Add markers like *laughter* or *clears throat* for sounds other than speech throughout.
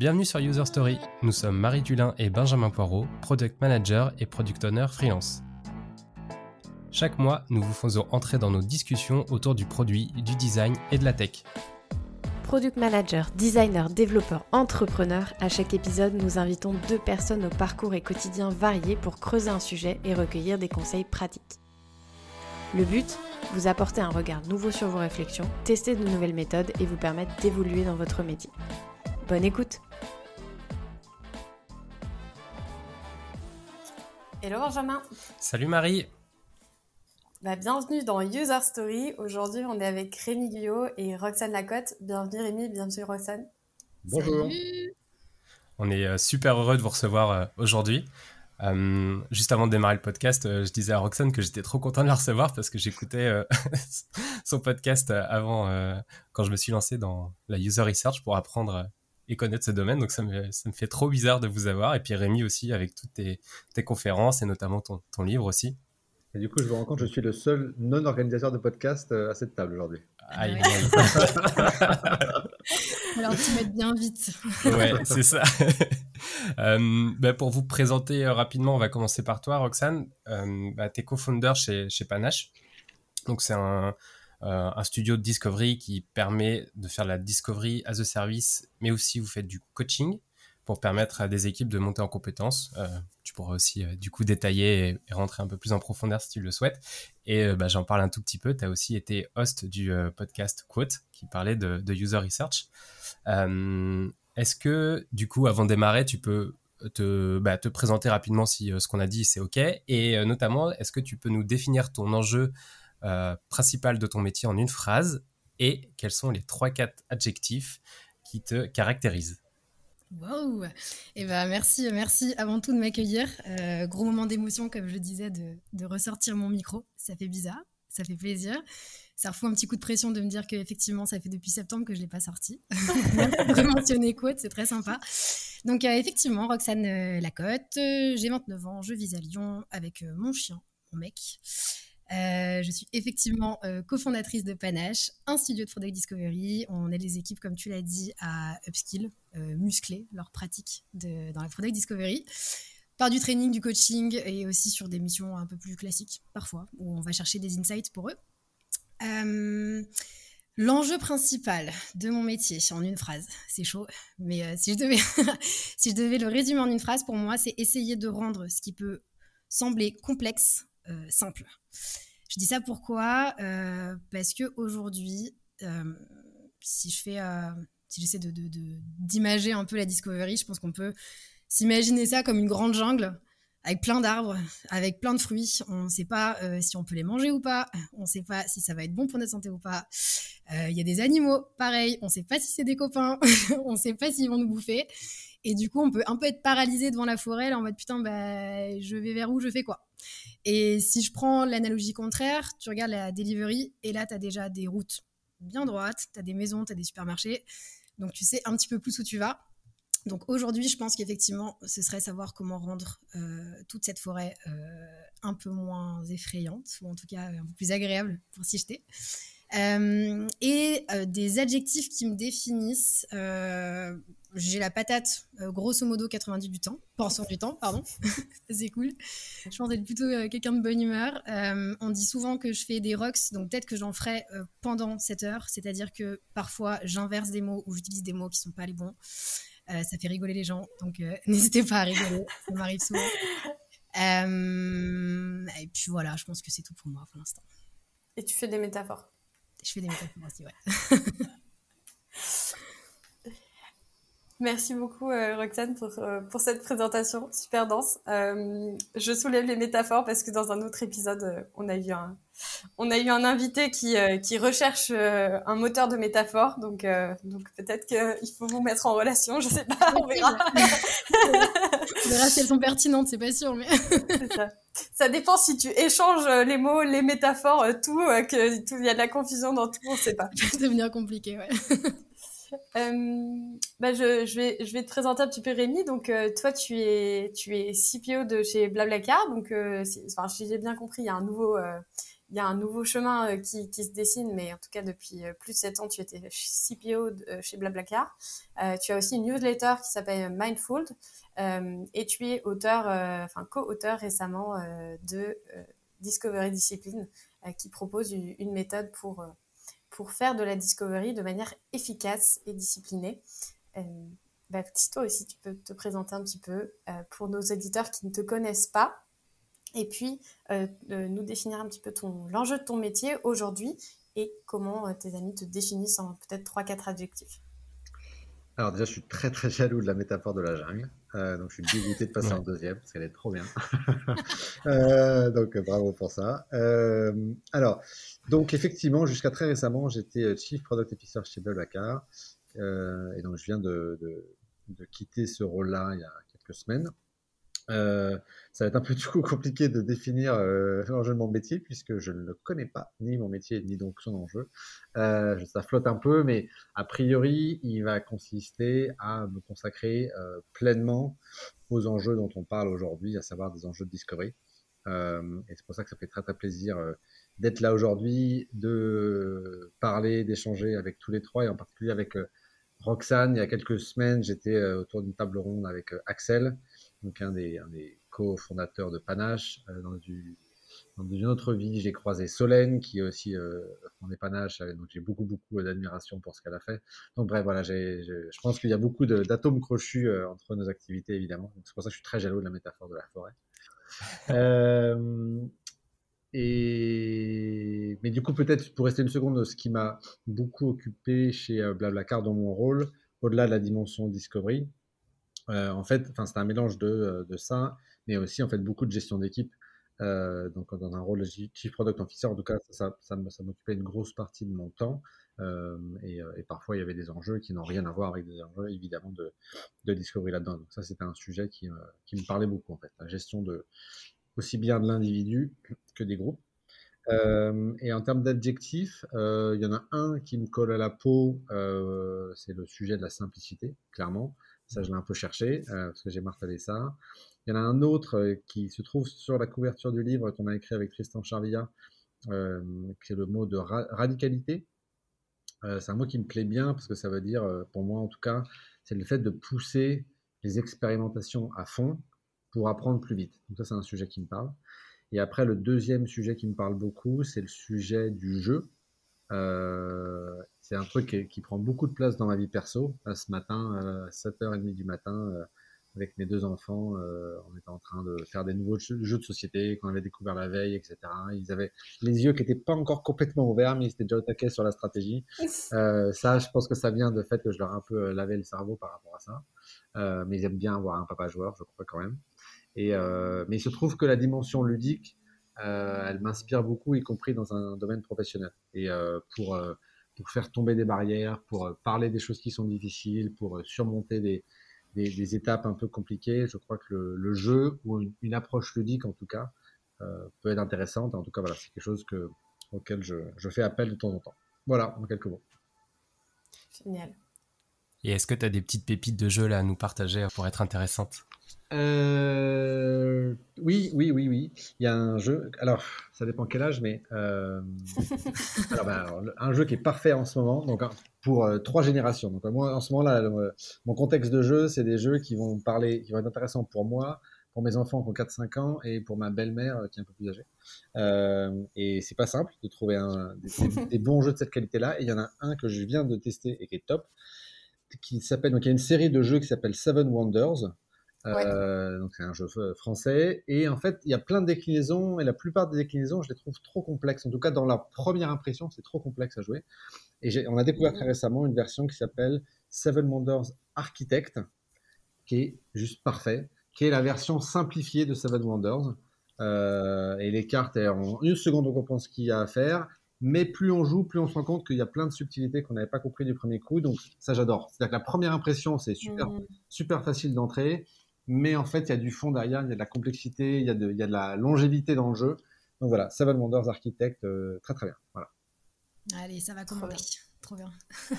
Bienvenue sur User Story. Nous sommes Marie Dulin et Benjamin Poirot, Product Manager et Product Owner freelance. Chaque mois, nous vous faisons entrer dans nos discussions autour du produit, du design et de la tech. Product manager, designer, développeur, entrepreneur, à chaque épisode, nous invitons deux personnes au parcours et quotidien variés pour creuser un sujet et recueillir des conseils pratiques. Le but Vous apporter un regard nouveau sur vos réflexions, tester de nouvelles méthodes et vous permettre d'évoluer dans votre métier. Bonne écoute Hello Benjamin Salut Marie bah, Bienvenue dans User Story. Aujourd'hui, on est avec Rémi Guyot et Roxane Lacotte. Bienvenue Rémi, bienvenue Roxane. Bonjour. On est euh, super heureux de vous recevoir euh, aujourd'hui. Euh, juste avant de démarrer le podcast, je disais à Roxane que j'étais trop content de la recevoir parce que j'écoutais *laughs* son podcast avant, quand je me suis lancé dans la user research pour apprendre et connaître ce domaine. Donc ça me, ça me, fait trop bizarre de vous avoir. Et puis Rémi aussi avec toutes tes, tes conférences et notamment ton, ton, livre aussi. Et du coup, je me rends compte que je suis le seul non-organisateur de podcast euh, à cette table aujourd'hui. Aïe, *laughs* Alors tu m'aides bien vite. ouais, c'est ça. *laughs* euh, bah, pour vous présenter euh, rapidement, on va commencer par toi, Roxane. Euh, bah, tu es co-founder chez, chez Panache. Donc c'est un, un studio de discovery qui permet de faire la discovery as a service, mais aussi vous faites du coaching pour permettre à des équipes de monter en compétences. Euh, tu pourras aussi euh, du coup détailler et, rentrer un peu plus en profondeur si tu le souhaites. Et euh, bah, j'en parle un tout petit peu. Tu as aussi été host du euh, podcast Quote qui parlait de, user research. Est-ce que du coup, avant de démarrer, tu peux te, bah, te présenter rapidement si ce qu'on a dit c'est OK? Et notamment, est-ce que tu peux nous définir ton enjeu euh, principal de ton métier en une phrase et quels sont les 3-4 adjectifs qui te caractérisent Wow Et ben merci, merci avant tout de m'accueillir. Euh, gros moment d'émotion, comme je disais, de, de, ressortir mon micro. Ça fait bizarre, ça fait plaisir. Ça refout un petit coup de pression de me dire qu'effectivement, ça fait depuis septembre que je ne l'ai pas sorti. *laughs* *laughs* de mentionner quote, c'est très sympa. Donc euh, effectivement, Roxane euh, Lacotte, j'ai 29 ans, je vis à Lyon avec euh, mon chien, mon mec. Euh, je suis effectivement euh, cofondatrice de Panache, un studio de product discovery. On aide les équipes, comme tu l'as dit, à upskill, euh, muscler leur pratique dans la product discovery par du training, du coaching et aussi sur des missions un peu plus classiques parfois où on va chercher des insights pour eux. Euh, L'enjeu principal de mon métier, en une phrase, c'est chaud, mais *laughs* si, je devais le résumer en une phrase, pour moi, c'est essayer de rendre ce qui peut sembler complexe simple. Je dis ça pourquoi? Euh, Parce que aujourd'hui, euh, si je fais, euh, si j'essaie de, d'imager un peu la discovery, je pense qu'on peut s'imaginer ça comme une grande jungle avec plein d'arbres, avec plein de fruits. On ne sait pas si on peut les manger ou pas. On ne sait pas si ça va être bon pour notre santé ou pas. Il y a des animaux, pareil. On ne sait pas si c'est des copains. *laughs* on ne sait pas s'ils vont nous bouffer. Et du coup, on peut un peu être paralysé devant la forêt, là, en mode putain, bah, je vais vers où, je fais quoi? Et si je prends l'analogie contraire, tu regardes la delivery, et là, tu as déjà des routes bien droites, tu as des maisons, tu as des supermarchés. Donc, tu sais un petit peu plus où tu vas. Donc aujourd'hui, je pense qu'effectivement, ce serait savoir comment rendre euh, toute cette forêt euh, un peu moins effrayante, ou en tout cas un peu plus agréable pour s'y jeter. Euh, et des adjectifs qui me définissent. j'ai la patate, grosso modo 90 du temps, pensant du temps, pardon. *laughs* c'est cool. Je pense être plutôt quelqu'un de bonne humeur. on dit souvent que je fais des rocks, donc peut-être que j'en ferai pendant cette heure. C'est-à-dire que parfois j'inverse des mots ou j'utilise des mots qui sont pas les bons. Euh, ça fait rigoler les gens, donc euh, *laughs* n'hésitez pas à rigoler, ça m'arrive souvent. Euh, et puis voilà, je pense que c'est tout pour moi pour l'instant. Et tu fais des métaphores? Je fais des métaphores aussi, ouais. *laughs* Merci beaucoup euh, Roxane pour, euh, pour cette présentation super dense. Euh, je soulève les métaphores parce que dans un autre épisode, on a eu un, on a eu un invité qui, qui recherche un moteur de métaphores. Donc, donc peut-être qu'il faut vous mettre en relation, je sais pas, on verra. *laughs* on verra si elles sont pertinentes, c'est pas sûr. Mais... *laughs* ça. ça dépend si tu échanges les mots, les métaphores, tout, que tout, il y a de la confusion dans tout, on sait pas. Ça va devenir compliqué, ouais. *laughs* Euh, bah je, vais, te présenter un petit peu Rémi. Donc, euh, toi, tu es, CPO de chez Blablacar. Donc, euh, enfin, si j'ai bien compris, il y a un nouveau, chemin qui, se dessine, mais en tout cas depuis plus de 7 ans, tu étais CPO chez Blablacar. tu as aussi une newsletter qui s'appelle Mindful et tu es auteur, co-auteur récemment de Discovery Discipline qui propose une méthode pour, pour faire de la discovery de manière efficace et disciplinée. Baptiste, toi aussi, tu peux te présenter un petit peu pour nos éditeurs qui ne te connaissent pas et puis euh, nous définir un petit peu l'enjeu de ton métier aujourd'hui et comment euh, tes amis te définissent en peut-être trois quatre adjectifs. Alors déjà, je suis très très jaloux de la métaphore de la jungle, euh, donc je suis dégoûté de passer en deuxième parce qu'elle est trop bien. *laughs* donc bravo pour ça. alors, donc effectivement, jusqu'à très récemment, j'étais Chief Product Officer chez Blablacar et donc je viens de, de quitter ce rôle-là il y a quelques semaines. Euh, ça va être un peu *laughs* du coup compliqué de définir euh, l'enjeu de mon métier puisque je ne connais pas, ni mon métier, ni donc son enjeu. Euh, ça flotte un peu, mais a priori, il va consister à me consacrer euh, pleinement aux enjeux dont on parle aujourd'hui, à savoir des enjeux de discovery. Euh, et c'est pour ça que ça fait très très plaisir d'être là aujourd'hui, de parler, d'échanger avec tous les trois et en particulier avec Roxane. Il y a quelques semaines, j'étais autour d'une table ronde avec Axel donc un des, des co-fondateurs de Panache. Euh, dans, une autre vie, j'ai croisé Solène, qui est aussi euh, fondé Panache, donc j'ai beaucoup, beaucoup d'admiration pour ce qu'elle a fait. Donc bref, voilà, je pense qu'il y a beaucoup d'atomes crochus euh, entre nos activités, évidemment. C'est pour ça que je suis très jaloux de la métaphore de la forêt. *laughs* Euh, et... Mais du coup, peut-être pour rester une seconde, ce qui m'a beaucoup occupé chez Blablacar dans mon rôle, au-delà de la dimension Discovery, euh, en fait, c'est un mélange euh, de, ça, mais aussi en fait beaucoup de gestion d'équipe. Euh, donc dans un rôle de chief product officer, en tout cas, ça, ça, m'occupait une grosse partie de mon temps. et, parfois, il y avait des enjeux qui n'ont rien à voir avec des enjeux évidemment de, de discovery là-dedans. Donc ça, c'était un sujet qui, me parlait beaucoup en fait, la gestion de aussi bien de l'individu que des groupes. et en termes d'adjectifs, il y en a un qui me colle à la peau, c'est le sujet de la simplicité, clairement. Ça, je l'ai un peu cherché euh, parce que j'ai martelé ça. Il y en a un autre euh, qui se trouve sur la couverture du livre qu'on a écrit avec Tristan Charvilla, euh, qui est le mot de radicalité. c'est un mot qui me plaît bien parce que ça veut dire, pour moi en tout cas, c'est le fait de pousser les expérimentations à fond pour apprendre plus vite. Donc ça, c'est un sujet qui me parle. Et après, le deuxième sujet qui me parle beaucoup, c'est le sujet du jeu. Euh, c'est un truc qui, prend beaucoup de place dans ma vie perso. ce matin, à 7h30 du matin, euh, avec mes deux enfants, euh, on était en train de faire des nouveaux jeux, de société qu'on avait découvert la veille, etc. Ils avaient les yeux qui n'étaient pas encore complètement ouverts, mais ils étaient déjà au taquet sur la stratégie. ça, je pense que ça vient de fait que je leur ai un peu lavé le cerveau par rapport à ça. mais ils aiment bien avoir un papa joueur, je crois quand même. Et, mais il se trouve que la dimension ludique, elle m'inspire beaucoup, y compris dans un domaine professionnel. Et pour pour faire tomber des barrières, pour euh, parler des choses qui sont difficiles, pour euh, surmonter des, des, étapes un peu compliquées. Je crois que le, jeu ou une, approche ludique, en tout cas, euh, peut être intéressante. En tout cas, voilà, c'est quelque chose que, auquel je, je, fais appel de temps en temps. Voilà, en quelques mots. Génial. Et est-ce que tu as des petites pépites de jeu là à nous partager pour être intéressantes? Euh, oui, oui, oui, oui. Il y a un jeu. Alors, ça dépend quel âge, mais euh, *laughs* ben, un jeu qui est parfait en ce moment. Donc, pour euh, trois générations. Donc, moi, en ce moment-là, mon contexte de jeu, c'est des jeux qui vont parler, qui vont être intéressants pour moi, pour mes enfants qui ont 4-5 ans et pour ma belle-mère qui est un peu plus âgée. et c'est pas simple de trouver un, des, *laughs* des, bons jeux de cette qualité-là. Et il y en a un que je viens de tester et qui est top, qui s'appelle. Donc, il y a une série de jeux qui s'appelle Seven Wonders. Euh, donc c'est un jeu français. Et en fait, il y a plein de déclinaisons et la plupart des déclinaisons, je les trouve trop complexes. En tout cas, dans la première impression, c'est trop complexe à jouer. Et on a découvert très récemment une version qui s'appelle Seven Wonders Architect, qui est juste parfait, qui est la version simplifiée de Seven Wonders. Euh, et les cartes, en une seconde, on comprend ce qu'il y a à faire. Mais plus on joue, plus on se rend compte qu'il y a plein de subtilités qu'on n'avait pas compris du premier coup. Donc ça, j'adore. C'est-à-dire que la première impression, c'est super, mmh. super facile d'entrer mais en fait, il y a du fond derrière, il y a de la complexité, il y a de, il y a de la longévité dans le jeu. Donc voilà, Seven Wonders Architect, euh, très très bien. Voilà. Allez, ça va commander. Trop bien. *laughs*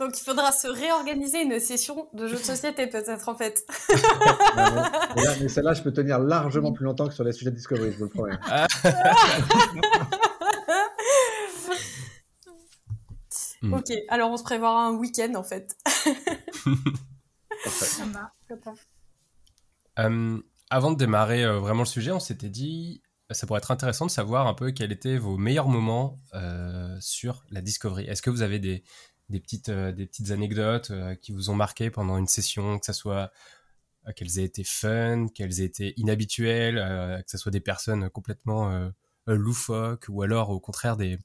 Donc il faudra se réorganiser une session de jeux de société peut-être en fait. *laughs* mais, celle-là, je peux tenir largement plus longtemps que sur les sujets de Discovery, je vous le promets. *laughs* Hmm. ok, alors on se prévoira un week-end en fait. *laughs* euh, avant de démarrer euh, vraiment le sujet, on s'était dit, ça pourrait être intéressant de savoir un peu quels étaient vos meilleurs moments euh, sur la Discovery. Est-ce que vous avez des, des petites, euh, des petites anecdotes euh, qui vous ont marqué pendant une session, que ce soit euh, qu'elles aient été fun, qu'elles aient été inhabituelles, que ce soit des personnes complètement loufoques ou alors au contraire des,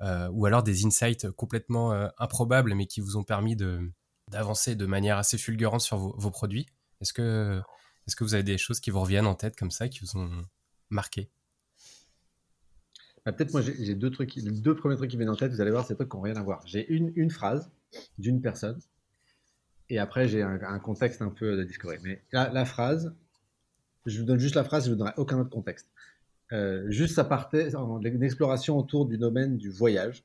ou alors des insights complètement improbables mais qui vous ont permis d'avancer de manière assez fulgurante sur vos, vos produits. Est-ce que, est-ce que vous avez des choses qui vous reviennent en tête comme ça, qui vous ont marqué? Bah, peut-être moi j'ai deux trucs, les deux premiers trucs qui viennent en tête, vous allez voir, c'est trucs qui n'ont rien à voir. J'ai une, une phrase d'une personne, et après j'ai un, contexte un peu de Discovery. Mais la, phrase, je vous donne juste la phrase, je ne vous donnerai aucun autre contexte. Euh, juste ça partait d'une exploration autour du domaine du voyage.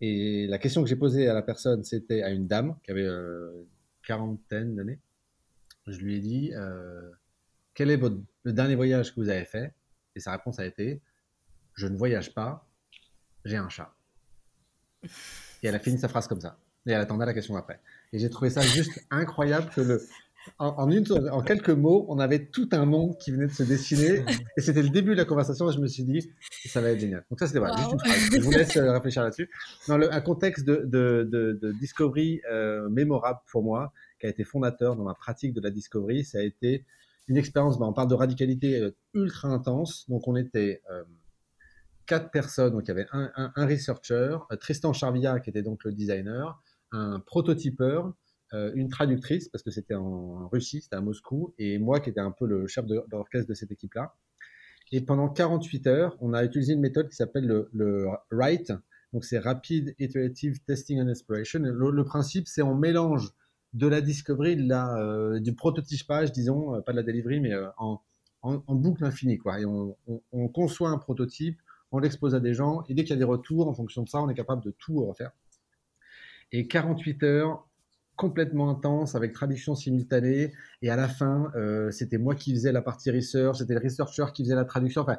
Et la question que j'ai posée à la personne, c'était à une dame qui avait euh, quarantaine d'années. Je lui ai dit, euh, quel est votre, le dernier voyage que vous avez fait? Et sa réponse a été, je ne voyage pas, j'ai un chat. Et elle a fini sa phrase comme ça. Et elle attendait la question après. Et j'ai trouvé ça juste incroyable que le, en, une, en, quelques mots, on avait tout un monde qui venait de se dessiner. *laughs* Et c'était le début de la conversation et je me suis dit, ça va être génial. Donc ça, c'était voilà, juste une phrase. Je vous laisse euh, réfléchir là-dessus. Dans le, un contexte de, de, de, de discovery euh, mémorable pour moi, qui a été fondateur dans ma pratique de la discovery, ça a été une expérience, bah, on parle de radicalité euh, ultra intense. Donc on était quatre personnes. Donc, il y avait un, un, researcher, Tristan Charvilla, qui était donc le designer, un prototypeur, une traductrice, parce que c'était en Russie, c'était à Moscou, et moi qui étais un peu le chef d'orchestre de, cette équipe-là. Et pendant 48 heures, on a utilisé une méthode qui s'appelle le, le RITE. Donc, c'est Rapid Iterative Testing and Inspiration. Le, principe, c'est on mélange de la discovery, de la, euh, du prototypage, disons, pas de la delivery, mais en, en, boucle infinie. Quoi. Et on, on, on, conçoit un prototype, on l'expose à des gens, et dès qu'il y a des retours, en fonction de ça, on est capable de tout refaire. Et 48 heures complètement intense, avec traduction simultanée, et à la fin, euh, c'était moi qui faisais la partie research, c'était le researcher qui faisait la traduction, enfin,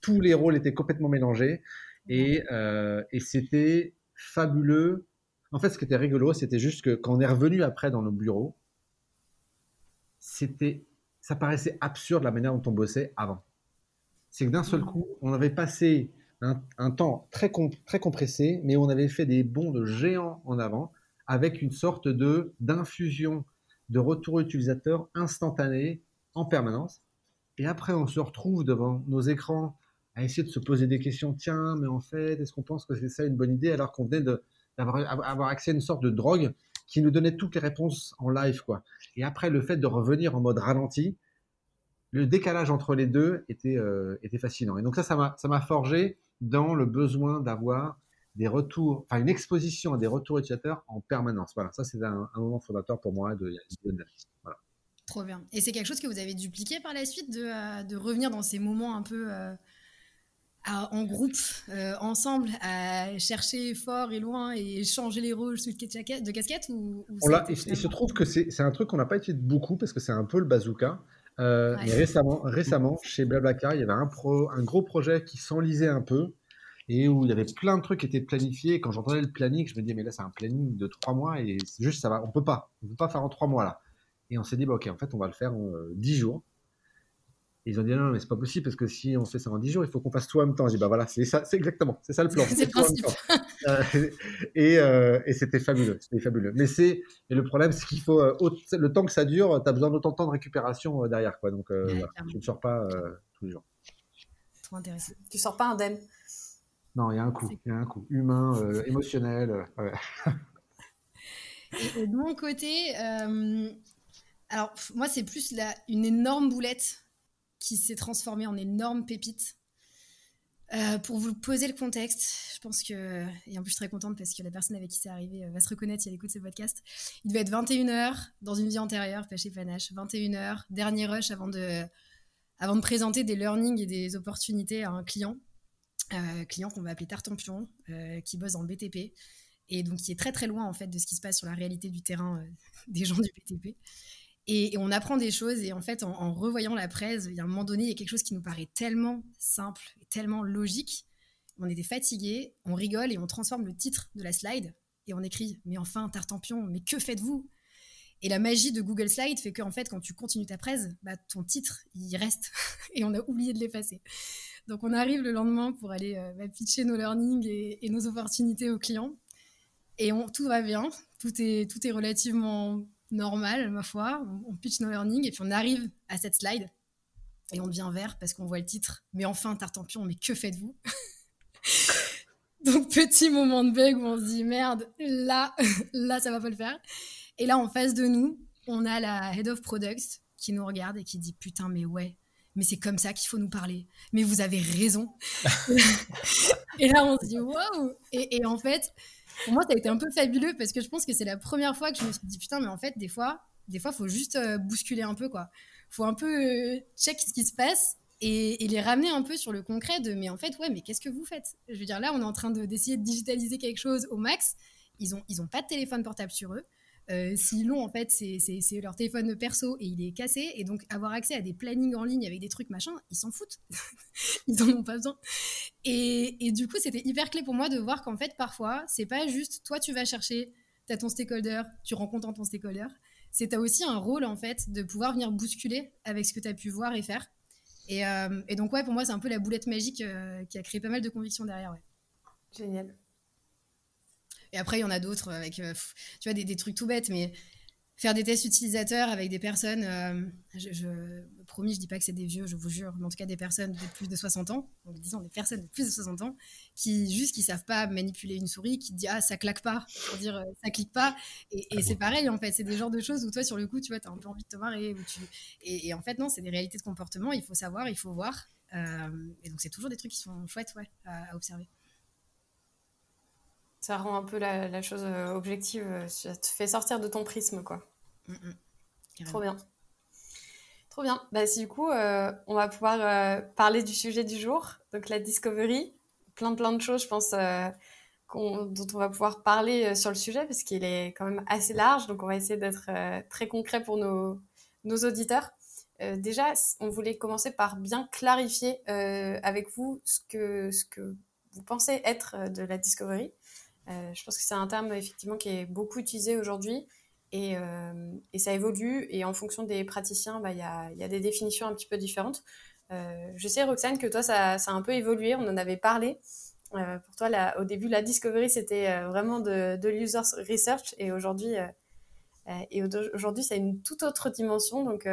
tous les rôles étaient complètement mélangés, et, euh, et c'était fabuleux. En fait, ce qui était rigolo, c'était juste que quand on est revenu après dans nos bureaux, c'était, ça paraissait absurde la manière dont on bossait avant. C'est que d'un seul coup, on avait passé un, temps très, très compressé, mais on avait fait des bonds de géants en avant, avec une sorte de d'infusion de retour utilisateur instantané en permanence. Et après, on se retrouve devant nos écrans à essayer de se poser des questions. Tiens, mais en fait, est-ce qu'on pense que c'est ça une bonne idée alors qu'on venait d'avoir accès à une sorte de drogue qui nous donnait toutes les réponses en live, quoi. Et après, le fait de revenir en mode ralenti, le décalage entre les deux était, euh, était fascinant. Et donc ça, ça m'a, ça m'a forgé dans le besoin d'avoir des retours, enfin une exposition à des retours utilisateurs en permanence. Voilà, ça c'est un, moment fondateur pour moi de, de voilà. Trop bien. Et c'est quelque chose que vous avez dupliqué par la suite, de, euh, de revenir dans ces moments un peu euh, en groupe, ensemble, à chercher fort et loin et changer les rôles de casquette ou, ou il, se trouve que c'est, un truc qu'on n'a pas utilisé beaucoup parce que c'est un peu le bazooka. Euh, mais récemment, récemment, chez Blablacar, il y avait un, pro, un gros projet qui s'enlisait un peu et où il y avait plein de trucs qui étaient planifiés. quand j'entendais le planning, je me disais, mais là, c'est un planning de trois mois et c'est juste, ça va, on peut pas. On peut pas faire en trois mois, là. Et on s'est dit, bah, ok, en fait, on va le faire en euh, dix jours ils ont dit non, mais c'est pas possible parce que si on fait ça en 10 jours, il faut qu'on fasse tout en même temps. J'ai dit bah voilà, c'est ça, c'est exactement, c'est ça le plan. *laughs* C'est le principe. Euh, et, euh, et c'était fabuleux, c'était fabuleux. Mais c'est, et le problème, c'est qu'il faut, euh, le temps que ça dure, tu as besoin d'autant de temps de récupération derrière, quoi. Donc, tu ne sors pas tous les jours. Trop intéressant. Tu sors pas indemne? Non, il y a un coût, il y a un coût humain, émotionnel. et, de mon côté, alors moi, c'est plus la, une énorme boulette qui s'est transformé en énorme pépite. Euh, pour vous poser le contexte, je pense que, et en plus je suis très contente parce que la personne avec qui c'est arrivé euh, va se reconnaître si elle écoute ce podcast. Il devait être 21h dans une vie antérieure, pas chez Panache. 21h, dernier rush avant de, avant de présenter des learnings et des opportunités à un client, euh, client qu'on va appeler Tartampion, qui bosse dans le BTP. et donc qui est très très loin en fait de ce qui se passe sur la réalité du terrain *laughs* des gens du BTP. Et, on apprend des choses et en fait en, revoyant la presse, il y a un moment donné, il y a quelque chose qui nous paraît tellement simple, tellement logique. On était fatigués, on rigole et on transforme le titre de la slide et on écrit Mais enfin, Tartampion, mais que faites-vous? Et la magie de Google Slide fait qu'en fait, quand tu continues ta presse, bah, ton titre, il reste *laughs* et on a oublié de l'effacer. Donc on arrive le lendemain pour aller euh, bah, pitcher nos learnings et, nos opportunités aux clients. Et on, tout va bien, tout est, tout est relativement normal, ma foi. On, pitch nos learning et puis on arrive à cette slide et on devient vert parce qu'on voit le titre. Mais enfin, Tartampion, mais que faites-vous? *laughs* Donc, petit moment de bug où on se dit merde, là, *laughs* là, ça va pas le faire. Et là, en face de nous, on a la head of products qui nous regarde et qui dit putain, mais ouais, mais c'est comme ça qu'il faut nous parler. Mais vous avez raison. *laughs* et là, on se dit waouh. Et, et en fait, pour moi, ça a été un peu fabuleux parce que je pense que c'est la première fois que je me suis dit putain, mais en fait, des fois, des fois, faut juste euh, bousculer un peu, quoi. Faut un peu euh, check ce qui se passe et, les ramener un peu sur le concret de mais en fait, ouais, mais qu'est-ce que vous faites? Je veux dire, là, on est en train d'essayer de, digitaliser quelque chose au max. Ils ont, ils ont pas de téléphone portable sur eux. Euh, S'ils l'ont, en fait, c'est leur téléphone perso et il est cassé. Et donc, avoir accès à des plannings en ligne avec des trucs machin, ils s'en foutent. *laughs* ils en ont pas besoin. Et, du coup, c'était hyper clé pour moi de voir qu'en fait, parfois, c'est pas juste toi, tu vas chercher, tu as ton stakeholder, tu rencontres ton stakeholder. C'est as aussi un rôle, en fait, de pouvoir venir bousculer avec ce que tu as pu voir et faire. Et, euh, et, donc, ouais, pour moi, c'est un peu la boulette magique euh, qui a créé pas mal de convictions derrière. Ouais. Génial. Et après, il y en a d'autres avec, euh, tu vois, des, trucs tout bêtes, mais faire des tests utilisateurs avec des personnes, euh, je, je, promis, je dis pas que c'est des vieux, je vous jure, mais en tout cas des personnes de plus de 60 ans, donc disons des personnes de plus de 60 ans, qui juste qui savent pas manipuler une souris, qui disent ah ça claque pas, pour dire euh, ça clique pas, et, et ah c'est pareil en fait, c'est des genres de choses où toi sur le coup tu vois as un peu envie de te marrer, où tu... et, en fait non, c'est des réalités de comportement, il faut savoir, il faut voir, et donc c'est toujours des trucs qui sont chouettes ouais, à observer ça rend un peu la, chose euh, objective. Euh, ça te fait sortir de ton prisme, quoi. Mm, mm. Trop bien. Trop bien. Bah, si du coup, euh, on va pouvoir parler du sujet du jour, donc la discovery. Plein, plein de choses, je pense, dont on va pouvoir parler sur le sujet, parce qu'il est quand même assez large. Donc, on va essayer d'être très concret pour nos, nos auditeurs. déjà, on voulait commencer par bien clarifier avec vous ce que, ce que vous pensez être de la discovery. Euh, je pense que c'est un terme effectivement qui est beaucoup utilisé aujourd'hui et, euh, ça évolue et en fonction des praticiens, bah, il y, a, des définitions un petit peu différentes. Euh, je sais Roxane que toi ça, a un peu évolué, on en avait parlé. pour toi, au début, la discovery c'était vraiment de, l'user research et aujourd'hui, et aujourd'hui, ça a une toute autre dimension. Donc,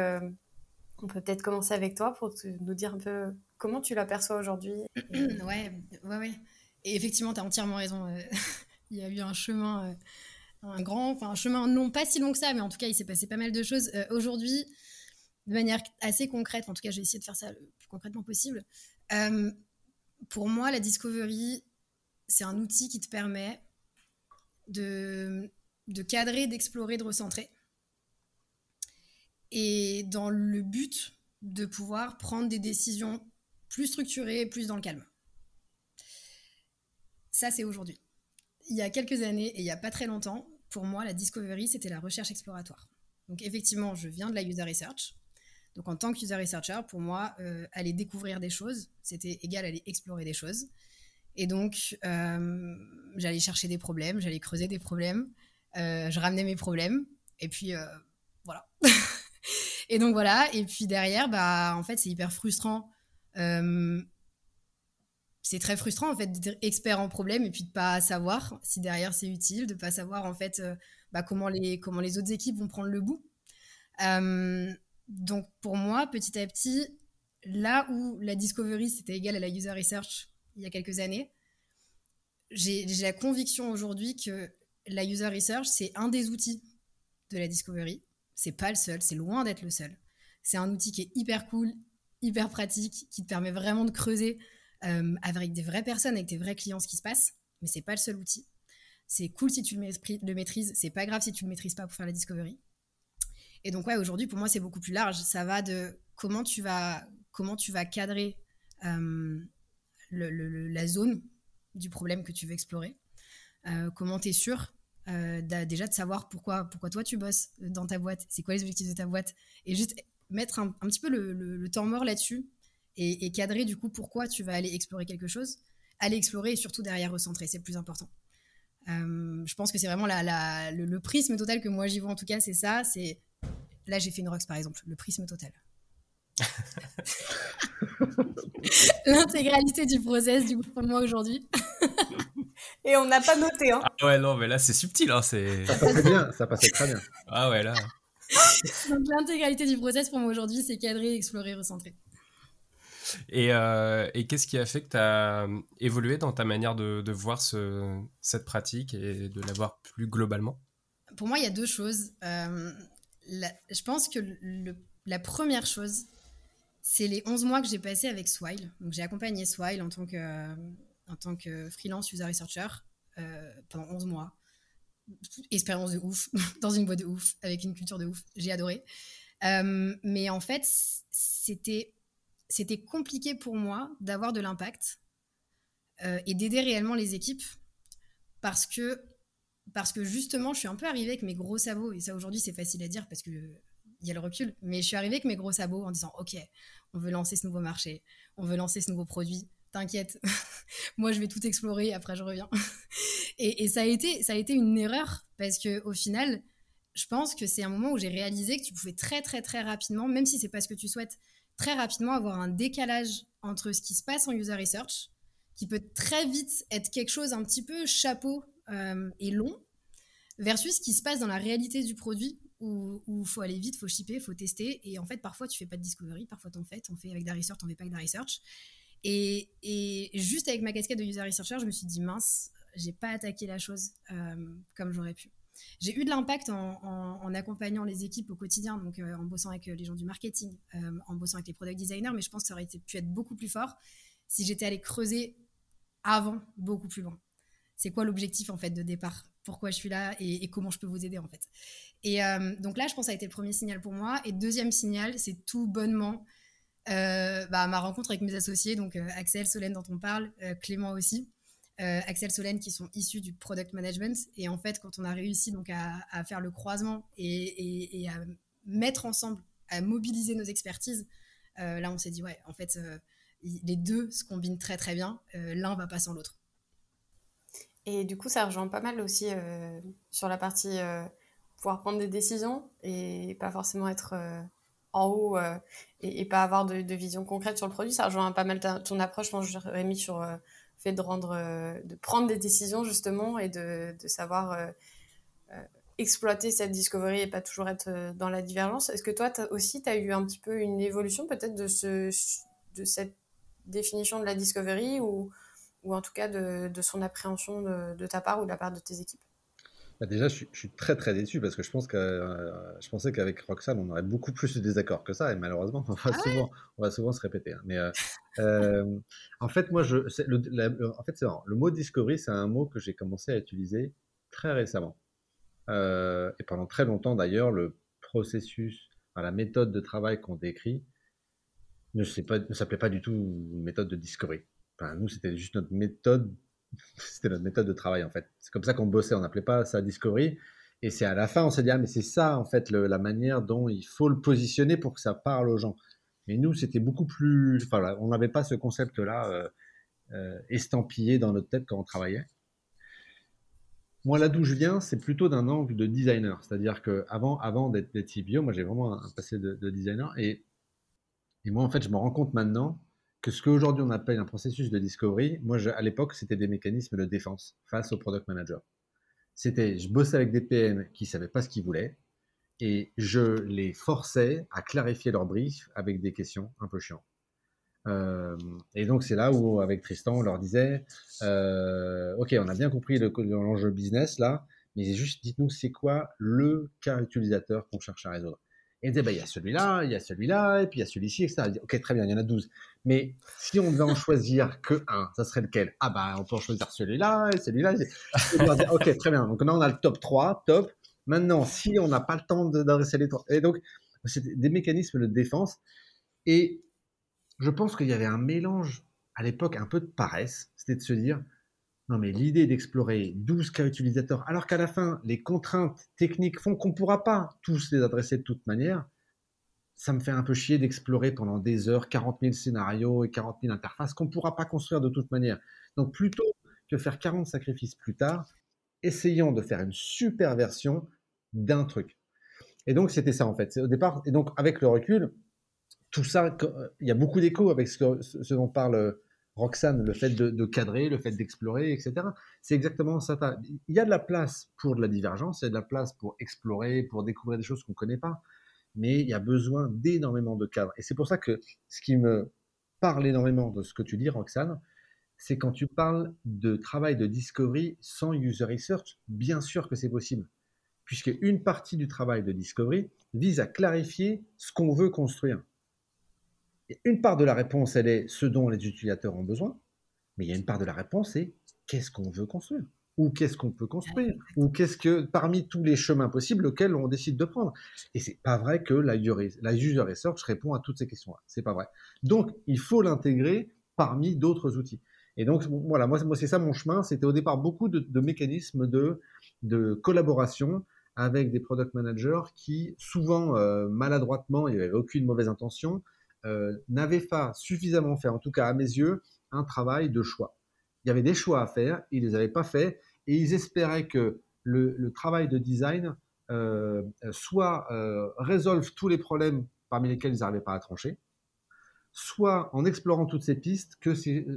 on peut peut-être commencer avec toi pour nous dire un peu comment tu l'aperçois aujourd'hui. *clears throat* ouais, ouais, ouais. Et effectivement, tu as entièrement raison. Euh, *laughs* il y a eu un chemin, euh, un grand, enfin un chemin non pas si long que ça, mais en tout cas, il s'est passé pas mal de choses. Euh, aujourd'hui, de manière assez concrète, en tout cas, j'ai essayé de faire ça le plus concrètement possible. pour moi, la discovery, c'est un outil qui te permet de, de cadrer, d'explorer, de recentrer. Et dans le but de pouvoir prendre des décisions plus structurées, plus dans le calme. Ça, c'est aujourd'hui. Il y a quelques années et il n'y a pas très longtemps, pour moi, la discovery, c'était la recherche exploratoire. Donc effectivement, je viens de la user research. Donc en tant que user researcher, pour moi, euh, aller découvrir des choses, c'était égal à aller explorer des choses. Et donc, euh, j'allais chercher des problèmes, j'allais creuser des problèmes, euh, je ramenais mes problèmes, et puis voilà. *laughs* et donc voilà, et puis derrière, bah, en fait, c'est hyper frustrant c'est très frustrant en fait d'être expert en problème et puis de pas savoir si derrière c'est utile, de pas savoir en fait euh, bah, comment les comment les autres équipes vont prendre le bout. Euh, donc pour moi, petit à petit, là où la discovery c'était égal à la user research il y a quelques années, j'ai la conviction aujourd'hui que la user research c'est un des outils de la discovery. C'est pas le seul, c'est loin d'être le seul. C'est un outil qui est hyper cool, hyper pratique, qui te permet vraiment de creuser euh, avec des vraies personnes, avec des vrais clients, ce qui se passe. Mais c'est pas le seul outil. C'est cool si tu le maîtrises, c'est pas grave si tu le maîtrises pas pour faire la discovery. Et donc ouais, aujourd'hui pour moi c'est beaucoup plus large. Ça va de comment tu vas comment tu vas cadrer euh, la zone du problème que tu veux explorer. comment tu es sûr déjà de savoir pourquoi, pourquoi toi tu bosses dans ta boîte, c'est quoi les objectifs de ta boîte, et juste mettre un, petit peu le, temps mort là-dessus et, cadrer du coup pourquoi tu vas aller explorer quelque chose, aller explorer et surtout derrière recentrer, c'est le plus important. je pense que c'est vraiment la, le, prisme total que moi j'y vois en tout cas, c'est ça, c'est là j'ai fait une rocks par exemple, le prisme total. *laughs* L'intégralité du process du coup pour moi aujourd'hui. *laughs* Et on n'a pas noté. Hein. Ah ouais, non, mais là, c'est subtil. Hein, ça passait bien, ça passait très bien. Ah ouais, là. Donc, l'intégralité du process pour moi aujourd'hui, c'est cadrer, explorer, recentrer. Et, euh, et qu'est-ce qui a fait que tu as évolué dans ta manière de, voir ce, cette pratique et de la voir plus globalement? Pour moi, il y a deux choses. Euh, je pense que la première chose, c'est les 11 mois que j'ai passé avec Swile. Donc, j'ai accompagné Swile en tant que, freelance user researcher euh, pendant 11 mois. Expérience de ouf, *laughs* dans une boîte de ouf, avec une culture de ouf. J'ai adoré. Euh, mais en fait, c'était c'était compliqué pour moi d'avoir de l'impact euh, et d'aider réellement les équipes parce que parce que justement, je suis un peu arrivée avec mes gros sabots et ça aujourd'hui c'est facile à dire parce que il y a le recul, mais je suis arrivée avec mes gros sabots en disant ok, on veut lancer ce nouveau marché, on veut lancer ce nouveau produit, t'inquiète, *laughs* moi je vais tout explorer, après je reviens. *laughs* et, ça, a été, ça a été une erreur parce que au final, je pense que c'est un moment où j'ai réalisé que tu pouvais très très très rapidement, même si c'est pas ce que tu souhaites, très rapidement avoir un décalage entre ce qui se passe en user research, qui peut très vite être quelque chose un petit peu chapeau euh, et long, versus ce qui se passe dans la réalité du produit où il faut aller vite, faut shipper, faut tester. Et en fait, parfois, tu fais pas de discovery, parfois, t'en fais, t'en fais avec de la research, t'en fais pas avec de la research. Et, juste avec ma casquette de user researcher, je me suis dit mince, j'ai pas attaqué la chose euh, comme j'aurais pu. J'ai eu de l'impact en, accompagnant les équipes au quotidien, donc euh, en bossant avec euh, les gens du marketing, en bossant avec les product designers, mais je pense que ça aurait pu être beaucoup plus fort si j'étais allée creuser avant, beaucoup plus loin. C'est quoi l'objectif en fait de départ? Pourquoi je suis là et, comment je peux vous aider en fait? Et donc là, je pense que ça a été le premier signal pour moi. Et deuxième signal, c'est tout bonnement euh, bah, ma rencontre avec mes associés, donc euh, Axel, Solène dont on parle, euh, Clément aussi. Axel, Solène qui sont issus du product management. Et en fait, quand on a réussi donc à, faire le croisement et, à mettre ensemble, à mobiliser nos expertises, là on s'est dit ouais, en fait, les deux se combinent très très bien. L'un va pas sans l'autre. Et du coup, ça rejoint pas mal aussi sur la partie pouvoir prendre des décisions et pas forcément être en haut euh, et, pas avoir de, vision concrète sur le produit. Ça rejoint pas mal ton approche, moi, mis sur le euh, fait de rendre, euh, de prendre des décisions justement et de, savoir exploiter cette discovery et pas toujours être dans la divergence. Est-ce que toi aussi, tu as eu un petit peu une évolution peut-être de, ce, de cette définition de la discovery ou, ou en tout cas de, son appréhension de, de ta part ou de la part de tes équipes? Bah, déjà, je suis, très très déçu parce que je pense que euh, je pensais qu'avec Roxane, on aurait beaucoup plus de désaccords que ça et malheureusement, on va, ah souvent, on va souvent se répéter. Hein. Mais euh, euh, en fait, moi, je, le, en fait, Le mot discovery, c'est un mot que j'ai commencé à utiliser très récemment et pendant très longtemps d'ailleurs, le processus, la méthode de travail qu'on décrit ne s'appelait pas du tout méthode de discovery. Enfin, nous, c'était juste notre méthode *laughs* c'était notre méthode de travail en fait. C'est comme ça qu'on bossait, on n'appelait pas ça Discovery. Et c'est à la fin, on s'est dit, ah, mais c'est ça en fait la manière dont il faut le positionner pour que ça parle aux gens. Mais nous, c'était beaucoup plus. Enfin, on n'avait pas ce concept-là euh, euh, estampillé dans notre tête quand on travaillait. Moi, là d'où je viens, c'est plutôt d'un angle de designer. C'est-à-dire qu'avant avant, d'être CBO, moi j'ai vraiment un passé de, de designer. Et, moi, en fait, je me rends compte maintenant que ce qu'aujourd'hui on appelle un processus de discovery, moi à l'époque c'était des mécanismes de défense face au product manager. C'était, je bossais avec des PM qui savaient pas ce qu'ils voulaient et je les forçais à clarifier leur brief avec des questions un peu chiantes. Euh, et donc c'est là où avec Tristan on leur disait, euh, ok on a bien compris l'enjeu business là, mais juste dites-nous c'est quoi le cas utilisateur qu'on cherche à résoudre? Et disait, bah, il y a celui-là, il y a celui-là, et puis il y a celui-ci, etc. Dit, ok, très bien, il y en a 12. Mais si on devait en choisir *laughs* que un, ça serait lequel? Ah bah, on peut en choisir celui-là et celui-là. ok, très bien. Donc là, on a le top 3, top. Maintenant, si on n'a pas le temps d'adresser les trois. Et donc, c'est des mécanismes de défense. Et je pense qu'il y avait un mélange à l'époque un peu de paresse. C'était de se dire, Non, mais l'idée d'explorer 12 cas utilisateurs, alors qu'à la fin, les contraintes techniques font qu'on ne pourra pas tous les adresser de toute manière, ça me fait un peu chier d'explorer pendant des heures 40 000 scénarios et 40 000 interfaces qu'on ne pourra pas construire de toute manière. Donc plutôt que faire 40 sacrifices plus tard, essayons de faire une super version d'un truc. Et donc c'était ça en fait. Au départ, et donc avec le recul, tout ça, il y a beaucoup d'écho avec ce, ce, dont parle Roxane, le fait de, cadrer, le fait d'explorer, etc. C'est exactement ça. Il y a de la place pour de la divergence, il y a de la place pour explorer, pour découvrir des choses qu'on ne connaît pas, mais il y a besoin d'énormément de cadres. Et c'est pour ça que ce qui me parle énormément de ce que tu dis, Roxane, c'est quand tu parles de travail de discovery sans user research, bien sûr que c'est possible, puisque une partie du travail de discovery vise à clarifier ce qu'on veut construire une part de la réponse, elle est ce dont les utilisateurs ont besoin, mais il y a une part de la réponse, c'est qu'est-ce qu'on veut construire? Ou qu'est-ce qu'on peut construire, ou qu'est-ce que parmi tous les chemins possibles auxquels on décide de prendre? Et c'est pas vrai que la, la user research répond à toutes ces questions-là. C'est pas vrai. Donc, il faut l'intégrer parmi d'autres outils. Et donc, voilà, moi, c'est ça mon chemin. C'était au départ beaucoup de, mécanismes de, de collaboration avec des product managers qui, souvent euh, maladroitement, il n'y avait aucune mauvaise intention, euh, n'avaient pas suffisamment fait, en tout cas à mes yeux, un travail de choix. Il y avait des choix à faire, ils ne les avaient pas faits, et ils espéraient que le, travail de design euh, soit euh, résolve tous les problèmes parmi lesquels ils n'arrivaient pas à trancher, soit en explorant toutes ces pistes que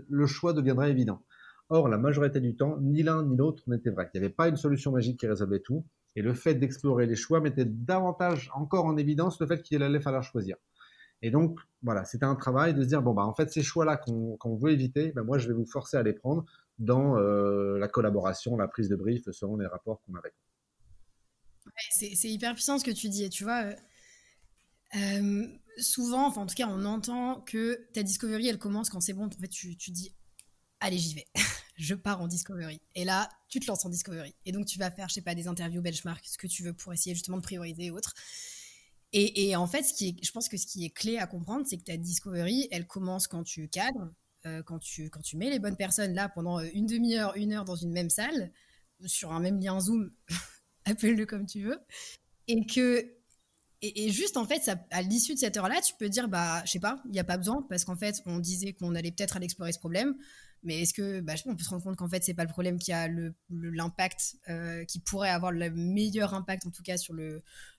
le choix deviendrait évident. Or, la majorité du temps, ni l'un ni l'autre n'était vrai. Il n'y avait pas une solution magique qui résolvait tout, et le fait d'explorer les choix mettait davantage encore en évidence le fait qu'il allait falloir choisir. Et donc, voilà, c'était un travail de se dire, bon, bah, en fait, ces choix-là qu'on veut éviter, ben, moi, je vais vous forcer à les prendre dans euh, la collaboration, la prise de brief selon les rapports qu'on a avec. c'est hyper puissant ce que tu dis. Tu vois, euh, souvent, enfin, en tout cas, on entend que ta discovery, elle commence quand c'est bon. En fait, tu, tu dis, allez, j'y vais. *laughs* je pars en discovery. Et là, tu te lances en discovery. Et donc, tu vas faire, je sais pas, des interviews benchmark, ce que tu veux pour essayer justement de prioriser et autres. Et, en fait, ce qui est, je pense que ce qui est clé à comprendre, c'est que ta discovery, elle commence quand tu cadres, euh, quand, tu, quand tu mets les bonnes personnes là pendant euh, une demi-heure, une heure dans une même salle, sur un même lien Zoom, *laughs* appelle-le comme tu veux, et que et, juste en fait, à l'issue de cette heure-là, tu peux dire bah je sais pas, il n'y a pas besoin parce qu'en fait on disait qu'on allait peut-être aller explorer ce problème, mais est-ce que bah, on peut se rendre compte qu'en fait c'est pas le problème qui a l'impact euh, qui pourrait avoir le meilleur impact en tout cas sur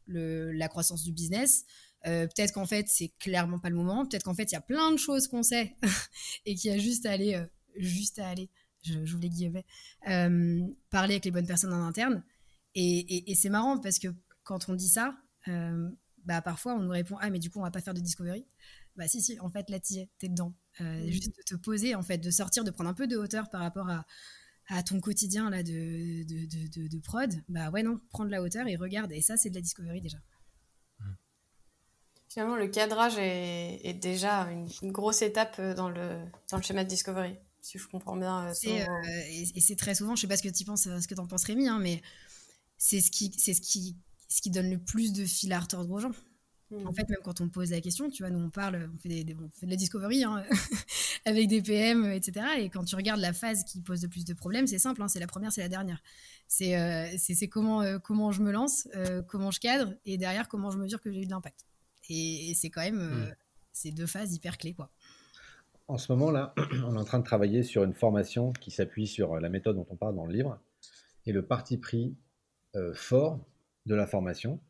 la croissance du business. Euh, peut-être qu'en fait, c'est clairement pas le moment. Peut-être qu'en fait, il y a plein de choses qu'on sait *laughs* et qu'il y a juste à aller, euh, juste à aller, je, je les guillemets, parler avec les bonnes personnes en interne. Et, c'est marrant parce que quand on dit ça, bah, parfois on nous répond Ah, mais du coup, on va pas faire de discovery. Bah, si, si, en fait, là, tu es, dedans. Mmh. Juste de te poser, en fait, de sortir, de prendre un peu de hauteur par rapport à, à ton quotidien là de, de, de, prod, bah ouais non, prends de la hauteur et regarde. Et ça, c'est de la discovery déjà. Finalement, le cadrage est, déjà une, grosse étape euh, dans le, dans le schéma de discovery, si je comprends bien. Euh, euh, et, c'est très souvent, je sais pas ce que tu penses, ce que en penses Rémi, hein, mais c'est ce qui, c'est ce qui, ce qui donne le plus de fil à retordre aux gens. En fait, même quand on pose la question, tu vois, nous on parle, on fait, des, on fait de la discovery hein, *laughs* avec des PM, etc. Et quand tu regardes la phase qui pose le plus de problèmes, c'est simple, hein, c'est la première, c'est la dernière. C'est euh, c'est comment, euh, comment je me lance, euh, comment je cadre, et derrière, comment je mesure que j'ai eu de l'impact. Et, c'est quand même mm. ces deux phases hyper clés. Quoi. En ce moment-là, *clears throat* on est en train de travailler sur une formation qui s'appuie sur la méthode dont on parle dans le livre. Et le parti pris fort de la formation,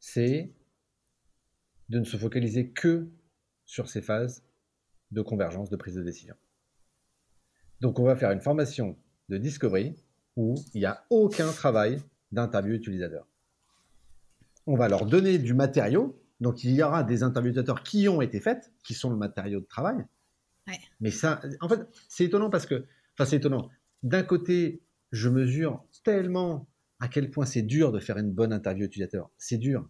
c'est de ne se focaliser que sur ces phases de convergence, de prise de décision. Donc on va faire une formation de discovery où il n'y a aucun travail d'interview utilisateur. On va leur donner du matériau, donc il y aura des interviews utilisateurs qui ont été faites, qui sont le matériau de travail. Mais ça, en fait, c'est étonnant parce que, enfin c'est étonnant. D'un côté, je mesure tellement à quel point c'est dur de faire une bonne interview utilisateur. C'est dur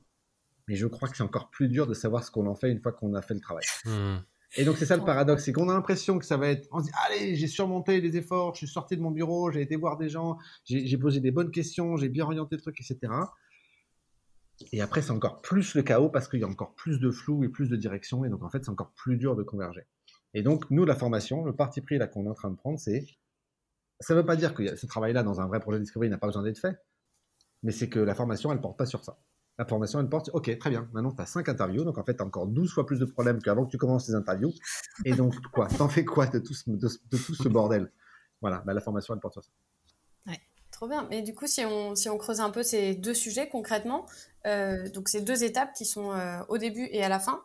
mais je crois que c'est encore plus dur de savoir ce qu'on en fait une fois qu'on a fait le travail. Hmm. Et donc c'est ça le paradoxe, c'est qu'on a l'impression que ça va être, on se dit allez j'ai surmonté les efforts, je suis sorti de mon bureau, j'ai été voir des gens, j'ai posé des bonnes questions, j'ai bien orienté le truc, etc. Et après c'est encore plus le chaos parce qu'il y a encore plus de flou et plus de direction et donc en fait c'est encore plus dur de converger. Et donc nous la formation, le parti pris là qu'on est en train de prendre, c'est ça ne veut pas dire que ce travail-là, dans un vrai projet de discovery, n'a pas besoin d'être fait, mais c'est que la formation, elle ne porte pas sur ça. La formation, elle porte, ok, très bien, maintenant tu as 5 interviews, donc en fait, tu as encore 12 fois plus de problèmes qu'avant que tu commences les interviews. Et donc, quoi T'en fais quoi de tout, ce, de, tout ce bordel? Voilà, bah, la formation, elle porte sur ça. Ouais. Trop bien. Mais du coup, si on, si on creuse un peu ces deux sujets concrètement, euh, donc ces deux étapes qui sont euh, au début et à la fin,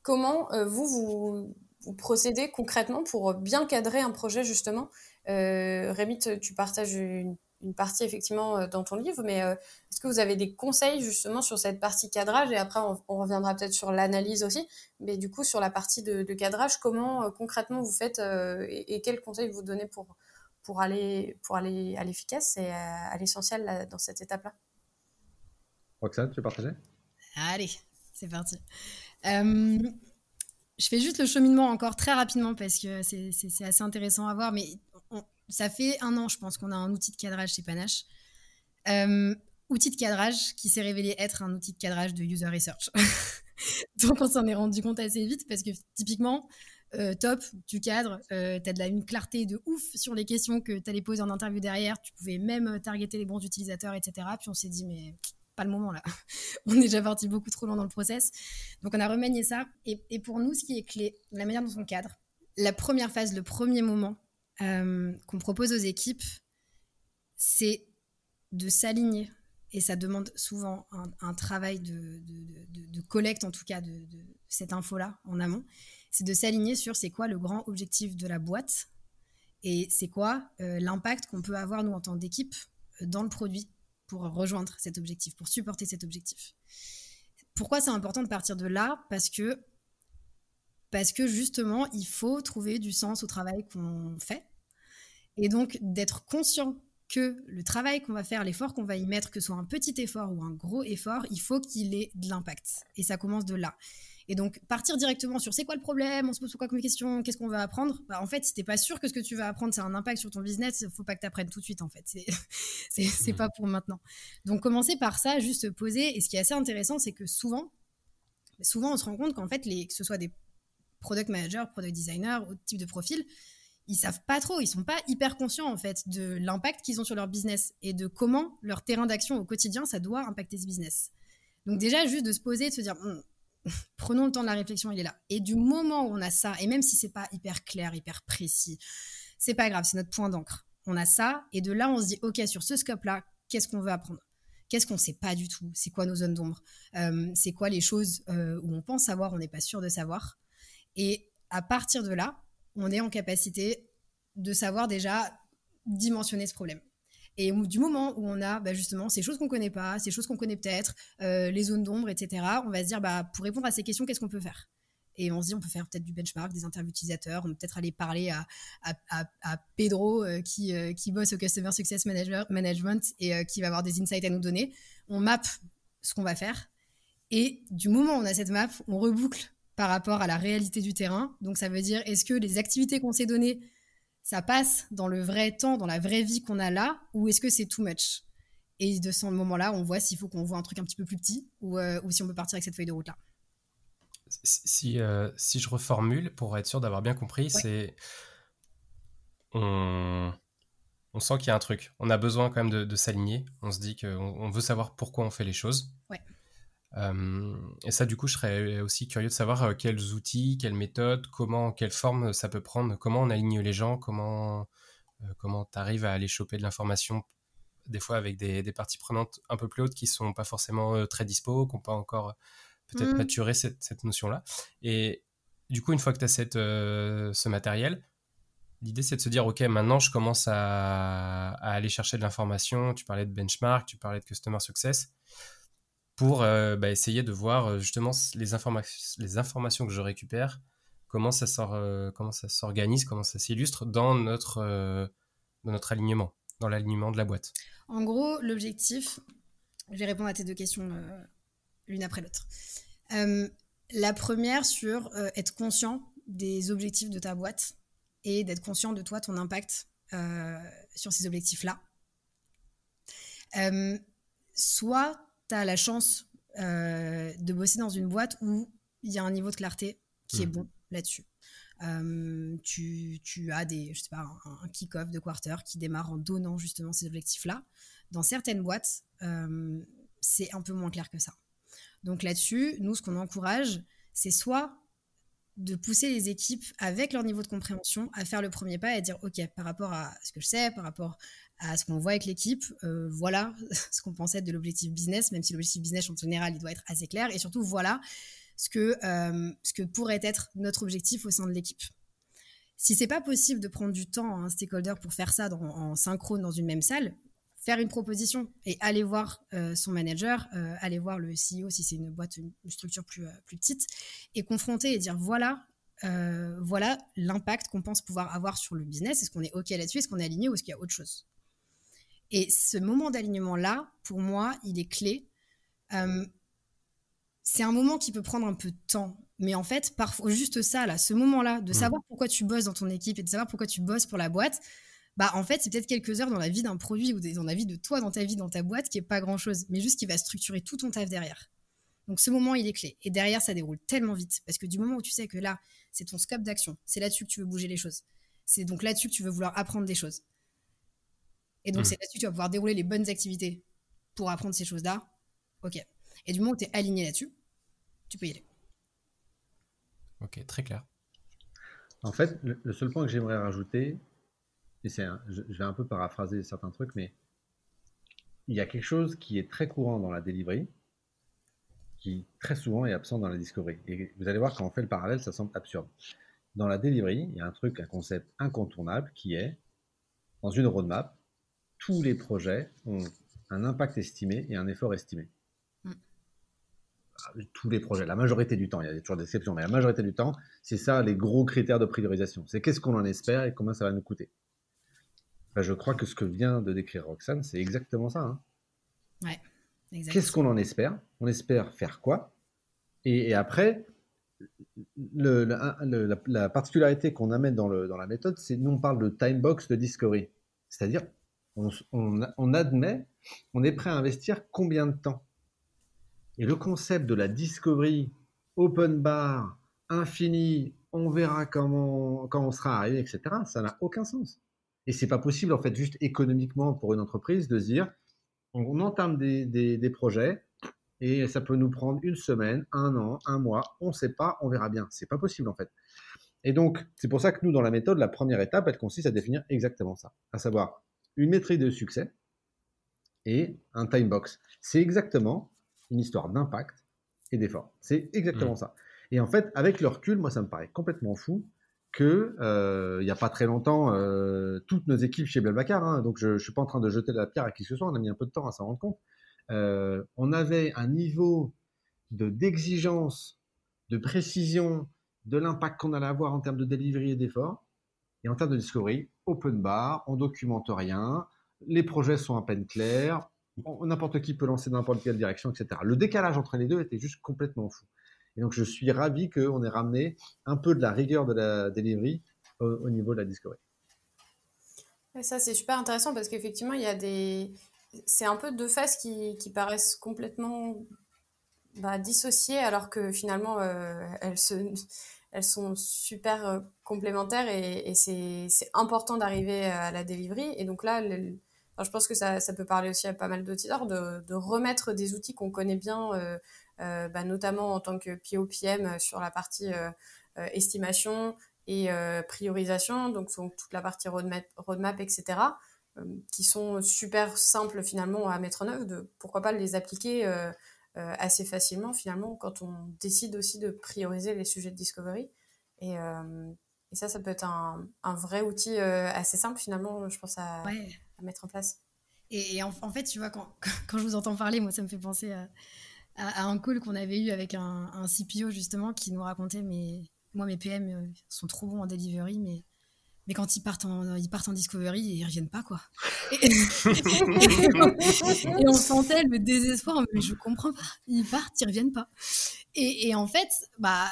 comment euh, vous, vous, vous, procédez concrètement pour bien cadrer un projet justement? Rémi, tu partages une une partie effectivement euh, dans ton livre, mais euh, est-ce que vous avez des conseils justement sur cette partie cadrage? Et après, on, reviendra peut-être sur l'analyse aussi, mais du coup, sur la partie de, cadrage, comment euh, concrètement vous faites et, quels conseils vous donnez pour, pour aller, pour aller à l'efficace et à, l'essentiel dans cette étape-là? Roxane, tu veux partager? Allez, c'est parti. je fais juste le cheminement encore très rapidement parce que c'est assez intéressant à voir, mais ça fait un an, je pense, qu'on a un outil de cadrage chez Panache. Euh, outil de cadrage qui s'est révélé être un outil de cadrage de user research. *laughs* Donc on s'en est rendu compte assez vite parce que typiquement, euh, top, tu cadres, euh, tu as la, une clarté de ouf sur les questions que tu allais poser en interview derrière, tu pouvais même targeter les bons utilisateurs, etc. Puis on s'est dit, mais pas le moment là, *laughs* on est déjà parti beaucoup trop loin dans le process. Donc on a remanié ça. Et, et pour nous, ce qui est clé, la manière dont on cadre, la première phase, le premier moment, euh, qu'on propose aux équipes, c'est de s'aligner. Et ça demande souvent un, travail de, collecte, en tout cas, de, cette info-là en amont. C'est de s'aligner sur c'est quoi le grand objectif de la boîte et c'est quoi euh, l'impact qu'on peut avoir, nous, en tant qu'équipe, euh, dans le produit pour rejoindre cet objectif, pour supporter cet objectif. Pourquoi c'est important de partir de là? Parce que parce que justement, il faut trouver du sens au travail qu'on fait. Et donc, d'être conscient que le travail qu'on va faire, l'effort qu'on va y mettre, que ce soit un petit effort ou un gros effort, il faut qu'il ait de l'impact. Et ça commence de là. Et donc, partir directement sur c'est quoi le problème, on se pose quoi comme question, qu'est-ce qu'on va apprendre bah, En fait, si t'es pas sûr que ce que tu vas apprendre, c'est un impact sur ton business, il faut pas que tu apprennes tout de suite, en fait. C'est, *laughs* pas pour maintenant. Donc, commencer par ça, juste poser. Et ce qui est assez intéressant, c'est que souvent, souvent, on se rend compte qu'en fait, les, que ce soit des product manager, product designer, autre type de profil, ils savent pas trop, ils sont pas hyper conscients en fait de l'impact qu'ils ont sur leur business et de comment leur terrain d'action au quotidien ça doit impacter ce business. Donc déjà juste de se poser, de se dire *laughs* prenons le temps de la réflexion, il est là. Et du moment où on a ça, et même si c'est pas hyper clair, hyper précis, c'est pas grave, c'est notre point d'encre. On a ça et de là on se dit ok sur ce scope là, qu'est-ce qu'on veut apprendre? Qu'est-ce qu'on sait pas du tout? C'est quoi nos zones d'ombre? Euh, C'est quoi les choses euh, où on pense savoir, on n'est pas sûr de savoir? Et à partir de là, on est en capacité de savoir déjà dimensionner ce problème. Et du moment où on a bah, justement ces choses qu'on connaît pas, ces choses qu'on connaît peut-être, euh, les zones d'ombre, etc., on va se dire, bah, pour répondre à ces questions, qu'est-ce qu'on peut faire? Et on se dit, on peut faire peut-être du benchmark, des interviews utilisateurs, on peut peut-être aller parler à, Pedro euh, qui, euh, qui bosse au Customer Success Management et qui va avoir des insights à nous donner. On map ce qu'on va faire. Et du moment où on a cette map, on reboucle par rapport à la réalité du terrain. Donc ça veut dire, est-ce que les activités qu'on s'est données, ça passe dans le vrai temps, dans la vraie vie qu'on a là, ou est-ce que c'est too much? Et de ce moment-là, on voit s'il faut qu'on voit un truc un petit peu plus petit, ou, euh, si on peut partir avec cette feuille de route-là. Si, euh, si je reformule, pour être sûr d'avoir bien compris, c'est... On... on sent qu'il y a un truc. On a besoin quand même de, de s'aligner. On se dit qu'on on veut savoir pourquoi on fait les choses. Ouais. Euh, et ça, du coup, je serais aussi curieux de savoir euh, quels outils, quelles méthodes, comment, quelle forme ça peut prendre, comment on aligne les gens, comment euh, comment tu arrives à aller choper de l'information, des fois avec des, des, parties prenantes un peu plus hautes qui sont pas forcément très dispo, qui n'ont pas encore peut-être mmh. maturé cette, cette notion-là. Et du coup, une fois que tu as cette, ce matériel, l'idée c'est de se dire, OK, maintenant je commence à, à aller chercher de l'information. Tu parlais de benchmark, tu parlais de customer success pour euh, bah, essayer de voir euh, justement les, informations que je récupère, comment ça sort, euh, comment ça s'organise, comment ça s'illustre dans notre, dans notre alignement, dans l'alignement de la boîte. En gros, l'objectif, je vais répondre à tes deux questions l'une après l'autre. la première sur être conscient des objectifs de ta boîte et d'être conscient de toi, ton impact sur ces objectifs-là. soit tu la chance euh, de bosser dans une boîte où il y a un niveau de clarté qui est mmh. bon là-dessus. tu, as des, je sais pas, un, kick-off de quarter qui démarre en donnant justement ces objectifs-là. Dans certaines boîtes, c'est un peu moins clair que ça. Donc là-dessus, nous, ce qu'on encourage, c'est soit de pousser les équipes avec leur niveau de compréhension à faire le premier pas et à dire ok par rapport à ce que je sais par rapport à ce qu'on voit avec l'équipe. Euh, voilà *laughs* ce qu'on pensait de l'objectif business même si l'objectif business en général il doit être assez clair. Et surtout voilà ce que euh, ce que pourrait être notre objectif au sein de l'équipe. Si c'est pas possible de prendre du temps à un stakeholder pour faire ça en synchrone dans une même salle faire une proposition et aller voir euh, son manager, aller voir le CEO si c'est une boîte, une, structure plus, plus petite, et confronter et dire voilà, voilà l'impact qu'on pense pouvoir avoir sur le business. Est-ce qu'on est OK là-dessus? Est-ce qu'on est aligné ou est-ce qu'il y a autre chose? Et ce moment d'alignement-là, pour moi, il est clé. c'est un moment qui peut prendre un peu de temps. Mais en fait, parfois, juste ça, là, ce moment-là, de mmh. savoir pourquoi tu bosses dans ton équipe et de savoir pourquoi tu bosses pour la boîte, bah en fait c'est peut-être quelques heures dans la vie d'un produit ou dans la vie de toi dans ta vie dans ta boîte qui est pas grand chose mais juste qui va structurer tout ton taf derrière donc ce moment il est clé et derrière ça déroule tellement vite parce que du moment où tu sais que là c'est ton scope d'action c'est là-dessus que tu veux bouger les choses c'est donc là-dessus que tu veux vouloir apprendre des choses et donc mmh. c'est là-dessus que tu vas pouvoir dérouler les bonnes activités pour apprendre ces choses là ok et du moment où tu es aligné là-dessus tu peux y aller ok très clair en fait le seul point que j'aimerais rajouter et c'est je, vais un peu paraphraser certains trucs, mais il y a quelque chose qui est très courant dans la delivery, qui très souvent est absent dans la discovery. Et vous allez voir, quand on fait le parallèle, ça semble absurde. Dans la delivery, il y a un truc, un concept incontournable qui est, dans une roadmap, tous les projets ont un impact estimé et un effort estimé. Mm. Tous les projets, la majorité du temps, il y a toujours des exceptions, mais la majorité du temps, c'est ça les gros critères de priorisation. C'est qu'est-ce qu'on en espère et combien ça va nous coûter. Je crois que ce que vient de décrire Roxane, c'est exactement ça. Hein. Ouais, Qu'est-ce qu'on en espère? On espère faire quoi? Et, après, le, la, particularité qu'on amène dans, dans, la méthode, c'est nous on parle de time box de discovery. C'est-à-dire, on, admet, on est prêt à investir combien de temps? Et le concept de la discovery open bar, infini, on verra comment, quand on sera arrivé, etc., ça n'a aucun sens. Et c'est pas possible, en fait, juste économiquement pour une entreprise de se dire, on, entame des, des, projets et ça peut nous prendre une semaine, un an, un mois, on ne sait pas, on verra bien. C'est pas possible, en fait. Et donc, c'est pour ça que nous, dans la méthode, la première étape, elle consiste à définir exactement ça, à savoir une métrique de succès et un time box. C'est exactement une histoire d'impact et d'effort. C'est exactement mmh. ça. Et en fait, avec le recul, moi, ça me paraît complètement fou que euh, il n'y a pas très longtemps, euh, toutes nos équipes chez Blablacar, hein, donc je ne suis pas en train de jeter la pierre à qui que ce soit, on a mis un peu de temps à s'en rendre compte, euh, on avait un niveau de d'exigence, de précision, de l'impact qu'on allait avoir en termes de delivery et d'effort, et en termes de discovery, open bar, on documente rien, les projets sont à peine clairs, n'importe qui peut lancer n'importe quelle direction, etc. Le décalage entre les deux était juste complètement fou. Et donc, je suis ravi qu'on ait ramené un peu de la rigueur de la delivery au, niveau de la discovery. ça, c'est super intéressant parce qu'effectivement, il y a des. C'est un peu deux phases qui, qui paraissent complètement bah, dissociées alors que finalement, euh, elles, se, elles sont super euh, complémentaires et, c'est important d'arriver à la delivery. Et donc là, je pense que ça, peut parler aussi à pas mal d'auditeurs de, de, remettre des outils qu'on connaît bien. Euh, euh, bah, notamment en tant que POPM euh, sur la partie euh, estimation et priorisation, donc toute la partie roadmap, roadmap etc., qui sont super simples finalement à mettre en œuvre, de pourquoi pas les appliquer assez facilement finalement quand on décide aussi de prioriser les sujets de discovery. Et, et ça, ça peut être un, un vrai outil assez simple finalement, je pense, à, à mettre en place. Et, en, en, fait, tu vois, quand, *laughs* quand, je vous entends parler, moi, ça me fait penser à, à, un call qu'on avait eu avec un, un, CPO justement qui nous racontait mais moi mes PM euh, sont trop bons en delivery mais mais quand ils partent en ils partent en discovery ils reviennent pas quoi. *laughs* Et, on sentait le désespoir mais je comprends pas. Ils partent ils reviennent pas. Et, et en fait bah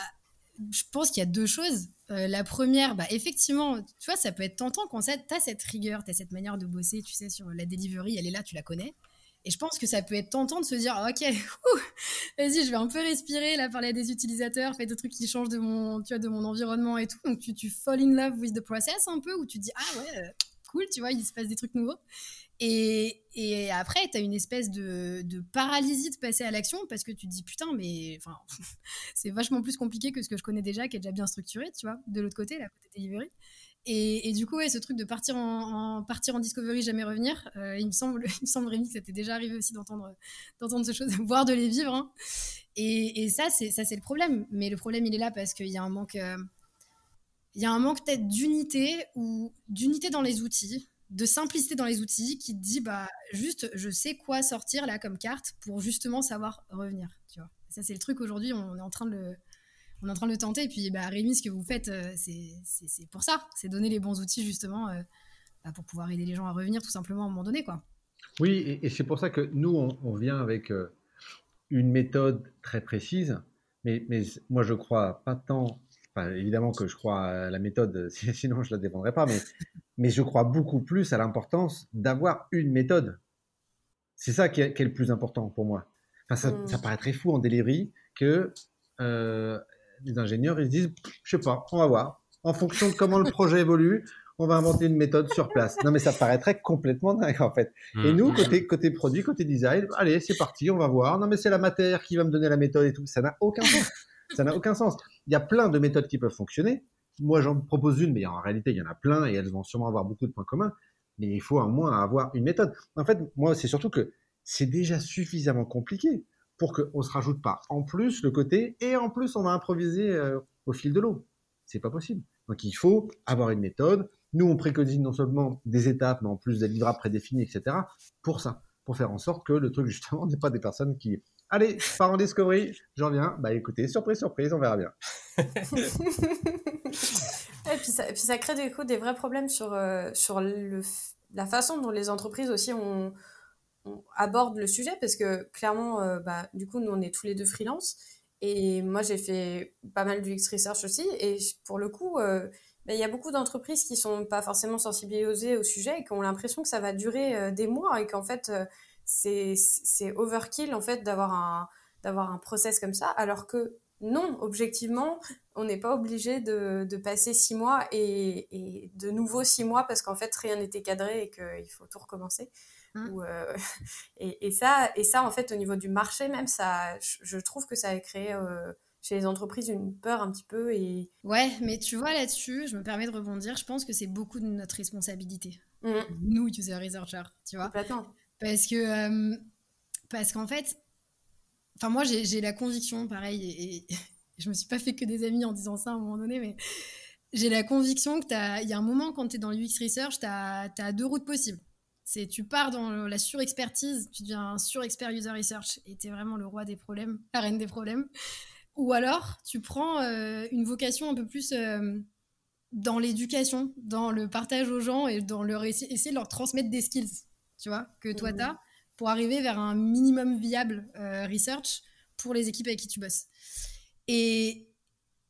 je pense qu'il y a deux choses. Euh, la première, bah, effectivement, tu vois, ça peut être tentant quand tu as cette rigueur, tu as cette manière de bosser, tu sais, sur la delivery, elle est là, tu la connais. Et je pense que ça peut être tentant de se dire, ok, *laughs* vas-y, je vais un peu respirer, là, parler à des utilisateurs, faire des trucs qui changent de mon, tu vois, de mon environnement et tout. Donc, tu, tu fall in love with the process un peu, où tu dis, ah ouais, cool, tu vois, il se passe des trucs nouveaux. Et, et après, tu as une espèce de, de, paralysie de passer à l'action parce que tu te dis, putain, mais *laughs* c'est vachement plus compliqué que ce que je connais déjà, qui est déjà bien structuré, tu vois, de l'autre côté, la côté delivery. Et, du coup, ce truc de partir en, partir en discovery, jamais revenir, euh, il me semble, *laughs* il me semble Rémi que ça t'est déjà arrivé aussi d'entendre, d'entendre ces choses, *laughs* voire de les vivre. Hein. Et, et, ça, c'est ça, c'est le problème. Mais le problème, il est là parce qu'il y a un manque, euh, il y a un manque peut-être d'unité ou d'unité dans les outils, de simplicité dans les outils, qui te dit, bah, juste, je sais quoi sortir là comme carte pour justement savoir revenir. Tu vois. Ça, c'est le truc aujourd'hui. On est en train de le on est en train de le tenter. Et puis, bah, Rémi, ce que vous faites, euh, c'est pour ça. C'est donner les bons outils, justement, euh, bah, pour pouvoir aider les gens à revenir, tout simplement, à un moment donné. Quoi. Oui, et, c'est pour ça que nous, on, vient avec euh, une méthode très précise. Mais, mais moi, je crois pas tant. évidemment que je crois à la méthode, *laughs* sinon je la défendrais pas. Mais, mais je crois beaucoup plus à l'importance d'avoir une méthode. C'est ça qui est, le plus important pour moi. Enfin, ça, mmh. ça paraît très fou en delivery que les ingénieurs, ils se disent, je sais pas, on va voir. En fonction de comment le projet évolue, on va inventer une méthode sur place. Non, mais ça paraîtrait complètement dingue, en fait. Et nous, mm. côté, côté produit, côté design, allez, c'est parti, on va voir. Non, mais c'est la matière qui va me donner la méthode et tout. Ça n'a aucun sens. Ça n'a aucun sens. Il y a plein de méthodes qui peuvent fonctionner. Moi, j'en propose une, mais en réalité, il y en a plein et elles vont sûrement avoir beaucoup de points communs. Mais il faut au moins avoir une méthode. En fait, moi, c'est surtout que c'est déjà suffisamment compliqué pour qu'on ne se rajoute pas en plus le côté et en plus on va improviser euh, au fil de l'eau. C'est pas possible. Donc il faut avoir une méthode. Nous, on préconise non seulement des étapes, mais en plus des livrables prédéfinis, etc. pour ça, pour faire en sorte que le truc, justement, *laughs* n'est pas des personnes qui Allez, je pars en discovery, j'en viens. Bah écoutez, surprise, surprise, on verra bien. *laughs* et, puis ça, crée des vrais problèmes sur, euh, la façon dont les entreprises aussi ont, on aborde le sujet parce que clairement, euh, bah, du coup, nous, on est tous les deux freelance. Et moi, j'ai fait pas mal du X-Research aussi. Et pour le coup, euh, bah, il y a beaucoup d'entreprises qui sont pas forcément sensibilisées au sujet et qui ont l'impression que ça va durer euh, des mois et qu'en fait, c'est overkill en fait d'avoir un, un process comme ça. Alors que non, objectivement, on n'est pas obligé de, de, passer six mois et, et de nouveau six mois parce qu'en fait, rien n'était cadré et qu'il faut tout recommencer. Mmh. Euh, *laughs* et, ça, et ça, en fait, au niveau du marché même, ça, je, trouve que ça a créé euh, chez les entreprises une peur un petit peu. Et... Ouais, mais tu vois là-dessus, je me permets de rebondir, je pense que c'est beaucoup de notre responsabilité. Mmh. Nous, user researchers, tu vois. Parce que, euh, parce qu'en fait, enfin moi j'ai la conviction, pareil, et, *laughs* je me suis pas fait que des amis en disant ça à un moment donné, mais j'ai la conviction qu'il y a un moment quand tu es dans l'UX Research, tu as, as, deux routes possibles. C'est tu pars dans la surexpertise, tu deviens un surexpert user research et tu es vraiment le roi des problèmes, la reine des problèmes. Ou alors tu prends euh, une vocation un peu plus euh, dans l'éducation, dans le partage aux gens et dans leur essayer de leur transmettre des skills, tu vois, que toi tu as pour arriver vers un minimum viable euh, research pour les équipes avec qui tu bosses. Et,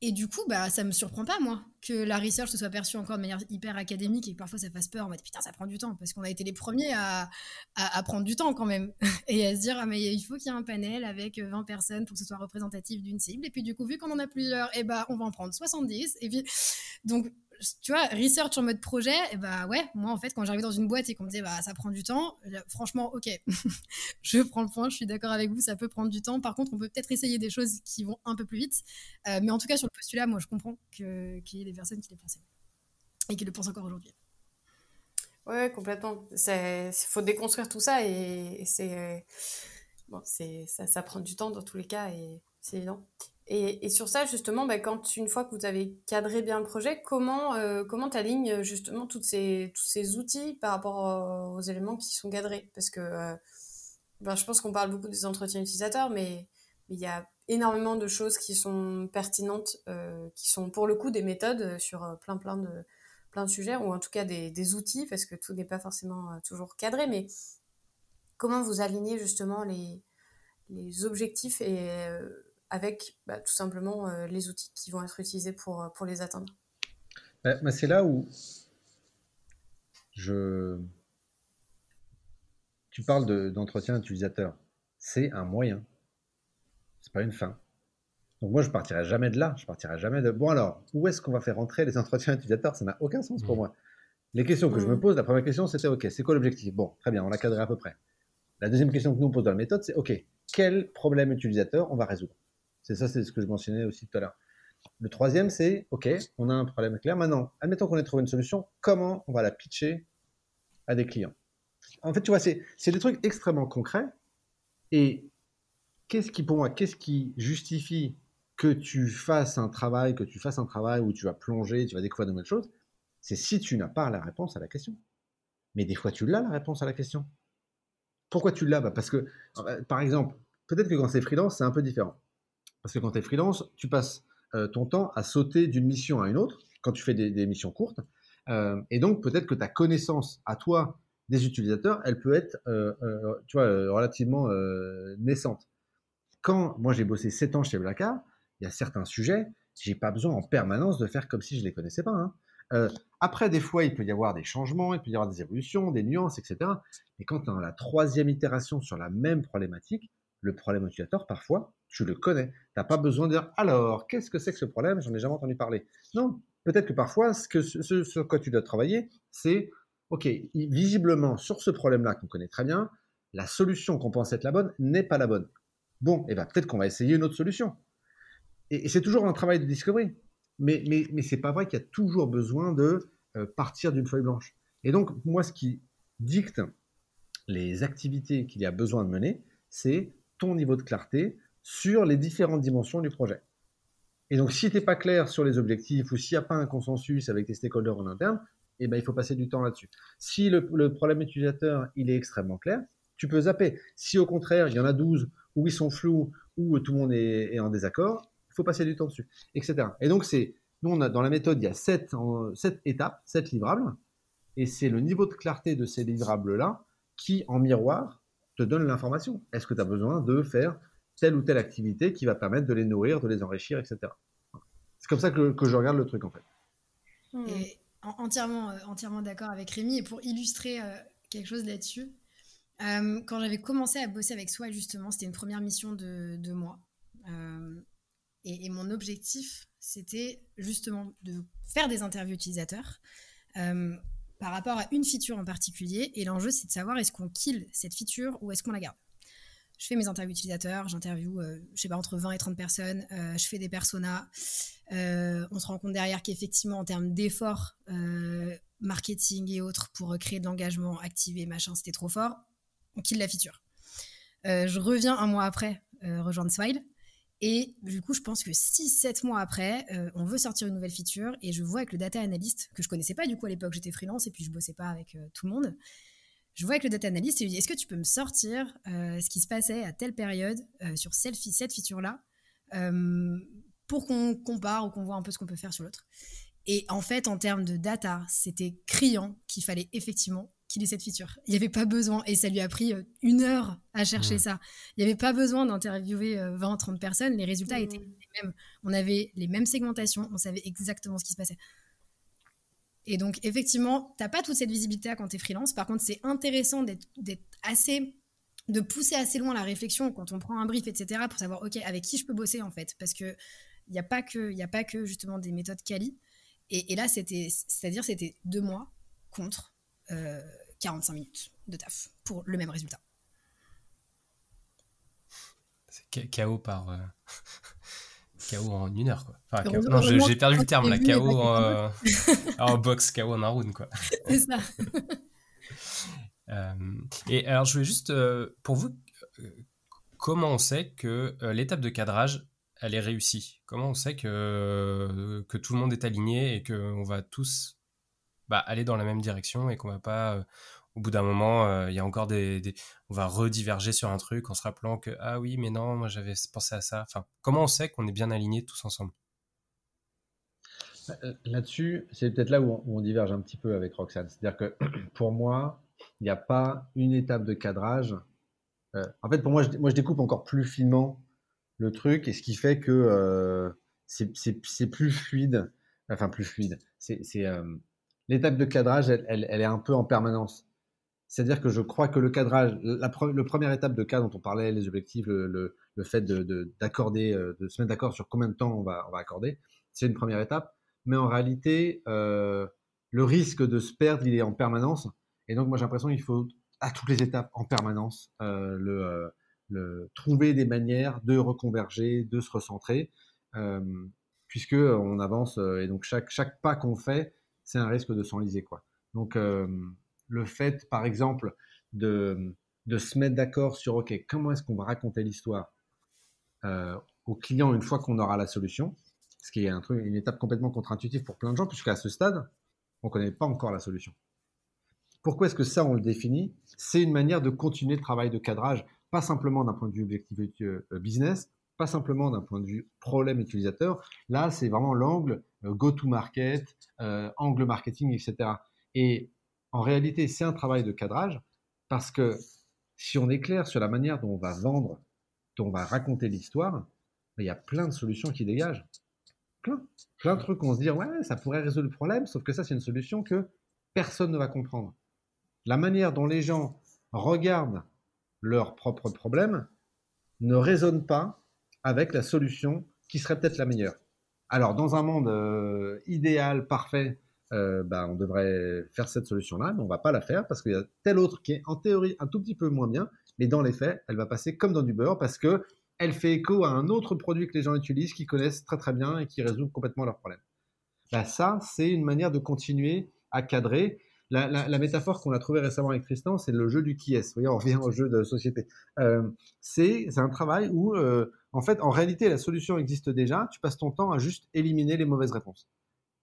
et du coup, bah, ça me surprend pas, moi, que la research se soit perçue encore de manière hyper académique et que parfois ça fasse peur en mode putain, ça prend du temps, parce qu'on a été les premiers à, à, prendre du temps quand même, *laughs* et à se dire, ah, mais il faut qu'il y ait un panel avec 20 personnes pour que ce soit représentatif d'une cible, et puis du coup, vu qu'on en a plusieurs, et eh bah, on va en prendre 70, et puis, donc, tu vois, research en mode projet, et bah ouais, moi en fait, quand j'arrivais dans une boîte et qu'on me disait bah ça prend du temps, franchement, ok, *laughs* je prends le point, je suis d'accord avec vous, ça peut prendre du temps. Par contre, on peut peut-être essayer des choses qui vont un peu plus vite. Euh, mais en tout cas, sur le postulat, moi je comprends qu'il y ait des personnes qui les pensaient et qui le pensent encore aujourd'hui. Ouais, complètement. Il faut déconstruire tout ça et, c'est. Bon, ça prend du temps dans tous les cas et c'est évident. Et, sur ça, justement, bah, quand une fois que vous avez cadré bien le projet, comment euh, comment alignes justement ces, tous ces outils par rapport aux, éléments qui sont cadrés? Parce que euh, ben, je pense qu'on parle beaucoup des entretiens utilisateurs, mais il y a énormément de choses qui sont pertinentes, euh, qui sont pour le coup des méthodes sur plein plein de plein de sujets, ou en tout cas des, des outils, parce que tout n'est pas forcément toujours cadré. Mais comment vous alignez justement les, les objectifs et avec bah, tout simplement euh, les outils qui vont être utilisés pour, euh, pour les atteindre. Bah, bah, c'est là où je tu parles d'entretien utilisateur. C'est un moyen. C'est pas une fin. Donc moi, je partirai jamais de là. Je partirai jamais de. Bon alors, où est-ce qu'on va faire rentrer les *laughs* entretiens utilisateurs? Ça n'a aucun sens pour mmh. moi. Les questions que je me mmh. pose, la première question, c'était OK, c'est quoi l'objectif? Bon, très bien, on l'a cadré à peu près. La deuxième question que nous pose dans la méthode, c'est OK, quel problème utilisateur on va résoudre? C'est ça, c'est ce que je mentionnais aussi tout à l'heure. Le troisième, c'est OK, on a un problème clair. Maintenant, admettons qu'on ait trouvé une solution, comment on va la pitcher à des clients? En fait, tu vois, c'est des trucs extrêmement concrets. Et qu'est-ce qui, pour moi, qu'est-ce qui justifie que tu fasses un travail, que tu fasses un travail où tu vas plonger, tu vas découvrir de nouvelles choses? C'est si tu n'as pas la réponse à la question. Mais des fois, tu l'as la réponse à la question. Pourquoi tu l'as? Bah, Parce que, euh, par exemple, peut-être que quand c'est freelance, c'est un peu différent. Parce que quand tu es freelance, tu passes euh, ton temps à sauter d'une mission à une autre, quand tu fais des, missions courtes. Euh, et donc, peut-être que ta connaissance à toi des utilisateurs, elle peut être tu vois, relativement naissante. Quand moi j'ai bossé 7 ans chez Blackard, il y a certains sujets, j'ai pas besoin en permanence de faire comme si je les connaissais pas. Hein. Euh, après, des fois, il peut y avoir des changements, il peut y avoir des évolutions, des nuances, etc. Mais quand tu as la troisième itération sur la même problématique, le problème utilisateur, parfois, tu le connais. Tu n'as pas besoin de dire alors, qu'est-ce que c'est que ce problème? J'en ai jamais entendu parler. Non, peut-être que parfois, ce, que, sur quoi tu dois travailler, c'est OK, visiblement, sur ce problème-là qu'on connaît très bien, la solution qu'on pense être la bonne n'est pas la bonne. Bon, et eh ben, peut-être qu'on va essayer une autre solution. Et, c'est toujours un travail de discovery. Mais, mais, mais ce n'est pas vrai qu'il y a toujours besoin de euh, partir d'une feuille blanche. Et donc, moi, ce qui dicte les activités qu'il y a besoin de mener, c'est ton niveau de clarté sur les différentes dimensions du projet. Et donc, si tu n'es pas clair sur les objectifs ou s'il n'y a pas un consensus avec tes stakeholders en interne, eh ben, il faut passer du temps là-dessus. Si le, problème utilisateur, il est extrêmement clair, tu peux zapper. Si au contraire, il y en a 12 où ils sont flous, ou tout le monde est en désaccord, il faut passer du temps dessus, etc. Et donc, c'est, nous, on a, dans la méthode, il y a sept, sept étapes, sept livrables, et c'est le niveau de clarté de ces livrables-là qui, en miroir, te donne l'information. Est-ce que tu as besoin de faire telle ou telle activité qui va permettre de les nourrir, de les enrichir, etc. C'est comme ça que, que, je regarde le truc, en fait. Hmm. Et entièrement, euh, entièrement d'accord avec Rémi. Et pour illustrer euh, quelque chose là-dessus, euh, quand j'avais commencé à bosser avec soi, justement, c'était une première mission de, de moi. Et, mon objectif, c'était justement de faire des interviews utilisateurs euh, par rapport à une feature en particulier. Et l'enjeu, c'est de savoir est-ce qu'on kill cette feature ou est-ce qu'on la garde. Je fais mes interviews utilisateurs, j'interviewe, euh, je sais pas, entre 20 et 30 personnes, euh, je fais des personas. on se rend compte derrière qu'effectivement, en termes d'efforts marketing et autres pour créer de l'engagement, activer, machin, c'était trop fort. On kill la feature. je reviens un mois après rejoindre Smile. Et du coup, je pense que 6-7 mois après, euh, on veut sortir une nouvelle feature et je vois avec le data analyst, que je connaissais pas du coup à l'époque, j'étais freelance et puis je bossais pas avec euh, tout le monde. Je vois avec le data analyst et je lui dis Est-ce que tu peux me sortir euh, ce qui se passait à telle période sur cette feature-là pour qu'on compare ou qu'on voit un peu ce qu'on peut faire sur l'autre? Et en fait, en termes de data, c'était criant qu'il fallait effectivement qu'il ait cette feature. Il n'y avait pas besoin, et ça lui a pris euh, une heure à chercher ça. Il n'y avait pas besoin d'interviewer 20, euh, 30 personnes, les résultats étaient les mêmes. On avait les mêmes segmentations, on savait exactement ce qui se passait. Et donc, effectivement, tu n'as pas toute cette visibilité quand tu es freelance. Par contre, c'est intéressant d'être assez de pousser assez loin la réflexion quand on prend un brief, etc., pour savoir, OK, avec qui je peux bosser, en fait. Parce qu'il n'y a, pas que, y a pas que, justement, des méthodes quali. Et, et là, c'était, c'est-à-dire, c'était deux mois contre 45 euh, minutes de taf pour le même résultat. C'est KO par. Euh, *laughs* KO en une heure, quoi. non, j'ai perdu le terme, là. KO en, en boxe, KO en un round, quoi. *laughs* C'est ça. *laughs* Euh, et alors, je voulais juste, pour vous, comment on sait que l'étape de cadrage, elle est réussie? Comment on sait que, que tout le monde est aligné et qu'on va tous bah, aller dans la même direction et qu'on va pas euh, au bout d'un moment euh, il y a encore des, on va rediverger sur un truc en se rappelant que ah oui mais non moi j'avais pensé à ça enfin comment on sait qu'on est bien alignés tous ensemble? Euh, Là-dessus, c'est peut-être là où on, diverge un petit peu avec Roxane. C'est-à-dire que *clears throat* pour moi, il n'y a pas une étape de cadrage. en fait, pour moi je, moi, je découpe encore plus finement le truc et ce qui fait que c'est plus fluide. Enfin, plus fluide. C'est l'étape de cadrage, elle, est un peu en permanence. C'est-à-dire que je crois que le cadrage, la, première étape de cas dont on parlait, les objectifs, le, fait d'accorder, de, de, se mettre d'accord sur combien de temps on va, on va accorder, c'est une première étape. Mais en réalité, euh, le risque de se perdre, il est en permanence. Et donc, moi, j'ai l'impression qu'il faut, à toutes les étapes, en permanence, euh, le, euh, le, trouver des manières de reconverger, de se recentrer, euh, puisque on avance. et donc, chaque, chaque pas qu'on fait, c'est un risque de s'enliser, quoi. Donc, le fait, par exemple, de, de se mettre d'accord sur, OK, comment est-ce qu'on va raconter l'histoire au client une fois qu'on aura la solution, ce qui est un truc, une étape complètement contre-intuitive pour plein de gens, puisqu'à ce stade, on ne connaît pas encore la solution. Pourquoi est-ce que ça, on le définit? C'est une manière de continuer le travail de cadrage, pas simplement d'un point de vue objectif euh, business, pas simplement d'un point de vue problème utilisateur. Là, c'est vraiment l'angle euh, go-to-market, euh, angle marketing, etc. Et en réalité, c'est un travail de cadrage parce que si on est clair sur la manière dont on va vendre, dont on va raconter l'histoire, il y a plein de solutions qui dégagent plein, plein de trucs on se dit ouais, ça pourrait résoudre le problème, sauf que ça, c'est une solution que personne ne va comprendre. La manière dont les gens regardent leurs propres problèmes ne résonne pas avec la solution qui serait peut-être la meilleure. Alors, dans un monde euh, idéal, parfait, euh, bah, on devrait faire cette solution-là, mais on va pas la faire parce qu'il y a telle autre qui est en théorie un tout petit peu moins bien, mais dans les faits, elle va passer comme dans du beurre parce que elle fait écho à un autre produit que les gens utilisent, qui connaissent très très bien et qui résout complètement leurs problèmes. Bah, ça, c'est une manière de continuer à cadrer. La, métaphore qu'on a trouvée récemment avec Tristan, c'est le jeu du qui est. Voyez, on revient au jeu de société. Euh, c'est un travail où, euh, en fait, en réalité, la solution existe déjà. Tu passes ton temps à juste éliminer les mauvaises réponses.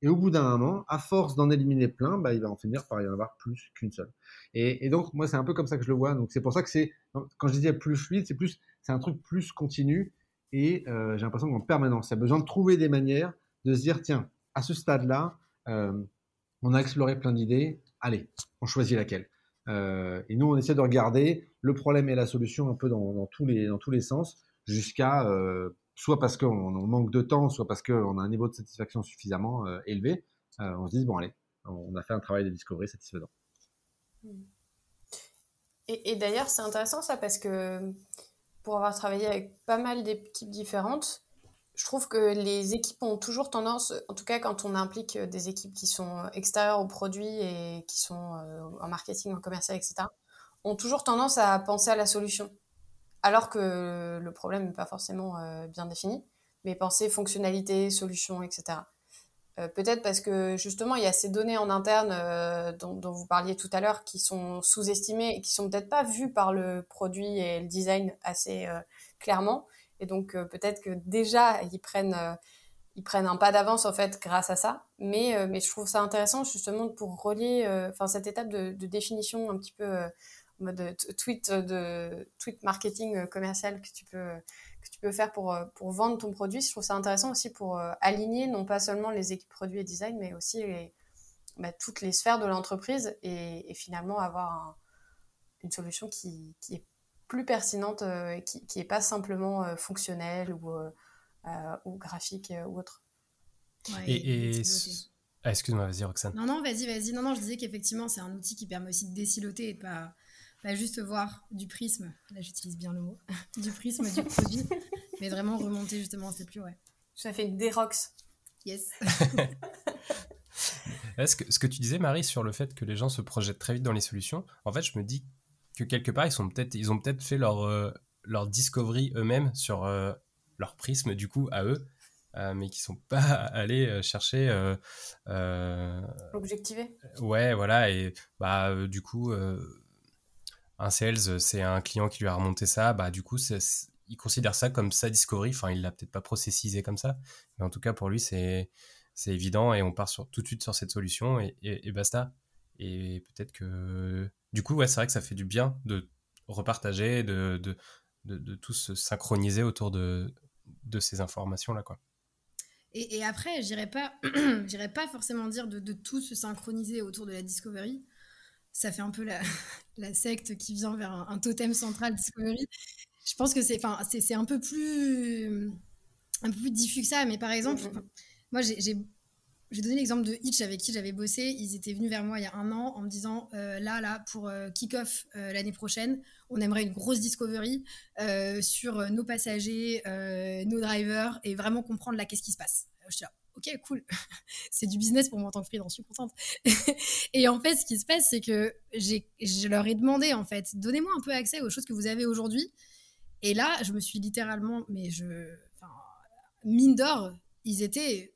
Et au bout d'un moment, à force d'en éliminer plein, bah, il va en finir par y en avoir plus qu'une seule. Et, donc, moi, c'est un peu comme ça que je le vois. Donc, c'est pour ça que c'est, quand je disais plus fluide, c'est plus, c'est un truc plus continu. Et euh, j'ai l'impression qu'en permanence, il y a besoin de trouver des manières de se dire, tiens, à ce stade-là, on a exploré plein d'idées. Allez, on choisit laquelle. Euh, et nous, on essaie de regarder le problème et la solution un peu dans, tous les dans tous les sens, jusqu'à soit parce qu'on manque de temps, soit parce qu'on a un niveau de satisfaction suffisamment euh, élevé, euh, on se dit, bon allez, on a fait un travail de discovery satisfaisant. Et, d'ailleurs, c'est intéressant ça parce que pour avoir travaillé avec pas mal d'équipes différentes, je trouve que les équipes ont toujours tendance, en tout cas quand on implique des équipes qui sont extérieures au produit et qui sont euh, en marketing, en commercial, etc., ont toujours tendance à penser à la solution alors que le problème n'est pas forcément euh, bien défini, mais penser fonctionnalité, solution, etc. Euh, peut-être parce que justement, il y a ces données en interne euh, dont, vous parliez tout à l'heure qui sont sous-estimées et qui sont peut-être pas vues par le produit et le design assez clairement. Et donc peut-être que déjà, ils prennent, ils prennent un pas d'avance en fait grâce à ça. Mais, mais je trouve ça intéressant justement pour relier enfin cette étape de, définition un petit peu mode tweet de tweet marketing euh, commercial que tu peux que tu peux faire pour euh, pour vendre ton produit. Je trouve ça intéressant aussi pour euh, aligner non pas seulement les équipes produits et design, mais aussi bah, toutes les sphères de l'entreprise et, finalement avoir une solution qui, qui, est plus pertinente et qui, qui est pas simplement fonctionnelle ou, ou graphique ou autre. et, ah, excuse-moi, vas-y Roxane. Non, non, vas-y, vas-y. Non, non, je disais qu'effectivement, c'est un outil qui permet aussi de désiloter et de pas, pas juste voir du prisme, là j'utilise bien le mot, *laughs* du prisme du produit, *laughs* mais vraiment remonter justement c'est plus, ouais. Ça fait une dérox. Yes. *laughs* Est-ce que, ce que tu disais, Marie, sur le fait que les gens se projettent très vite dans les solutions, en fait, je me dis que quelque part, ils, sont peut ils ont peut-être fait leur, euh, leur discovery eux-mêmes sur euh, leur prisme, du coup, à eux, euh, mais qui sont pas *laughs* allés chercher. Objectiver Ouais, voilà, et bah, du coup un sales, c'est un client qui lui a remonté ça, bah du coup, il considère ça comme sa discovery. Enfin, il l'a peut-être pas processisé comme ça, mais en tout cas pour lui, c'est c'est évident et on part sur, tout de suite sur cette solution et, et, basta. Et peut-être que du coup, ouais, c'est vrai que ça fait du bien de repartager, de, de, de, de tous se synchroniser autour de, de ces informations-là, quoi. Et, et, après, j'irais pas, *clears throat* j'irais pas forcément dire de, de tout se synchroniser autour de la discovery ça fait un peu la, *laughs* la secte qui vient vers un, totem central Discovery. Je pense que c'est, enfin, c'est, un peu plus, un peu plus diffus que ça. Mais par exemple, moi, j'ai, je vais donner l'exemple de Hitch avec qui j'avais bossé. Ils étaient venus vers moi il y a un an en me disant euh, là, là, pour euh, kick-off euh, l'année prochaine, on aimerait une grosse discovery sur nos passagers, nos drivers et vraiment comprendre là qu'est-ce qui se passe. Je suis là, ok, cool. *laughs* c'est du business pour moi en tant que freelance, je suis contente. *laughs* et en fait, ce qui se passe, c'est que je leur ai demandé en fait, donnez-moi un peu accès aux choses que vous avez aujourd'hui. Et là, je me suis littéralement, mais je, mine d'or, ils étaient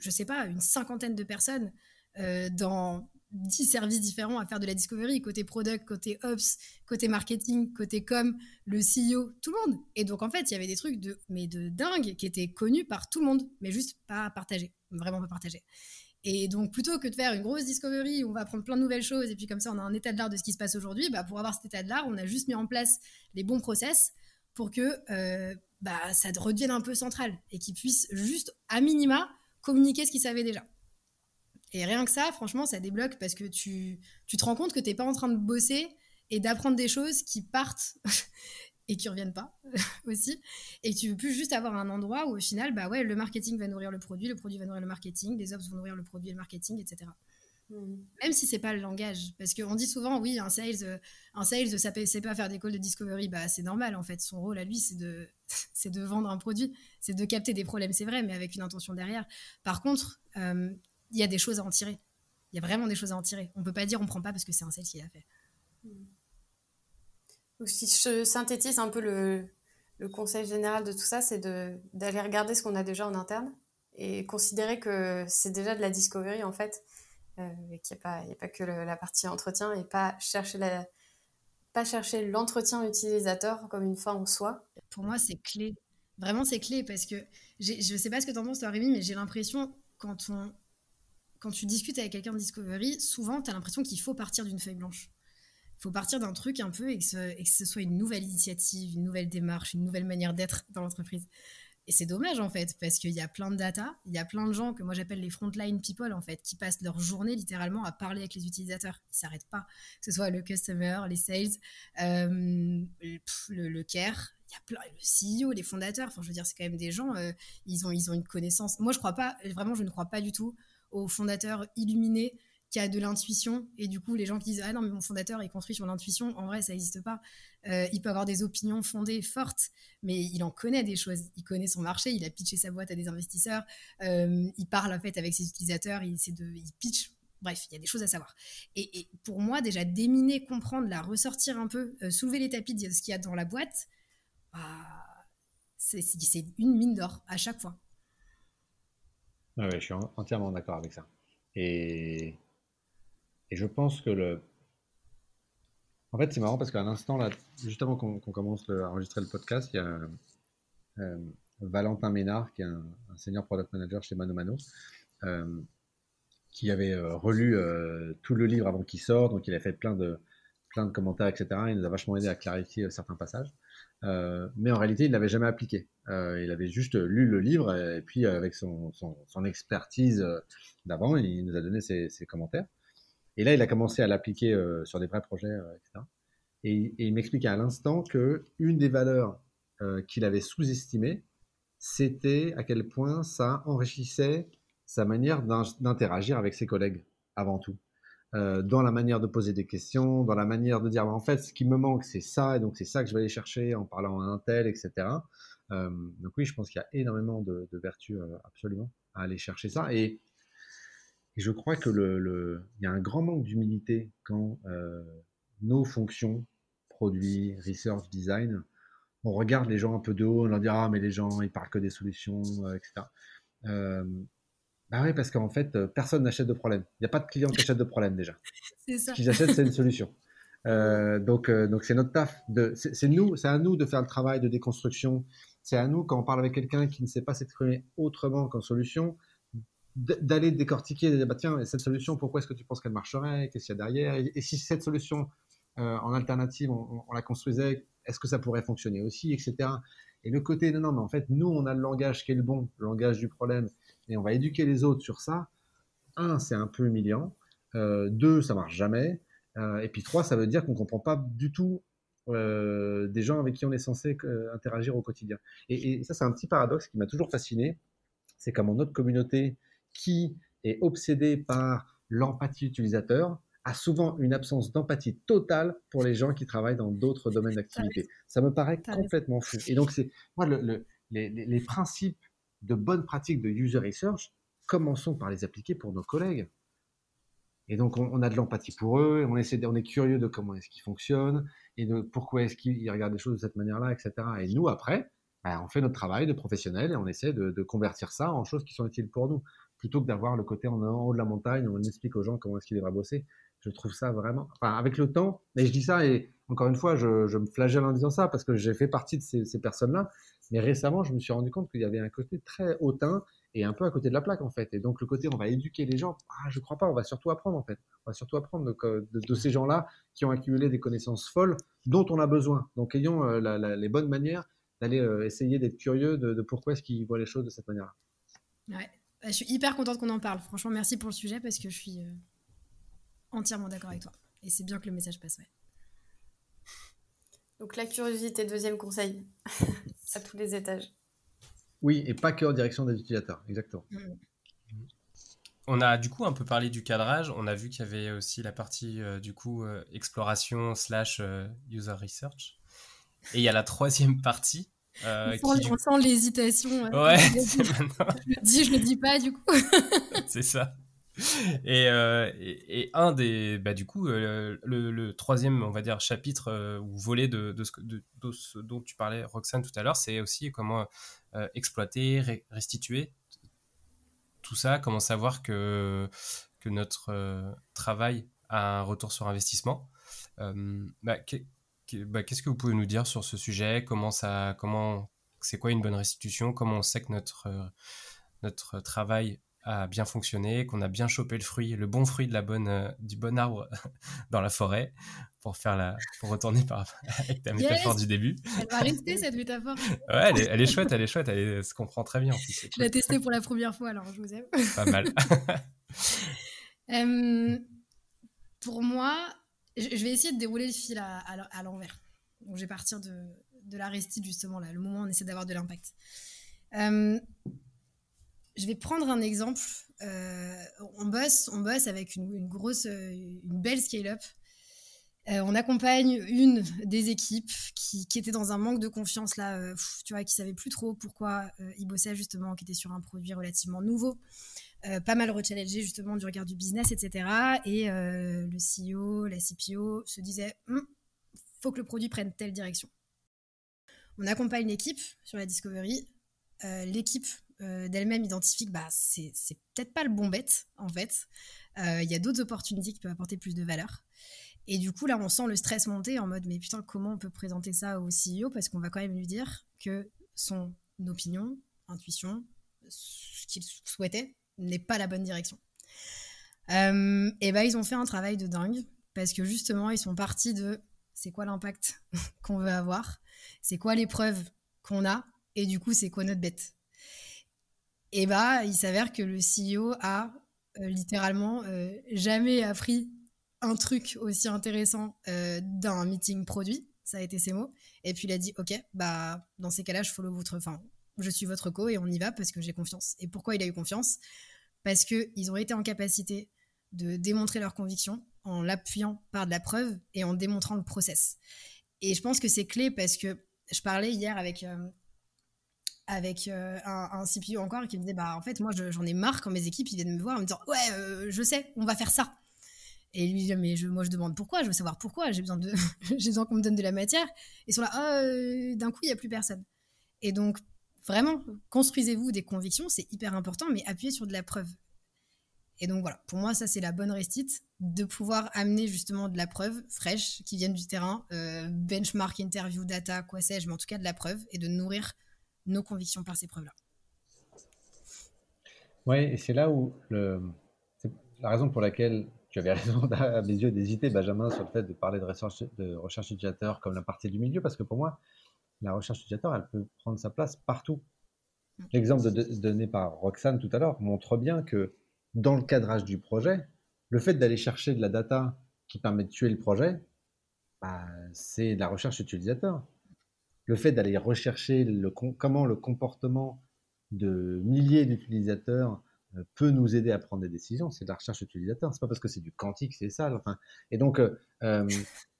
je sais pas, une cinquantaine de personnes euh, dans dix services différents à faire de la discovery, côté product, côté ops, côté marketing, côté com, le CEO, tout le monde. Et donc en fait, il y avait des trucs de mais de dingue qui étaient connus par tout le monde, mais juste pas partagés, vraiment pas partagés. Et donc plutôt que de faire une grosse discovery où on va apprendre plein de nouvelles choses et puis comme ça on a un état de l'art de ce qui se passe aujourd'hui, bah, pour avoir cet état de l'art, on a juste mis en place les bons process pour que euh, bah, ça redevienne un peu central et qu'ils puissent juste à minima communiquer ce qu'ils savaient déjà. Et rien que ça, franchement, ça débloque parce que tu, tu te rends compte que tu n'es pas en train de bosser et d'apprendre des choses qui partent *laughs* et qui reviennent pas *laughs* aussi. Et tu veux plus juste avoir un endroit où au final, bah ouais, le marketing va nourrir le produit, le produit va nourrir le marketing, les ops vont nourrir le produit et le marketing, etc. Hmm. Même si c'est pas le langage, parce qu'on dit souvent, oui, un sales, un sales, ça sait pas faire des calls de discovery, bah c'est normal en fait. Son rôle à lui, c'est de, *laughs* c'est de vendre un produit, c'est de capter des problèmes, c'est vrai, mais avec une intention derrière. Par contre, euh, il y a des choses à en tirer. Il y a vraiment des choses à en tirer. On peut pas dire on prend pas parce que c'est un sales qui l'a fait. Donc, si je synthétise un peu le, le conseil général de tout ça, c'est d'aller regarder ce qu'on a déjà en interne et considérer que c'est déjà de la discovery en fait euh, qu'il n'y a, pas que la partie entretien et pas chercher la, pas chercher l'entretien utilisateur comme une fin en soi. Pour moi, c'est clé. Vraiment, c'est clé parce que je ne sais pas ce que tu en penses, Rémi, mais j'ai l'impression, quand, quand tu discutes avec quelqu'un de Discovery, souvent, tu as l'impression qu'il faut partir d'une feuille blanche. Il faut partir d'un truc un peu et et que, ce, soit une nouvelle initiative, une nouvelle démarche, une nouvelle manière d'être dans l'entreprise. Et c'est dommage en fait, parce qu'il y a plein de data, il y a plein de gens que moi j'appelle les frontline people en fait, qui passent leur journée littéralement à parler avec les utilisateurs. Ils s'arrêtent pas, que ce soit le customer, les sales, euh, le, care, il y a plein, le CEO, les fondateurs. Enfin, je veux dire, c'est quand même des gens, euh, ils ont ils ont une connaissance. Moi, je crois pas, vraiment, je ne crois pas du tout aux fondateurs illuminés qui a de l'intuition. Et du coup, les gens qui disent Ah non, mais mon fondateur, il construit sur l'intuition, en vrai, ça n'existe pas. Euh, il peut avoir des opinions fondées, fortes, mais il en connaît des choses. Il connaît son marché, il a pitché sa boîte à des investisseurs, euh, il parle en fait avec ses utilisateurs, il, de, il pitch. Bref, il y a des choses à savoir. Et, pour moi, déjà, déminer, comprendre, la ressortir un peu, euh, soulever les tapis de ce qu'il y a dans la boîte, bah, c'est une mine d'or à chaque fois. je suis entièrement d'accord avec ça. Et et je pense que le. En fait, c'est marrant parce qu'à l'instant, là, juste avant qu'on commence à enregistrer le podcast, il y a euh, Valentin Ménard, qui est un, senior product manager chez Mano Mano, euh, qui avait euh, relu tout le livre avant qu'il sorte, donc il a fait plein de, plein de commentaires, etc. Il nous a vachement aidé à clarifier certains passages. mais en réalité, il l'avait jamais appliqué. il avait juste lu le livre et, puis avec son, son, expertise d'avant, il nous a donné ses commentaires. Et là, il a commencé à l'appliquer euh, sur des vrais projets, euh, etc. Et, il m'expliquait à l'instant que une des valeurs euh, qu'il avait sous-estimées, c'était à quel point ça enrichissait sa manière d'interagir avec ses collègues, avant tout. dans la manière de poser des questions, dans la manière de dire bah, en fait ce qui me manque c'est ça et donc c'est ça que je vais aller chercher en parlant à un tel, etc. donc oui, je pense qu'il y a énormément de, vertus absolument à aller chercher ça et et je crois que le, il y a un grand manque d'humilité quand euh, nos fonctions, produits, research, design, on regarde les gens un peu de haut, on leur dit ah mais les gens ils parlent que des solutions, euh, etc. Euh, bah oui parce qu'en fait personne n'achète de problème. Il n'y a pas de client qui achète de problème déjà. *laughs* Ça. Ce qu'ils achètent c'est une solution. donc donc c'est notre taf. C'est nous, c'est à nous de faire le travail de déconstruction. C'est à nous quand on parle avec quelqu'un qui ne sait pas s'exprimer autrement qu'en solution d'aller décortiquer, de dire, bah, tiens, cette solution, pourquoi est-ce que tu penses qu'elle marcherait? Qu'est-ce qu'il y a derrière? Et, si cette solution, euh, en alternative, on, la construisait, est-ce que ça pourrait fonctionner aussi, etc. Et le côté, non, non, mais en fait, nous, on a le langage qui est le bon, le langage du problème, et on va éduquer les autres sur ça. Un, c'est un peu humiliant. Euh, deux, ça marche jamais. Euh, et puis trois, ça veut dire qu'on comprend pas du tout des gens avec qui on est censé interagir au quotidien. Et, ça, c'est un petit paradoxe qui m'a toujours fasciné. C'est en notre communauté, qui est obsédé par l'empathie utilisateur a souvent une absence d'empathie totale pour les gens qui travaillent dans d'autres *laughs* domaines d'activité. Ça me paraît complètement fou. Et donc, c'est moi, le, les, les, principes de bonne pratique de user research, commençons par les appliquer pour nos collègues. Et donc, on, a de l'empathie pour eux, on, essaie, on est curieux de comment est-ce qu'ils fonctionnent, et de pourquoi est-ce qu'ils regardent les choses de cette manière-là, etc. Et nous, après, ben, on fait notre travail de professionnel et on essaie de, de, convertir ça en choses qui sont utiles pour nous, plutôt que d'avoir le côté en, haut de la montagne on explique aux gens comment est-ce qu'ils devraient bosser. Je trouve ça vraiment. Enfin, avec le temps, et je dis ça, et encore une fois, je, me flagelle en disant ça parce que j'ai fait partie de ces, personnes-là. Mais récemment, je me suis rendu compte qu'il y avait un côté très hautain et un peu à côté de la plaque, en fait. Et donc, le côté, on va éduquer les gens. Ah, je crois pas, on va surtout apprendre, en fait. On va surtout apprendre de, ces gens-là qui ont accumulé des connaissances folles dont on a besoin. Donc, ayons euh, les bonnes manières d'aller euh, essayer d'être curieux de, de pourquoi est-ce qu'ils voient les choses de cette manière-là. Ouais. Je suis hyper contente qu'on en parle. Franchement, merci pour le sujet parce que je suis euh, entièrement d'accord avec toi. Et c'est bien que le message passe. Donc la curiosité, deuxième conseil, *laughs* à tous les étages. Oui, et pas que en direction des utilisateurs, exactement. Mm. On a du coup un peu parlé du cadrage. On a vu qu'il y avait aussi la partie euh, du coup euh, exploration slash euh, user research. Et il y a la troisième *laughs* partie. On, sent, sent l'hésitation. Ouais. *laughs* je le dis, je le dis pas du coup. *laughs* C'est ça. Euh, et, et, un des, bah, du coup, euh, le, troisième, on va dire, chapitre euh, ou volet de, de, ce, de, ce, dont tu parlais, Roxane, tout à l'heure, c'est aussi comment exploiter, restituer tout ça, comment savoir que, que notre travail a un retour sur investissement. Bah, bah, qu'est-ce que vous pouvez nous dire sur ce sujet? Comment ça, comment, c'est quoi une bonne restitution? Comment on sait que notre, notre travail a bien fonctionné, qu'on a bien chopé le fruit, le bon fruit de la bonne, euh, du bon arbre *laughs* dans la forêt, pour faire la, pour retourner par *laughs* avec ta métaphore du début. Elle va rester cette métaphore. *laughs* ouais, elle est, chouette, elle est chouette, elle se comprend très bien en plus. Je l'ai testée pour la première fois, alors je vous aime. Pas mal. pour moi, je vais essayer de dérouler le fil à, l'envers. Donc je vais partir de, de l'aristide justement là, le moment où on essaie d'avoir de l'impact. Euh, je vais prendre un exemple. Euh, on bosse, on bosse avec une, grosse, euh, une belle scale-up. On accompagne une des équipes qui, était dans un manque de confiance là, tu vois, qui savait plus trop pourquoi il bossait justement, qui était sur un produit relativement nouveau, pas mal rechallengé justement du regard du business, etc. Et le CEO, la CPO se disaient, hum, faut que le produit prenne telle direction. On accompagne l'équipe sur la discovery. l'équipe euh, d'elle-même identifie que bah, c'est peut-être pas le bon bête, en fait. Euh, il y a d'autres opportunités qui peuvent apporter plus de valeur. Et du coup, là, on sent le stress monter en mode, mais putain, comment on peut présenter ça au CEO Parce qu'on va quand même lui dire que son opinion, intuition, ce qu'il souhaitait, n'est pas la bonne direction. Euh, et ben, ils ont fait un travail de dingue parce que justement, ils sont partis de c'est quoi l'impact *laughs* qu'on veut avoir, c'est quoi les preuves qu'on a, et du coup, c'est quoi notre bête? Et bah, il s'avère que le CEO a euh, littéralement euh, jamais appris un truc aussi intéressant d'un meeting produit. Ça a été ses mots. Et puis il a dit, ok, bah dans ces cas-là, je follow votre, je suis votre co et on y va parce que j'ai confiance. Et pourquoi il a eu confiance? Parce que ils ont été en capacité de démontrer leur conviction en l'appuyant par de la preuve et en démontrant le process. Et je pense que c'est clé parce que je parlais hier avec avec euh, un, un, CPU encore qui me disait bah en fait moi j'en ai marre quand mes équipes ils viennent me voir en me disant ouais euh, je sais on va faire ça et lui mais je, moi je demande pourquoi je veux savoir pourquoi j'ai besoin *laughs* besoin qu'on me donne de la matière et sont là oh, d'un coup il y a plus personne et donc vraiment construisez-vous des convictions c'est hyper important mais appuyez sur de la preuve et donc voilà pour moi ça c'est la bonne restite de pouvoir amener justement de la preuve fraîche qui vienne du terrain benchmark interview data quoi sais-je mais en tout cas de la preuve et de nourrir nos convictions par ces preuves-là. Oui, et c'est là où le, la raison pour laquelle tu avais *laughs* raison à mes yeux d'hésiter, Benjamin, sur le fait de parler de recherche, de recherche utilisateur comme la partie du milieu, parce que pour moi, la recherche utilisateur, elle peut prendre sa place partout. L'exemple donné par Roxane tout à l'heure montre bien que dans le cadrage du projet, le fait d'aller chercher de la data qui permet de tuer le projet, bah, c'est de la recherche utilisateur le fait d'aller rechercher le, comment le comportement de milliers d'utilisateurs peut nous aider à prendre des décisions, c'est de la recherche utilisateur. C'est pas parce que c'est du quantique, c'est ça. Enfin, et donc, de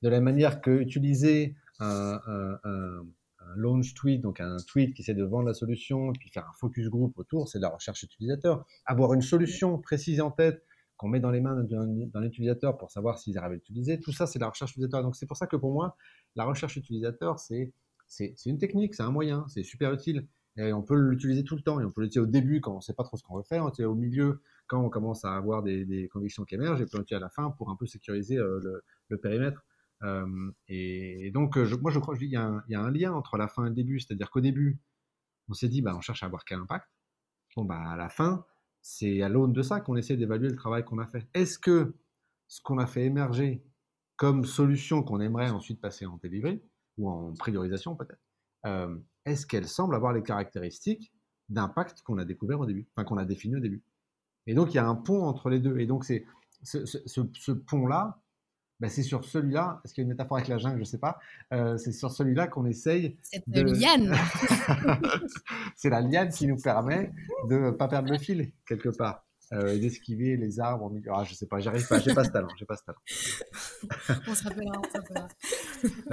la manière que utiliser un, un, launch tweet, donc un tweet qui essaie de vendre la solution, puis faire un focus group autour, c'est de la recherche utilisateur. Avoir une solution précise en tête qu'on met dans les mains d'un utilisateur pour savoir s'ils arrivent à l'utiliser, tout ça, c'est la recherche utilisateur. Donc c'est pour ça que pour moi, la recherche utilisateur, c'est une technique, c'est un moyen, c'est super utile. Et on peut l'utiliser tout le temps. Et on peut l'utiliser au début quand on ne sait pas trop ce qu'on veut faire, au milieu quand on commence à avoir des, convictions qui émergent, et puis à la fin pour un peu sécuriser euh, le, périmètre. Et, donc, moi, je crois qu'il y, a un lien entre la fin et le début. C'est-à-dire qu'au début, on s'est dit, bah, on cherche à avoir quel impact. Bon, bah, à la fin, c'est à l'aune de ça qu'on essaie d'évaluer le travail qu'on a fait. Est-ce que ce qu'on a fait émerger comme solution qu'on aimerait ensuite passer en delivery, ou en priorisation peut-être, est-ce qu'elle semble avoir les caractéristiques d'impact qu'on a découvert au début, enfin qu'on a défini au début? Et donc il y a un pont entre les deux. Et donc c'est ce pont-là, ben, c'est sur celui-là, est-ce qu'il y a une métaphore avec la jungle, je ne sais pas, euh, c'est sur celui-là qu'on essaye. Cette de... liane *laughs* C'est la liane qui nous permet de ne pas perdre le fil, quelque part, euh, d'esquiver les arbres au milieu. Ah, je ne sais pas, j'arrive pas, j'ai pas ce talent, j'ai pas ce talent. *laughs* on se rappellera, on se rappellera.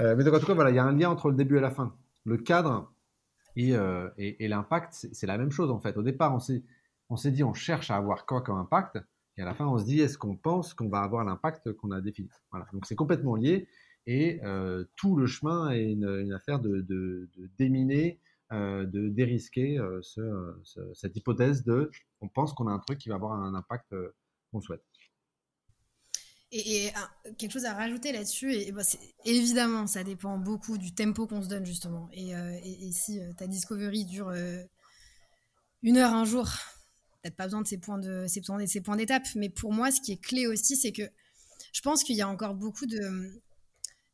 *laughs* euh, mais donc, en tout cas, voilà, il y a un lien entre le début et la fin. Le cadre et, et, et l'impact, c'est la même chose, en fait. Au départ, on s'est dit, on cherche à avoir quoi comme impact et à la fin, on se dit, est-ce qu'on pense qu'on va avoir l'impact qu'on a défini? Voilà. Donc c'est complètement lié. Et euh, tout le chemin est une, affaire de, déminer, euh, de dérisquer euh, cette hypothèse de on pense qu'on a un truc qui va avoir un impact qu'on souhaite. Et, quelque chose à rajouter là-dessus, et, bah, évidemment, ça dépend beaucoup du tempo qu'on se donne justement. Et, si ta discovery dure une heure un jour, peut-être pas besoin de ces points de ces points, ces points d'étape, mais pour moi, ce qui est clé aussi, c'est que je pense qu'il y a encore beaucoup de,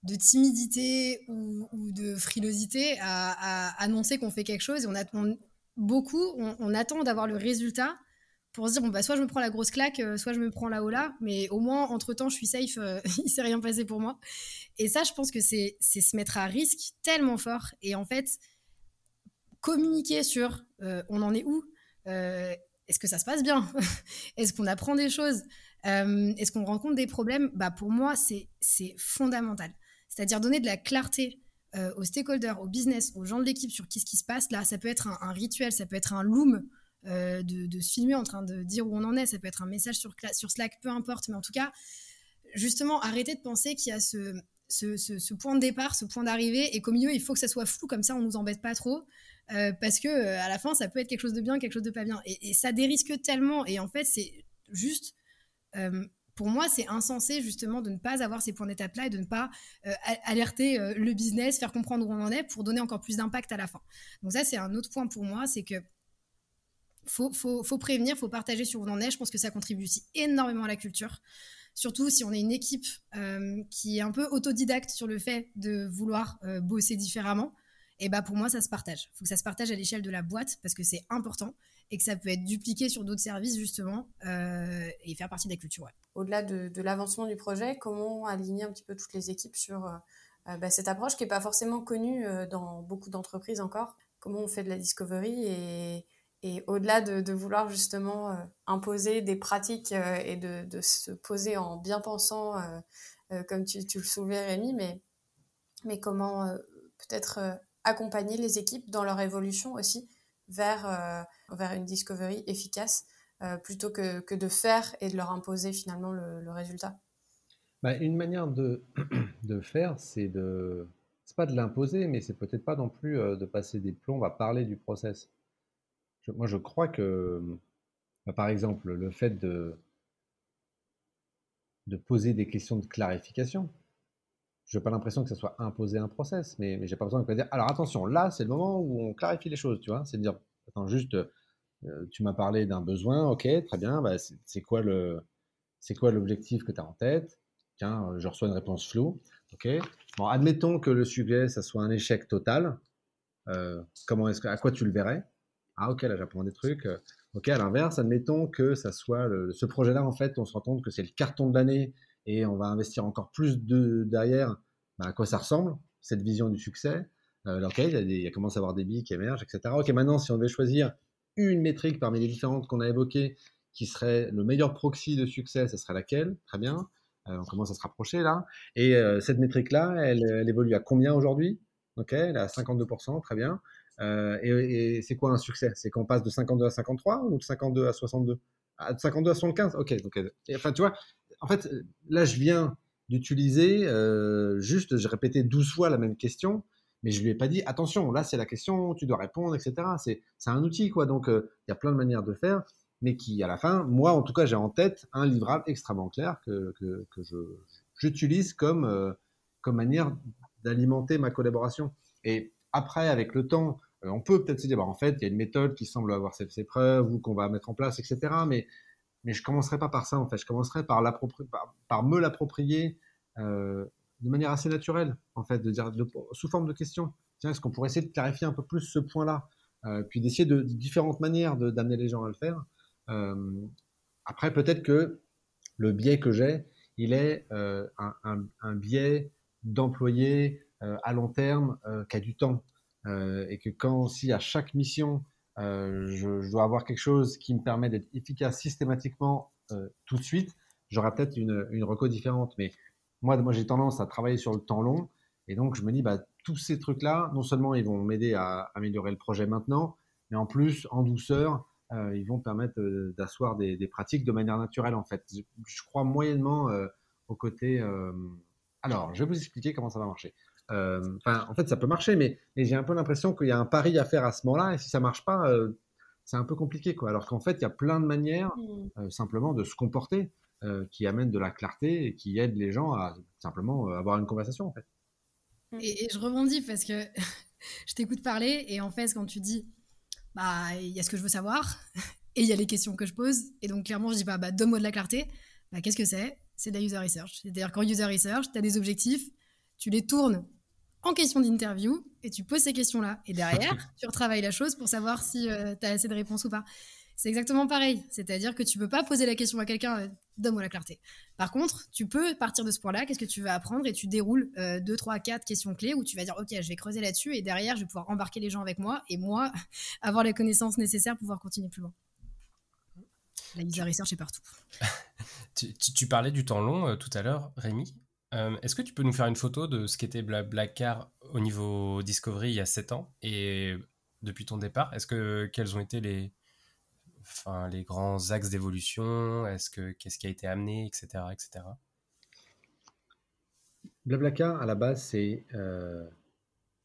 de timidité ou, de frilosité à, annoncer qu'on fait quelque chose. Et on attend beaucoup, on, attend d'avoir le résultat pour se dire bon bah soit je me prends la grosse claque, euh, soit je me prends la haut là, mais au moins entre temps je suis safe, euh, *laughs* il s'est rien passé pour moi. Et ça, je pense que c'est se mettre à risque tellement fort. Et en fait, communiquer sur euh, on en est où est-ce que ça se passe bien *laughs* Est-ce qu'on apprend des choses euh, Est-ce qu'on rencontre des problèmes bah, Pour moi, c'est fondamental. C'est-à-dire donner de la clarté euh, aux stakeholders, aux business, aux gens de l'équipe sur ce qui se passe. Là, ça peut être un, rituel, ça peut être un loom euh, de, se filmer en train de dire où on en est, ça peut être un message sur, sur Slack, peu importe. Mais en tout cas, justement, arrêter de penser qu'il y a ce, ce, point de départ, ce point d'arrivée, et qu'au milieu, il faut que ça soit flou, comme ça, on nous embête pas trop. Euh, parce que euh, à la fin, ça peut être quelque chose de bien, quelque chose de pas bien. Et, ça dérisque tellement. Et en fait, c'est juste. Euh, pour moi, c'est insensé justement de ne pas avoir ces points d'étape-là et de ne pas alerter le business, faire comprendre où on en est pour donner encore plus d'impact à la fin. Donc ça, c'est un autre point pour moi, c'est que faut, faut, faut prévenir, faut partager sur où on en est. Je pense que ça contribue aussi énormément à la culture. Surtout si on est une équipe qui est un peu autodidacte sur le fait de vouloir bosser différemment et bah pour moi ça se partage. Il faut que ça se partage à l'échelle de la boîte parce que c'est important et que ça peut être dupliqué sur d'autres services justement euh, et faire partie des cultures. Au-delà de, l'avancement du projet, comment aligner un petit peu toutes les équipes sur euh, euh, bah, cette approche qui n'est pas forcément connue dans beaucoup d'entreprises encore? Comment on fait de la discovery et, au-delà de, vouloir justement imposer des pratiques et de, se poser en bien pensant, comme tu, tu, le soulevais Rémi, mais, mais comment peut-être accompagner les équipes dans leur évolution aussi vers, euh, vers une discovery efficace euh, plutôt que, que, de faire et de leur imposer finalement le, résultat bah, Une manière de, *clears throat* de faire, c'est de. C'est pas de l'imposer, mais c'est peut-être pas non plus euh, de passer des plombs à parler du process. moi, je crois que, bah, par exemple, le fait de, de poser des questions de clarification, je n'ai pas l'impression que ça soit imposé un process, mais, mais j'ai pas besoin de dire alors attention, là c'est le moment où on clarifie les choses, tu vois, c'est de dire attends juste, euh, tu m'as parlé d'un besoin, ok, très bien, bah, c'est quoi l'objectif que tu as en tête? Tiens, euh, je reçois une réponse floue, ok. Bon, admettons que le sujet ça soit un échec total. Euh, comment est-ce à quoi tu le verrais? Ah ok, là j'apprends des trucs. Ok, à l'inverse, admettons que ça soit ce projet-là en fait, on se rend compte que c'est le carton de l'année et on va investir encore plus de, derrière bah, à quoi ça ressemble, cette vision du succès. Euh, il, y a commence à avoir des billes qui émergent, etc. Ok, maintenant, si on devait choisir une métrique parmi les différentes qu'on a évoquées qui serait le meilleur proxy de succès, ce serait laquelle? Très bien. Euh, on commence à se rapprocher là. Et euh, cette métrique-là, elle, évolue à combien aujourd'hui? Ok, elle est à 52%, très bien. Et, c'est quoi un succès? C'est qu'on passe de 52 à 53 ou de 52 à 62 ah, De 52 à 75 Ok, enfin, tu vois, en fait, là, je viens d'utiliser, juste, j'ai répété 12 fois la même question, mais je lui ai pas dit, attention, là, c'est la question, tu dois répondre, etc. C'est un outil, quoi. Donc, il y a plein de manières de faire mais qui, à la fin, moi, en tout cas, j'ai en tête un livrable extrêmement clair que, que, j'utilise comme, euh, comme manière d'alimenter ma collaboration. Et après, avec le temps, euh, on peut peut-être se dire, bah, en fait, il y a une méthode qui semble avoir ses, ses preuves ou qu'on va mettre en place, etc. Mais, mais je commencerai pas par ça, en fait. Je commencerai par, me l'approprier euh, de manière assez naturelle, en fait, de dire, sous forme de questions. Tiens, est-ce qu'on pourrait essayer de clarifier un peu plus ce point-là Puis d'essayer de, différentes manières d'amener les gens à le faire. Euh, après, peut-être que le biais que j'ai, il est euh, un, biais d'employé euh, à long terme qui a du temps. et que quand, si à chaque mission, je, dois avoir quelque chose qui me permet d'être efficace systématiquement tout de suite, j'aurai peut-être une, une différente. Mais moi, j'ai tendance à travailler sur le temps long. Et donc, je me dis, bah, tous ces trucs-là, non seulement ils vont m'aider à améliorer le projet maintenant, mais en plus, en douceur, euh, ils vont permettre euh, d'asseoir des, pratiques de manière naturelle en fait. Je, crois moyennement euh, au côté. Alors, je vais vous expliquer comment ça va marcher. Enfin, en fait, ça peut marcher, mais, j'ai un peu l'impression qu'il y a un pari à faire à ce moment-là, et si ça marche pas, c'est un peu compliqué, quoi. Alors qu'en fait, il y a plein de manières mmh. simplement de se comporter qui amènent de la clarté et qui aident les gens à simplement avoir une conversation, en fait. Et, et je rebondis parce que *laughs* je t'écoute parler et en fait, quand tu dis bah, il y a ce que je veux savoir *laughs* et il y a les questions que je pose. Et donc, clairement, je dis pas, bah, donne-moi de la clarté. Bah, qu'est-ce que c'est? C'est de la user research. C'est-à-dire qu'en user research, tu as des objectifs, tu les tournes en question d'interview et tu poses ces questions-là. Et derrière, *laughs* tu retravailles la chose pour savoir si euh, tu as assez de réponses ou pas. C'est exactement pareil. C'est-à-dire que tu peux pas poser la question à quelqu'un, euh, donne-moi la clarté. Par contre, tu peux partir de ce point-là, qu'est-ce que tu vas apprendre? Et tu déroules euh, deux, trois, quatre questions clés où tu vas dire, OK, je vais creuser là-dessus et derrière, je vais pouvoir embarquer les gens avec moi et moi, *laughs* avoir les connaissances nécessaires pour pouvoir continuer plus loin. La user research est partout. *laughs* tu, parlais du temps long euh, tout à l'heure, Rémi. Est-ce que tu peux nous faire une photo de ce qu'était Blackcar au niveau Discovery il y a 7 ans et depuis ton départ Est-ce que quels ont été les, enfin, les grands axes d'évolution? Est-ce que qu'est-ce qui a été amené, etc., etc. Blablacar, à la base, c'est euh,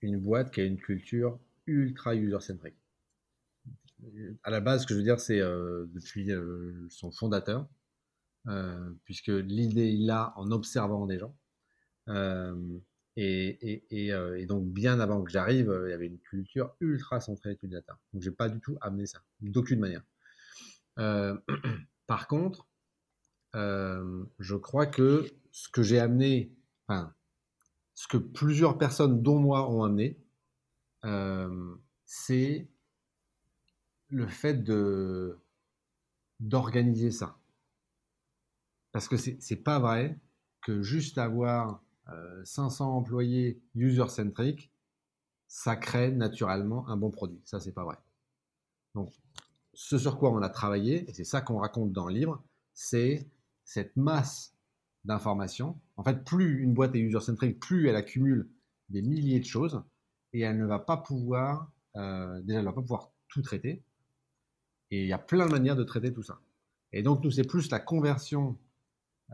une boîte qui a une culture ultra user-centric. À la base, ce que je veux dire, c'est euh, depuis euh, son fondateur, puisque l'idée, il a en observant des gens. Et, et, donc, bien avant que j'arrive, il y avait une culture ultra centrée utilisateur. Donc, j'ai pas du tout amené ça, d'aucune manière. Euh, *clears throat* par contre, euh, je crois que ce que j'ai amené, ce que plusieurs personnes, dont moi, ont amené, euh, c'est le fait d'organiser ça. Parce que c'est pas vrai que juste avoir 500 employés user-centric, ça crée naturellement un bon produit. Ça, c'est pas vrai. Donc, ce sur quoi on a travaillé, et c'est ça qu'on raconte dans le livre, c'est cette masse d'informations. En fait, plus une boîte est user-centric, plus elle accumule des milliers de choses, et elle ne va pas pouvoir, euh, déjà, elle ne va pas pouvoir tout traiter. Et il y a plein de manières de traiter tout ça. Et donc, nous, c'est plus la conversion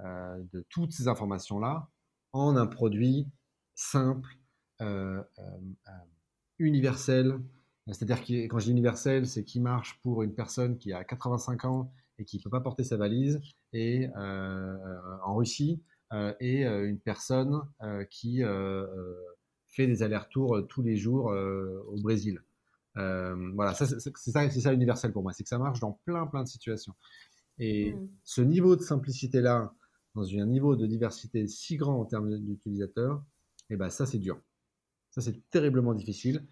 euh, de toutes ces informations-là en un produit simple, euh, universel, c'est-à-dire que quand je dis universel, c'est qui marche pour une personne qui a 85 ans et qui ne peut pas porter sa valise et euh, en Russie euh, et euh, une personne qui fait des allers-retours tous les jours au Brésil. voilà, c'est ça, ça universel pour moi, c'est que ça marche dans plein plein de situations. Et mmh. ce niveau de simplicité là, dans un niveau de diversité si grand en termes d'utilisateurs, et eh ben ça c'est dur. Ça c'est terriblement difficile.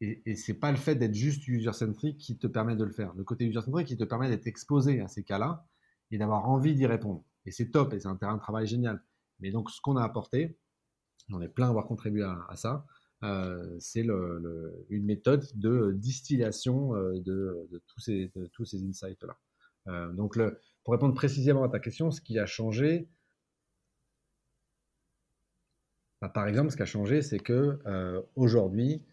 Et, et c'est pas le fait d'être juste user-centric qui te permet de le faire. Le côté user-centric qui te permet d'être exposé à ces cas-là et d'avoir envie d'y répondre. Et c'est top et c'est un terrain de travail génial. Mais donc, ce qu'on a apporté, on est plein à avoir contribué à, ça, c'est le, une méthode de distillation de, tous ces, insights-là. donc, le, pour répondre précisément à ta question, ce qui a changé, bah, par exemple, ce qui a changé, c'est que aujourd'hui,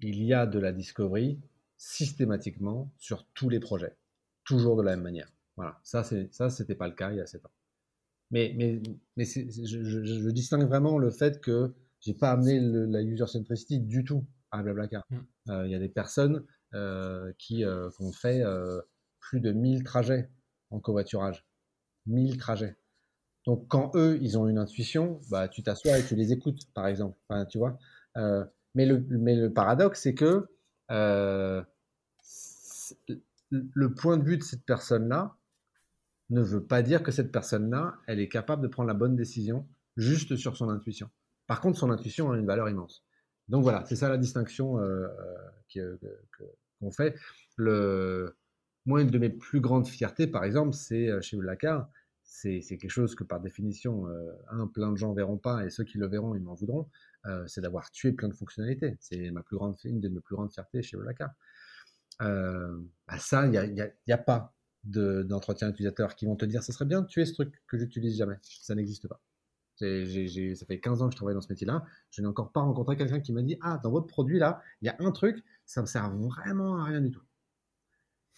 il y a de la discovery systématiquement sur tous les projets, toujours de la même manière. Voilà, ça, c'est ça, c'était pas le cas il y a 7 ans. Mais, mais, mais je, distingue vraiment le fait que j'ai pas amené la user centricity du tout à Blablacar. Mm. Euh, il y a des personnes euh, qui, euh, ont fait plus de 1000 trajets en covoiturage. 1000 trajets. Donc, quand eux, ils ont une intuition, bah, tu t'assois et tu les écoutes, par exemple. Enfin, tu vois. mais, le, mais le paradoxe, c'est que le point de vue de cette personne-là, ne veut pas dire que cette personne-là, elle est capable de prendre la bonne décision juste sur son intuition. Par contre, son intuition a une valeur immense. Donc voilà, c'est ça la distinction euh, euh, euh, qu'on fait. Le, moi, une de mes plus grandes fiertés, par exemple, c'est chez Blacard, c'est quelque chose que par définition, un, plein de gens verront pas, et ceux qui le verront, ils m'en voudront, c'est d'avoir tué plein de fonctionnalités. C'est ma plus grande, une de mes plus grandes fiertés chez Blacard. Bah ça, il n'y a, y a, pas d'entretien utilisateur qui vont te dire ce serait bien de tuer ce truc que j'utilise jamais. Ça n'existe pas. ça fait 15 ans que je travaille dans ce métier-là. Je n'ai encore pas rencontré quelqu'un qui m'a dit Ah, dans votre produit là, il y a un truc, ça me sert vraiment à rien du tout.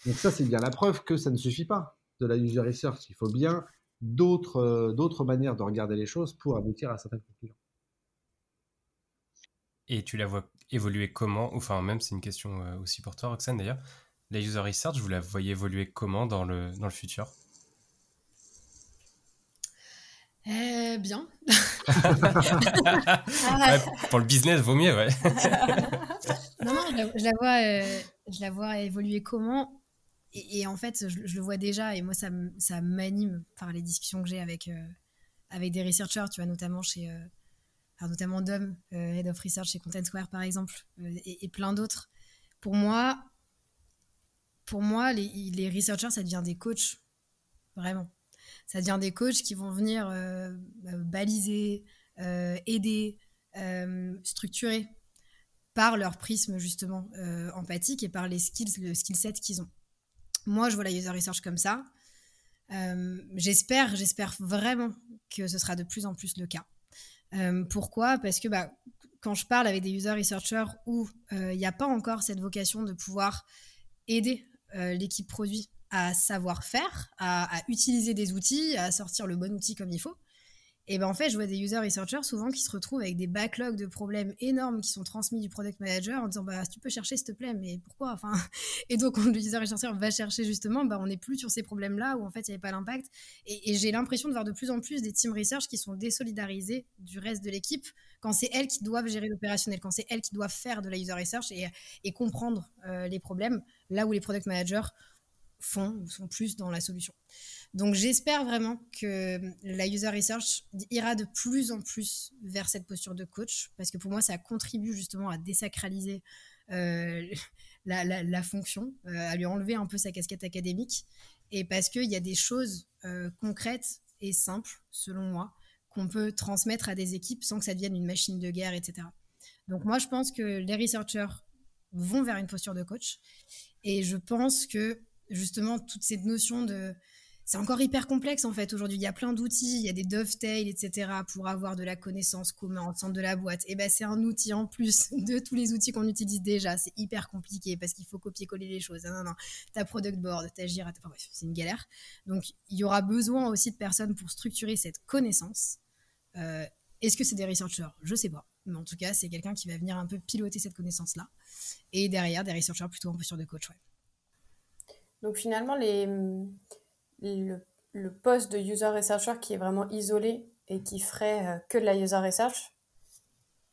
Donc, ça, c'est bien la preuve que ça ne suffit pas de la user research. Il faut bien d'autres euh, d'autres manières de regarder les choses pour aboutir à certaines conclusions. Et tu la vois évoluer comment? Enfin, même c'est une question euh, aussi pour toi, Roxane d'ailleurs la user research, vous la voyez évoluer comment dans le, dans le futur? Eh bien. *laughs* pour le business, vaut mieux, ouais. *laughs* non, non, je la, vois, euh, je la vois évoluer comment? Et, en fait, je, le vois déjà, et moi, ça, ça m'anime par les discussions que j'ai avec, euh, avec des researchers, tu vois, notamment chez. Euh, notamment Dom, Head of Research chez Content Square, par exemple, et, plein d'autres. Pour moi, pour moi, les, les, researchers, ça devient des coachs. Vraiment. Ça devient des coachs qui vont venir euh, euh, baliser, euh, aider, structurer par leur prisme justement empathique et par les skills, le skill set qu'ils ont. Moi, je vois la user research comme ça. j'espère, j'espère vraiment que ce sera de plus en plus le cas. pourquoi? Parce que bah, quand je parle avec des user researchers où il n'y a pas encore cette vocation de pouvoir aider euh, l'équipe produit à savoir faire, à, utiliser des outils, à sortir le bon outil comme il faut. Et ben en fait, je vois des user researchers souvent qui se retrouvent avec des backlogs de problèmes énormes qui sont transmis du product manager en disant bah tu peux chercher s'il te plaît, mais pourquoi Enfin, *laughs* et donc quand le user researcher va chercher justement, bah on n'est plus sur ces problèmes-là où en fait il n'y avait pas l'impact. Et, j'ai l'impression de voir de plus en plus des team research qui sont désolidarisés du reste de l'équipe quand c'est elles qui doivent gérer l'opérationnel, quand c'est elles qui doivent faire de la user research et, comprendre euh, les problèmes, là où les product managers font, sont plus dans la solution. Donc j'espère vraiment que la user research ira de plus en plus vers cette posture de coach, parce que pour moi, ça contribue justement à désacraliser euh, *laughs* la, fonction, euh, à lui enlever un peu sa casquette académique, et parce qu'il y a des choses euh, concrètes et simples, selon moi, qu'on peut transmettre à des équipes sans que ça devienne une machine de guerre, etc. Donc moi, je pense que les researchers vont vers une posture de coach, et je pense que justement toute cette notion de c'est encore hyper complexe en fait aujourd'hui. Il y a plein d'outils, il y a des dovetails, etc. pour avoir de la connaissance commune au centre de la boîte. Et ben c'est un outil en plus *laughs* de tous les outils qu'on utilise déjà. C'est hyper compliqué parce qu'il faut copier-coller les choses. Non, non. Ta product board, ta Jira, enfin, bref, c'est une galère. Donc il y aura besoin aussi de personnes pour structurer cette connaissance. Euh, est-ce que c'est des researchers? Je sais pas. Mais en tout cas, c'est quelqu'un qui va venir un peu piloter cette connaissance-là. Et derrière, des researchers plutôt en posture de coach, ouais. Donc finalement, les, le, poste de user researcher qui est vraiment isolé et qui ferait euh, que de la user research,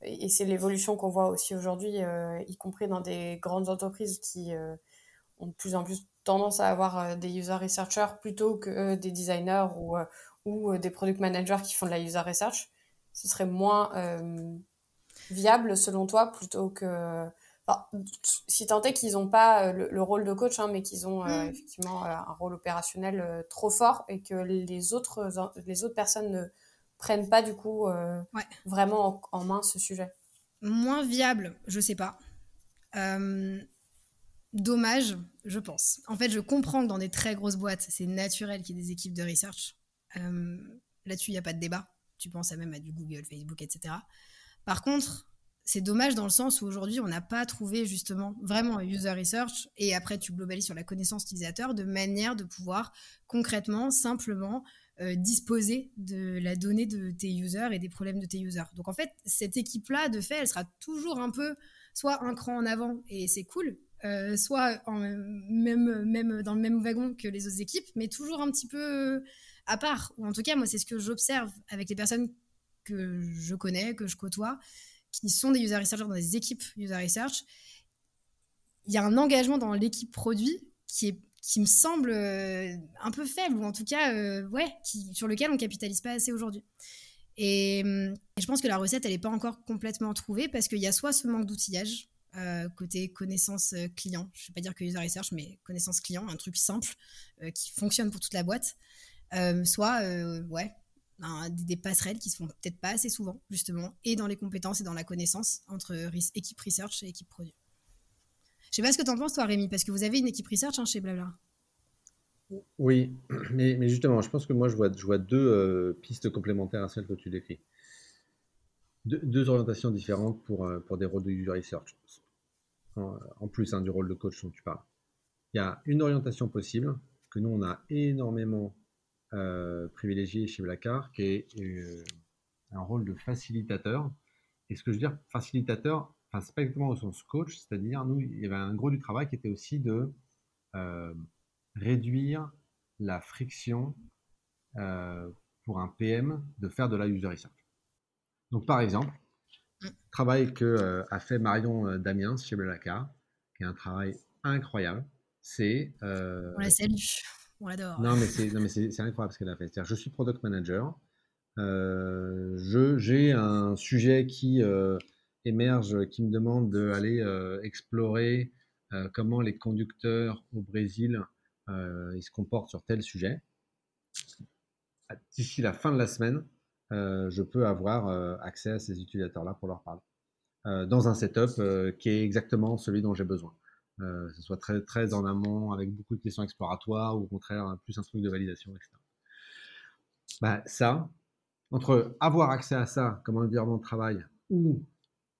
et, c'est l'évolution qu'on voit aussi aujourd'hui, euh, y compris dans des grandes entreprises qui euh, ont de plus en plus tendance à avoir des user researchers plutôt que des designers ou, ou des product managers qui font de la user research. Ce serait moins viable selon toi plutôt que si tant est qu'ils n'ont pas euh, le, rôle de coach, hein, mais qu'ils ont euh, mm. effectivement euh, un rôle opérationnel trop fort et que les autres, les autres personnes ne prennent pas du coup vraiment en, main ce sujet. moins viable, je sais pas. dommage, je pense. En fait, je comprends que dans des très grosses boîtes, c'est naturel qu'il y ait des équipes de research. Là-dessus, il n'y a pas de débat. Tu penses à même à du Google, Facebook, etc. Par contre, c'est dommage dans le sens où aujourd'hui, on n'a pas trouvé justement vraiment user research et après, tu globalises sur la connaissance utilisateur de manière de pouvoir concrètement, simplement euh, disposer de la donnée de tes users et des problèmes de tes users. Donc en fait, cette équipe-là, de fait, elle sera toujours un peu soit un cran en avant et c'est cool, euh, soit en même, même dans le même wagon que les autres équipes, mais toujours un petit peu à part. Ou en tout cas, moi, c'est ce que j'observe avec les personnes que je connais, que je côtoie, qui sont des user researchers dans des équipes user research. Il y a un engagement dans l'équipe produit qui est qui me semble euh, un peu faible ou en tout cas euh, ouais qui, sur lequel on capitalise pas assez aujourd'hui et, je pense que la recette elle n'est pas encore complètement trouvée parce qu'il y a soit ce manque d'outillage euh, côté connaissance client je vais pas dire que user research mais connaissance client un truc simple qui fonctionne pour toute la boîte soit euh, ouais, des, passerelles qui se font peut-être pas assez souvent, justement, et dans les compétences et dans la connaissance entre équipe research et équipe produit. Je sais pas ce que tu en penses, toi, Rémi, parce que vous avez une équipe research hein, chez Blabla. Oui, *clears throat* mais, justement, je pense que moi, je vois, deux euh, pistes complémentaires à celles que tu décris. deux orientations différentes pour, pour des rôles de user research, en, plus hein, du rôle de coach dont tu parles. Il y a une orientation possible que nous, on a énormément euh, privilégié chez Blackard, qui est euh, un rôle de facilitateur. Et ce que je veux dire, facilitateur, enfin, c'est pas exactement au sens coach, c'est-à-dire, nous, il y avait un gros du travail qui était aussi de euh, réduire la friction pour un PM de faire de la user research. Donc, par exemple, travail que a fait Marion Damiens chez Blablacar, qui est un travail incroyable, c'est... On la salue. On l'adore. Non, mais c'est, incroyable ce qu'elle a fait. Je suis product manager. Euh, j'ai un sujet qui euh, émerge, qui me demande d'aller euh, explorer comment les conducteurs au Brésil se comportent sur tel sujet. D'ici la fin de la semaine, je peux avoir accès à ces utilisateurs-là pour leur parler. dans un setup qui est exactement celui dont j'ai besoin. Euh, que ce soit très, très en amont avec beaucoup de questions exploratoires ou au contraire plus un truc de validation, etc. Bah, ça, entre avoir accès à ça comme environnement de travail ou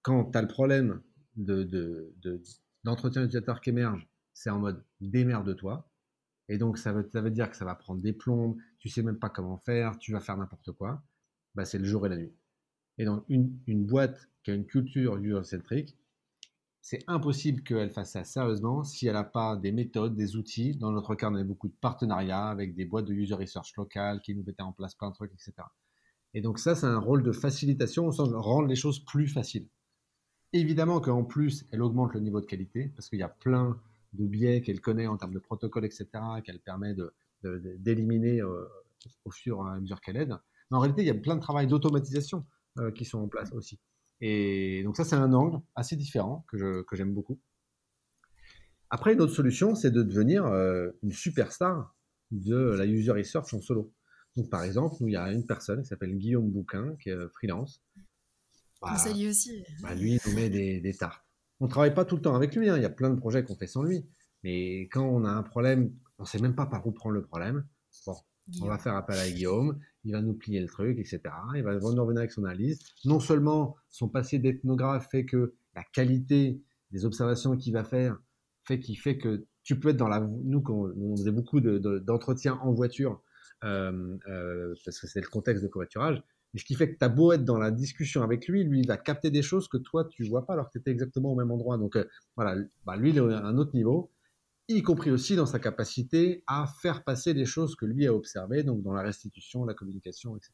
quand tu as le problème de, d'entretien utilisateur qui émerge, c'est en mode démerde-toi. Et donc, ça veut, ça veut dire que ça va prendre des plombes, tu sais même pas comment faire, tu vas faire n'importe quoi. Bah, c'est le jour et la nuit. Et donc, une, une boîte qui a une culture user-centrique, c'est impossible qu'elle fasse ça sérieusement si elle n'a pas des méthodes, des outils. Dans notre cas, on a beaucoup de partenariats avec des boîtes de user research locales qui nous mettaient en place plein de trucs, etc. Et donc ça, c'est un rôle de facilitation au sens de rendre les choses plus faciles. Évidemment qu'en plus, elle augmente le niveau de qualité parce qu'il y a plein de biais qu'elle connaît en termes de protocole, etc., qu'elle permet d'éliminer euh, au fur et à mesure qu'elle aide. Mais en réalité, il y a plein de travail d'automatisation euh, qui sont en place aussi. Et donc ça, c'est un angle assez différent que, j'aime beaucoup. Après, une autre solution, c'est de devenir euh, une superstar de la user research en solo. Donc par exemple, nous, il y a une personne qui s'appelle Guillaume Bouquin, qui est freelance. Bah, lui aussi. Bah, lui, il nous met des, des tartes. On ne travaille pas tout le temps avec lui, hein. il y a plein de projets qu'on fait sans lui. Mais quand on a un problème, on ne sait même pas par où prendre le problème. Bon, on va faire appel à Guillaume, il va nous plier le truc, etc. Il va revenir avec son analyse. Non seulement son passé d'ethnographe fait que la qualité des observations qu'il va faire fait qu'il fait que tu peux être dans la... Nous, on faisait beaucoup d'entretiens en voiture, euh, euh, parce que c'est le contexte de covoiturage, mais ce qui fait que tu as beau être dans la discussion avec lui, lui, il va capter des choses que toi, tu vois pas alors que tu étais exactement au même endroit. Donc, euh, voilà, bah, lui, il est à un autre niveau y compris aussi dans sa capacité à faire passer les choses que lui a observées, donc dans la restitution, la communication, etc.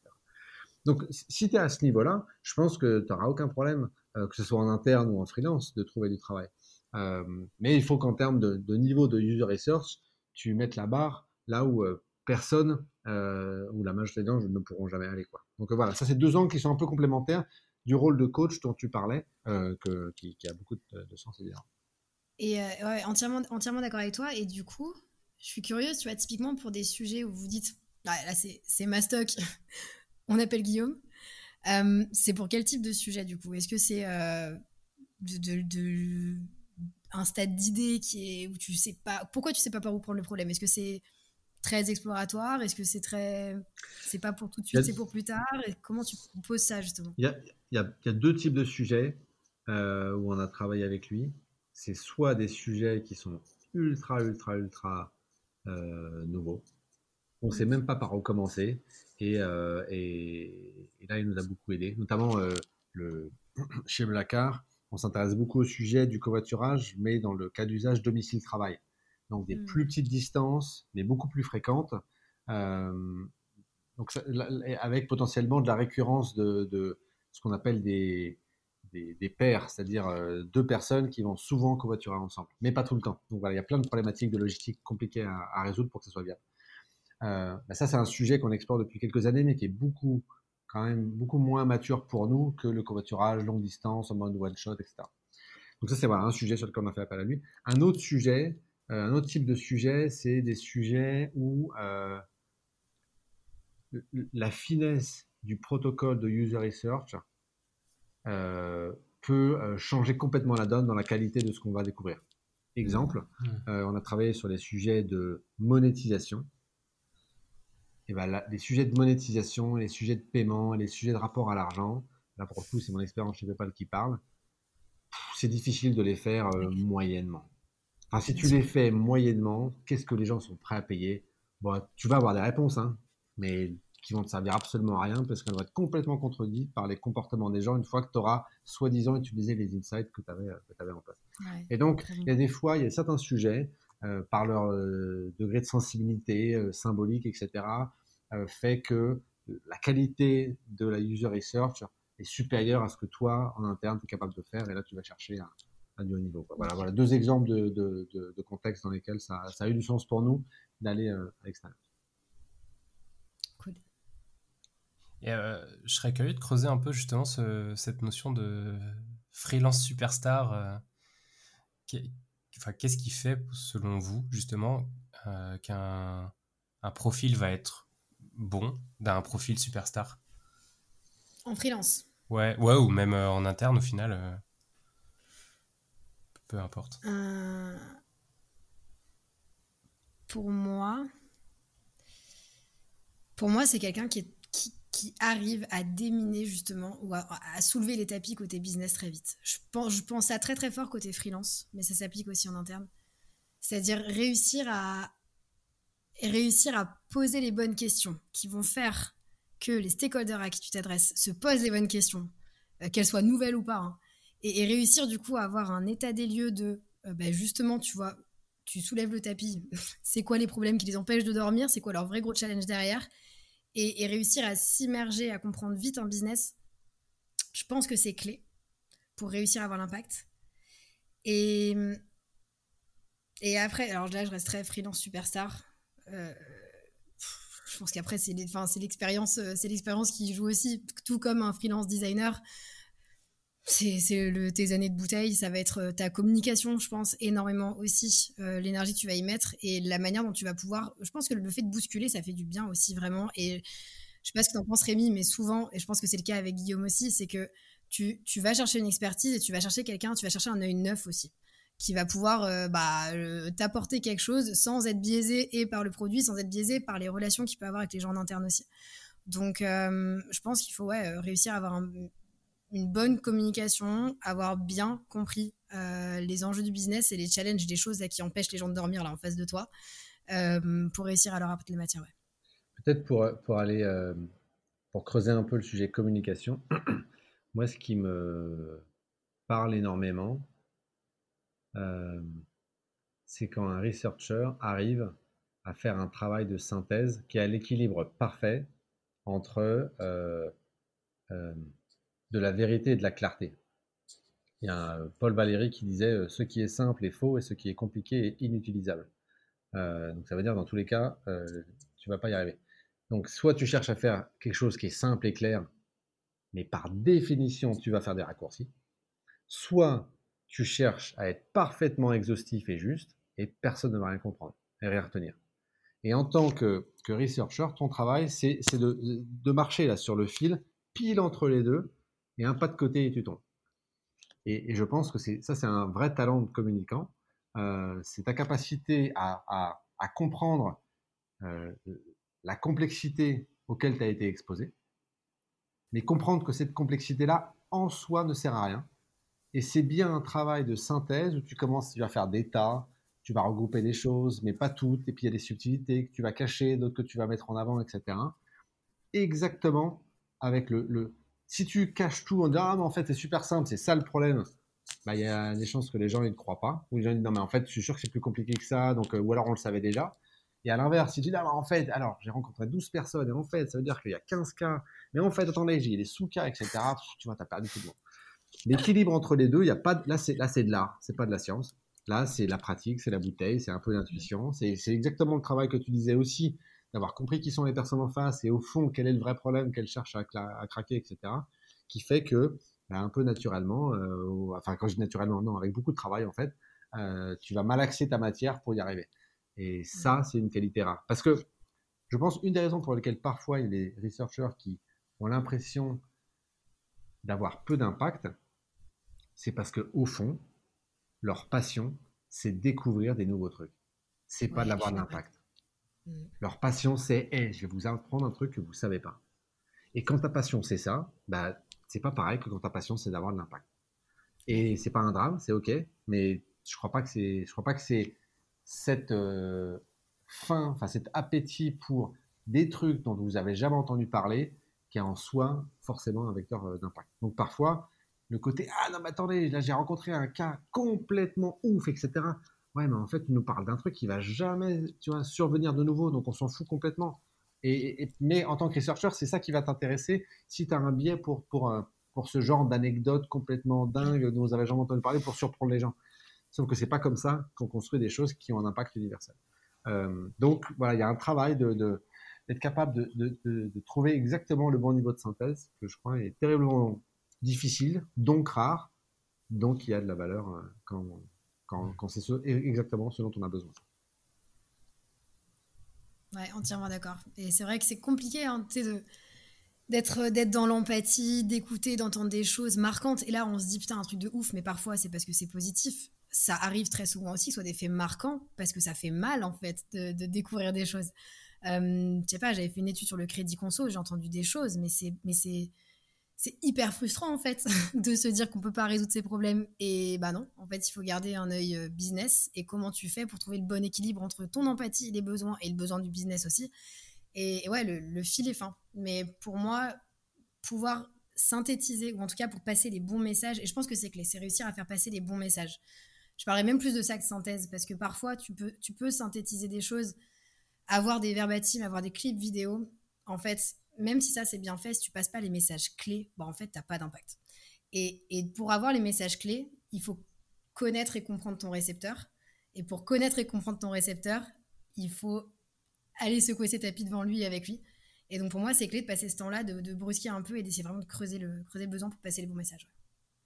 Donc, si tu es à ce niveau-là, je pense que tu n'auras aucun problème, euh, que ce soit en interne ou en freelance, de trouver du travail. Euh, mais il faut qu'en termes de, niveau de user research, tu mettes la barre là où euh, personne ou la majorité des gens ne pourront jamais aller. Quoi. Donc voilà, ça c'est deux angles qui sont un peu complémentaires du rôle de coach dont tu parlais, que, qui, a beaucoup de, de sens évidemment. Et euh, ouais, entièrement, entièrement d'accord avec toi. Et du coup, je suis curieuse, tu vois, typiquement pour des sujets où vous dites, ah, là, c'est ma stock, *laughs* on appelle Guillaume. c'est pour quel type de sujet du coup? Est-ce que c'est de, un stade d'idée qui est où tu sais pas pourquoi tu sais pas par où prendre le problème? Est-ce que c'est très exploratoire? Est-ce que c'est très c'est pas pour tout de suite, c'est pour plus tard? Et comment tu poses ça justement? Il y a, y, a, y a, deux types de sujets euh, où on a travaillé avec lui. C'est soit des sujets qui sont ultra ultra ultra euh, nouveaux. On ne sait même pas par où commencer. Et, euh, et, et, là, il nous a beaucoup aidé, notamment euh, le, *clears throat* chez Blackard on s'intéresse beaucoup au sujet du covoiturage, mais dans le cas d'usage domicile-travail. Donc des mmh. plus petites distances, mais beaucoup plus fréquentes. Donc avec potentiellement de la récurrence de, ce qu'on appelle des, des, pairs, c'est-à-dire euh, deux personnes qui vont souvent covoiturer ensemble, mais pas tout le temps. Donc voilà, il y a plein de problématiques de logistique compliquées à, résoudre pour que ça soit viable. Euh, bah ça, c'est un sujet qu'on explore depuis quelques années, mais qui est beaucoup quand même beaucoup moins mature pour nous que le covoiturage longue distance en mode one shot, etc. Donc ça, c'est voilà, un sujet sur lequel on a fait appel à lui. Un autre sujet, euh, un autre type de sujet, c'est des sujets où la finesse du protocole de user research peut changer complètement la donne dans la qualité de ce qu'on va découvrir. Exemple, mmh. on a travaillé sur les sujets de monétisation et ben les sujets de monétisation, les sujets de paiement, les sujets de rapport à l'argent, là pour le coup c'est mon expérience chez PayPal qui parle, c'est difficile de les faire euh, moyennement. Enfin, si tu les fais moyennement, qu'est-ce que les gens sont prêts à payer? Bon, Tu vas avoir des réponses, hein, mais qui vont te servir absolument à rien parce qu'elles vont être complètement contredites par les comportements des gens une fois que tu auras soi-disant utilisé les insights que tu avais, avais, en place. et donc, il y a des fois, il y a certains sujets euh, par leur euh, degré de sensibilité euh, symbolique, etc., fait que la qualité de la user research est supérieure à ce que toi, en interne, tu es capable de faire. Et là, tu vas chercher un, du haut niveau. Voilà, voilà, deux exemples de, de, de, contextes dans lesquels ça, ça, a eu du sens pour nous d'aller à l'extérieur. Cool. Et je serais curieux de creuser un peu justement ce, cette notion de freelance superstar. qui, qu'est-ce qui fait, selon vous, justement, euh, qu'un un profil va être bon d'un profil superstar? En freelance Ouais, ouais ou même euh, en interne, au final. Euh, peu importe. Pour moi, pour moi, c'est quelqu'un qui, qui, qui, arrive à déminer justement ou à, soulever les tapis côté business très vite. Je pense, je pense à très très fort côté freelance, mais ça s'applique aussi en interne. C'est-à-dire réussir à réussir à poser les bonnes questions qui vont faire que les stakeholders à qui tu t'adresses se posent les bonnes questions, euh, qu'elles soient nouvelles ou pas, hein. et, réussir du coup à avoir un état des lieux de, bah, justement, tu vois, tu soulèves le tapis, *laughs* c'est quoi les problèmes qui les empêchent de dormir, c'est quoi leur vrai gros challenge derrière, et, réussir à s'immerger, à comprendre vite un business, je pense que c'est clé pour réussir à avoir l'impact. Et, après, alors là, je resterai freelance superstar. Euh, je pense qu'après, c'est l'expérience, c'est l'expérience qui joue aussi, tout comme un freelance designer c'est tes années de bouteille, ça va être euh, ta communication, je pense, énormément aussi, euh, l'énergie que tu vas y mettre et la manière dont tu vas pouvoir. Je pense que le fait de bousculer, ça fait du bien aussi, vraiment. Et je sais pas ce que tu en penses, Rémi, mais souvent, et je pense que c'est le cas avec Guillaume aussi, c'est que tu, tu, vas chercher une expertise et tu vas chercher quelqu'un, tu vas chercher un œil neuf aussi, qui va pouvoir euh, bah, t'apporter quelque chose sans être biaisé et par le produit, sans être biaisé par les relations qu'il peut avoir avec les gens en interne aussi. Donc, je pense qu'il faut réussir à avoir un une bonne communication, avoir bien compris euh, les enjeux du business et les challenges des choses qui empêchent les gens de dormir là en face de toi euh, pour réussir à leur apporter les matières. Peut-être pour, pour aller euh, pour creuser un peu le sujet communication, *clears throat* moi ce qui me parle énormément, c'est quand un researcher arrive à faire un travail de synthèse qui a l'équilibre parfait entre de la vérité et de la clarté. Il y a Paul Valéry qui disait euh, ce qui est simple est faux et ce qui est compliqué est inutilisable. Euh, donc ça veut dire dans tous les cas, euh, tu vas pas y arriver. Donc soit tu cherches à faire quelque chose qui est simple et clair, mais par définition tu vas faire des raccourcis. Soit tu cherches à être parfaitement exhaustif et juste, et personne ne va rien comprendre et rien retenir. Et en tant que, que researcher, ton travail, c'est de, de marcher là sur le fil pile entre les deux, et un pas de côté et tu tombes. Et, je pense que ça, c'est un vrai talent de communicant. Euh, c'est ta capacité à, comprendre euh, la complexité auquel tu as été exposé, mais comprendre que cette complexité-là, en soi, ne sert à rien. Et c'est bien un travail de synthèse où tu commences, tu vas faire des tas, tu vas regrouper des choses, mais pas toutes, et puis il y a des subtilités que tu vas cacher, d'autres que tu vas mettre en avant, etc. Exactement avec le, si tu caches tout en disant ah mais en fait c'est super simple, c'est ça le problème, bah il y a des chances que les gens ils ne croient pas, ou les gens disent non mais en fait je suis sûr que c'est plus compliqué que ça, donc euh, ou alors on le savait déjà. Et à l'inverse, si tu dis ah, bah, en fait alors j'ai rencontré 12 personnes et en fait ça veut dire qu'il y a 15 cas, mais en fait attendez j'ai des sous-cas etc. tu vois t'as perdu tout le monde. L'équilibre entre les deux, il y a pas là c'est là c'est de l'art, c'est pas de la science. Là, c'est la pratique, c'est la bouteille, c'est un peu d'intuition. C'est exactement le travail que tu disais aussi, d'avoir compris qui sont les personnes en face et au fond, quel est le vrai problème qu'elles cherchent à, craquer, etc. Qui fait que, bah, un peu naturellement, euh, enfin, quand je dis naturellement, non, avec beaucoup de travail, en fait, euh, tu vas malaxer ta matière pour y arriver. Et ça, c'est une qualité rare. Parce que je pense une des raisons pour lesquelles parfois il y a des researchers qui ont l'impression d'avoir peu d'impact, c'est parce que au fond, leur passion, c'est découvrir des nouveaux trucs. C'est pas d'avoir de l'impact. Mm. Leur passion, c'est hey, je vais vous apprendre un truc que vous savez pas. Et quand ta passion, c'est ça, bah, c'est pas pareil que quand ta passion, c'est d'avoir de l'impact. Et c'est pas un drame, c'est ok, mais je crois pas que c'est, je crois pas que c'est cette euh, fin, enfin cet appétit pour des trucs dont vous avez jamais entendu parler, qui est en soi forcément un vecteur euh, d'impact. Donc parfois, le côté ah non mais attendez là j'ai rencontré un cas complètement ouf etc ouais mais en fait tu nous parles d'un truc qui va jamais tu vois survenir de nouveau donc on s'en fout complètement. Et, mais en tant que researcher c'est ça qui va t'intéresser si tu as un biais pour pour euh, pour ce genre d'anecdote complètement dingue dont vous avez jamais entendu parler pour surprendre les gens. Sauf que c'est pas comme ça qu'on construit des choses qui ont un impact universel. Euh, donc voilà il y a un travail de, d'être capable de, de, de, trouver exactement le bon niveau de synthèse que je crois est terriblement difficile, donc rare, donc il y a de la valeur euh, quand, c'est exactement ce dont on a besoin. Ouais, entièrement d'accord. Et c'est vrai que c'est compliqué hein, d'être d'être dans l'empathie, d'écouter, d'entendre des choses marquantes. Et là, on se dit putain un truc de ouf, mais parfois c'est parce que c'est positif. Ça arrive très souvent aussi, soit des faits marquants, parce que ça fait mal en fait de, découvrir des choses. Euh, je sais pas, j'avais fait une étude sur le crédit conso, j'ai entendu des choses, mais c'est mais c'est c'est hyper frustrant en fait *laughs* de se dire qu'on peut pas résoudre ses problèmes. Et bah non en fait il faut garder un œil euh, business et comment tu fais pour trouver le bon équilibre entre ton empathie les besoins et le besoin du business aussi. Et, ouais le, fil est fin. Mais pour moi pouvoir synthétiser ou en tout cas pour passer les bons messages et je pense que c'est clé c'est réussir à faire passer les bons messages. Je parlais même plus de ça que synthèse parce que parfois tu peux tu peux synthétiser des choses avoir des verbatims avoir des clips vidéo. En fait même si ça c'est bien fait, si tu passes pas les messages clés, bah, en fait, tu n'as pas d'impact. Et, pour avoir les messages clés, il faut connaître et comprendre ton récepteur. Et pour connaître et comprendre ton récepteur, il faut aller secouer ses tapis devant lui et avec lui. Et donc pour moi, c'est clé de passer ce temps-là, de, brusquer un peu et d'essayer vraiment de creuser le, besoin pour passer les bons messages.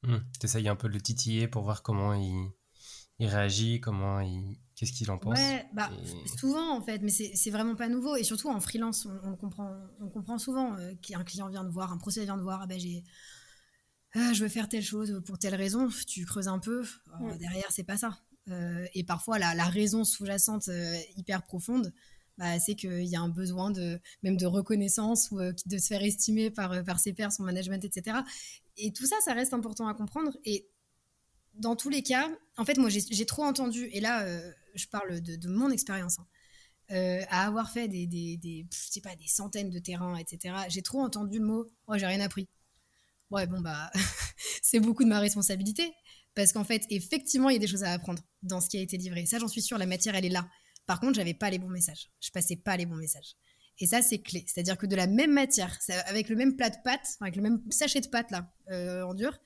Mmh. Tu essayes un peu de le titiller pour voir comment il réagit, comment il, qu'est-ce qu'il en pense. Ouais, bah, souvent en fait, mais c'est vraiment pas nouveau et surtout en freelance, on, comprend, on comprend souvent euh, qu'un client vient de voir, un procès vient de voir, ah ben j'ai, ah, je veux faire telle chose pour telle raison, tu creuses un peu, euh, derrière c'est pas ça. Euh, et parfois la, raison sous-jacente hyper profonde, bah, c'est qu'il y a un besoin de même de reconnaissance ou de se faire estimer par, par ses pairs, son management, etc. Et tout ça, ça reste important à comprendre et dans tous les cas, en fait, moi, j'ai trop entendu, et là, euh, je parle de, mon expérience, hein, euh, à avoir fait des, des, sais pas, des centaines de terrains, etc. J'ai trop entendu le mot « oh, j'ai rien appris ». Ouais, bon, bah, *laughs* c'est beaucoup de ma responsabilité, parce qu'en fait, effectivement, il y a des choses à apprendre dans ce qui a été livré. Ça, j'en suis sûre, la matière, elle est là. Par contre, j'avais pas les bons messages. Je passais pas les bons messages. Et ça, c'est clé. C'est-à-dire que de la même matière, avec le même plat de pâtes, avec le même sachet de pâtes, là, euh, en dur,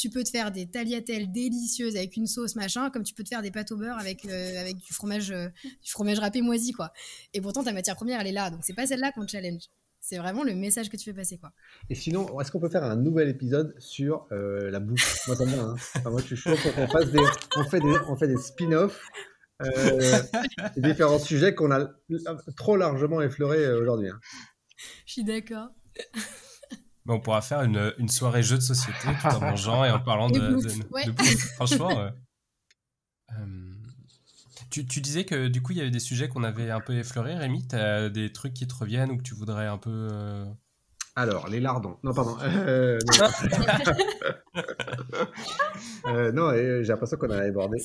tu peux te faire des tagliatelles délicieuses avec une sauce machin, comme tu peux te faire des pâtes au beurre avec, euh, avec du fromage euh, du fromage râpé moisi quoi. Et pourtant ta matière première elle est là, donc c'est pas celle-là qu'on challenge. C'est vraiment le message que tu fais passer quoi. Et sinon, est-ce qu'on peut faire un nouvel épisode sur euh, la bouffe? Moi ça me hein. moi je suis chaud pour qu'on fasse des on fait des on fait des spin-offs des différents sujets qu'on a trop largement effleurés aujourd'hui. Hein. Je suis d'accord. On pourra faire une, une, soirée jeu de société tout en mangeant et en parlant *laughs* de, de, Franchement. Tu, tu, disais que du coup, il y avait des sujets qu'on avait un peu effleurés. Rémi, tu as des trucs qui te reviennent ou que tu voudrais un peu. Euh, Alors, les lardons. Non, pardon. *laughs* *laughs* Euh, non, euh, j'ai l'impression qu'on a abordé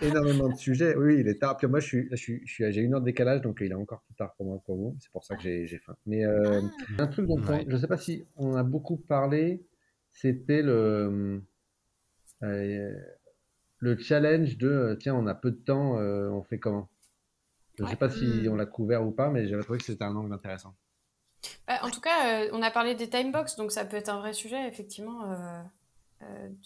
énormément de *laughs* sujets. Oui, il est tard. Puis moi, je suis, je suis, j'ai une heure de décalage, donc il est encore plus tard pour moi pour vous. C'est pour ça que j'ai, faim. Mais ah. un truc dont je ne sais pas si on a beaucoup parlé, c'était le le challenge de euh, tiens, on a peu de temps, euh, on fait comment? Je ne sais pas si hmm. on l'a couvert ou pas, mais j'avais trouvé que c'était un angle intéressant. Bah, en tout cas, euh, on a parlé des timebox, donc ça peut être un vrai sujet, effectivement,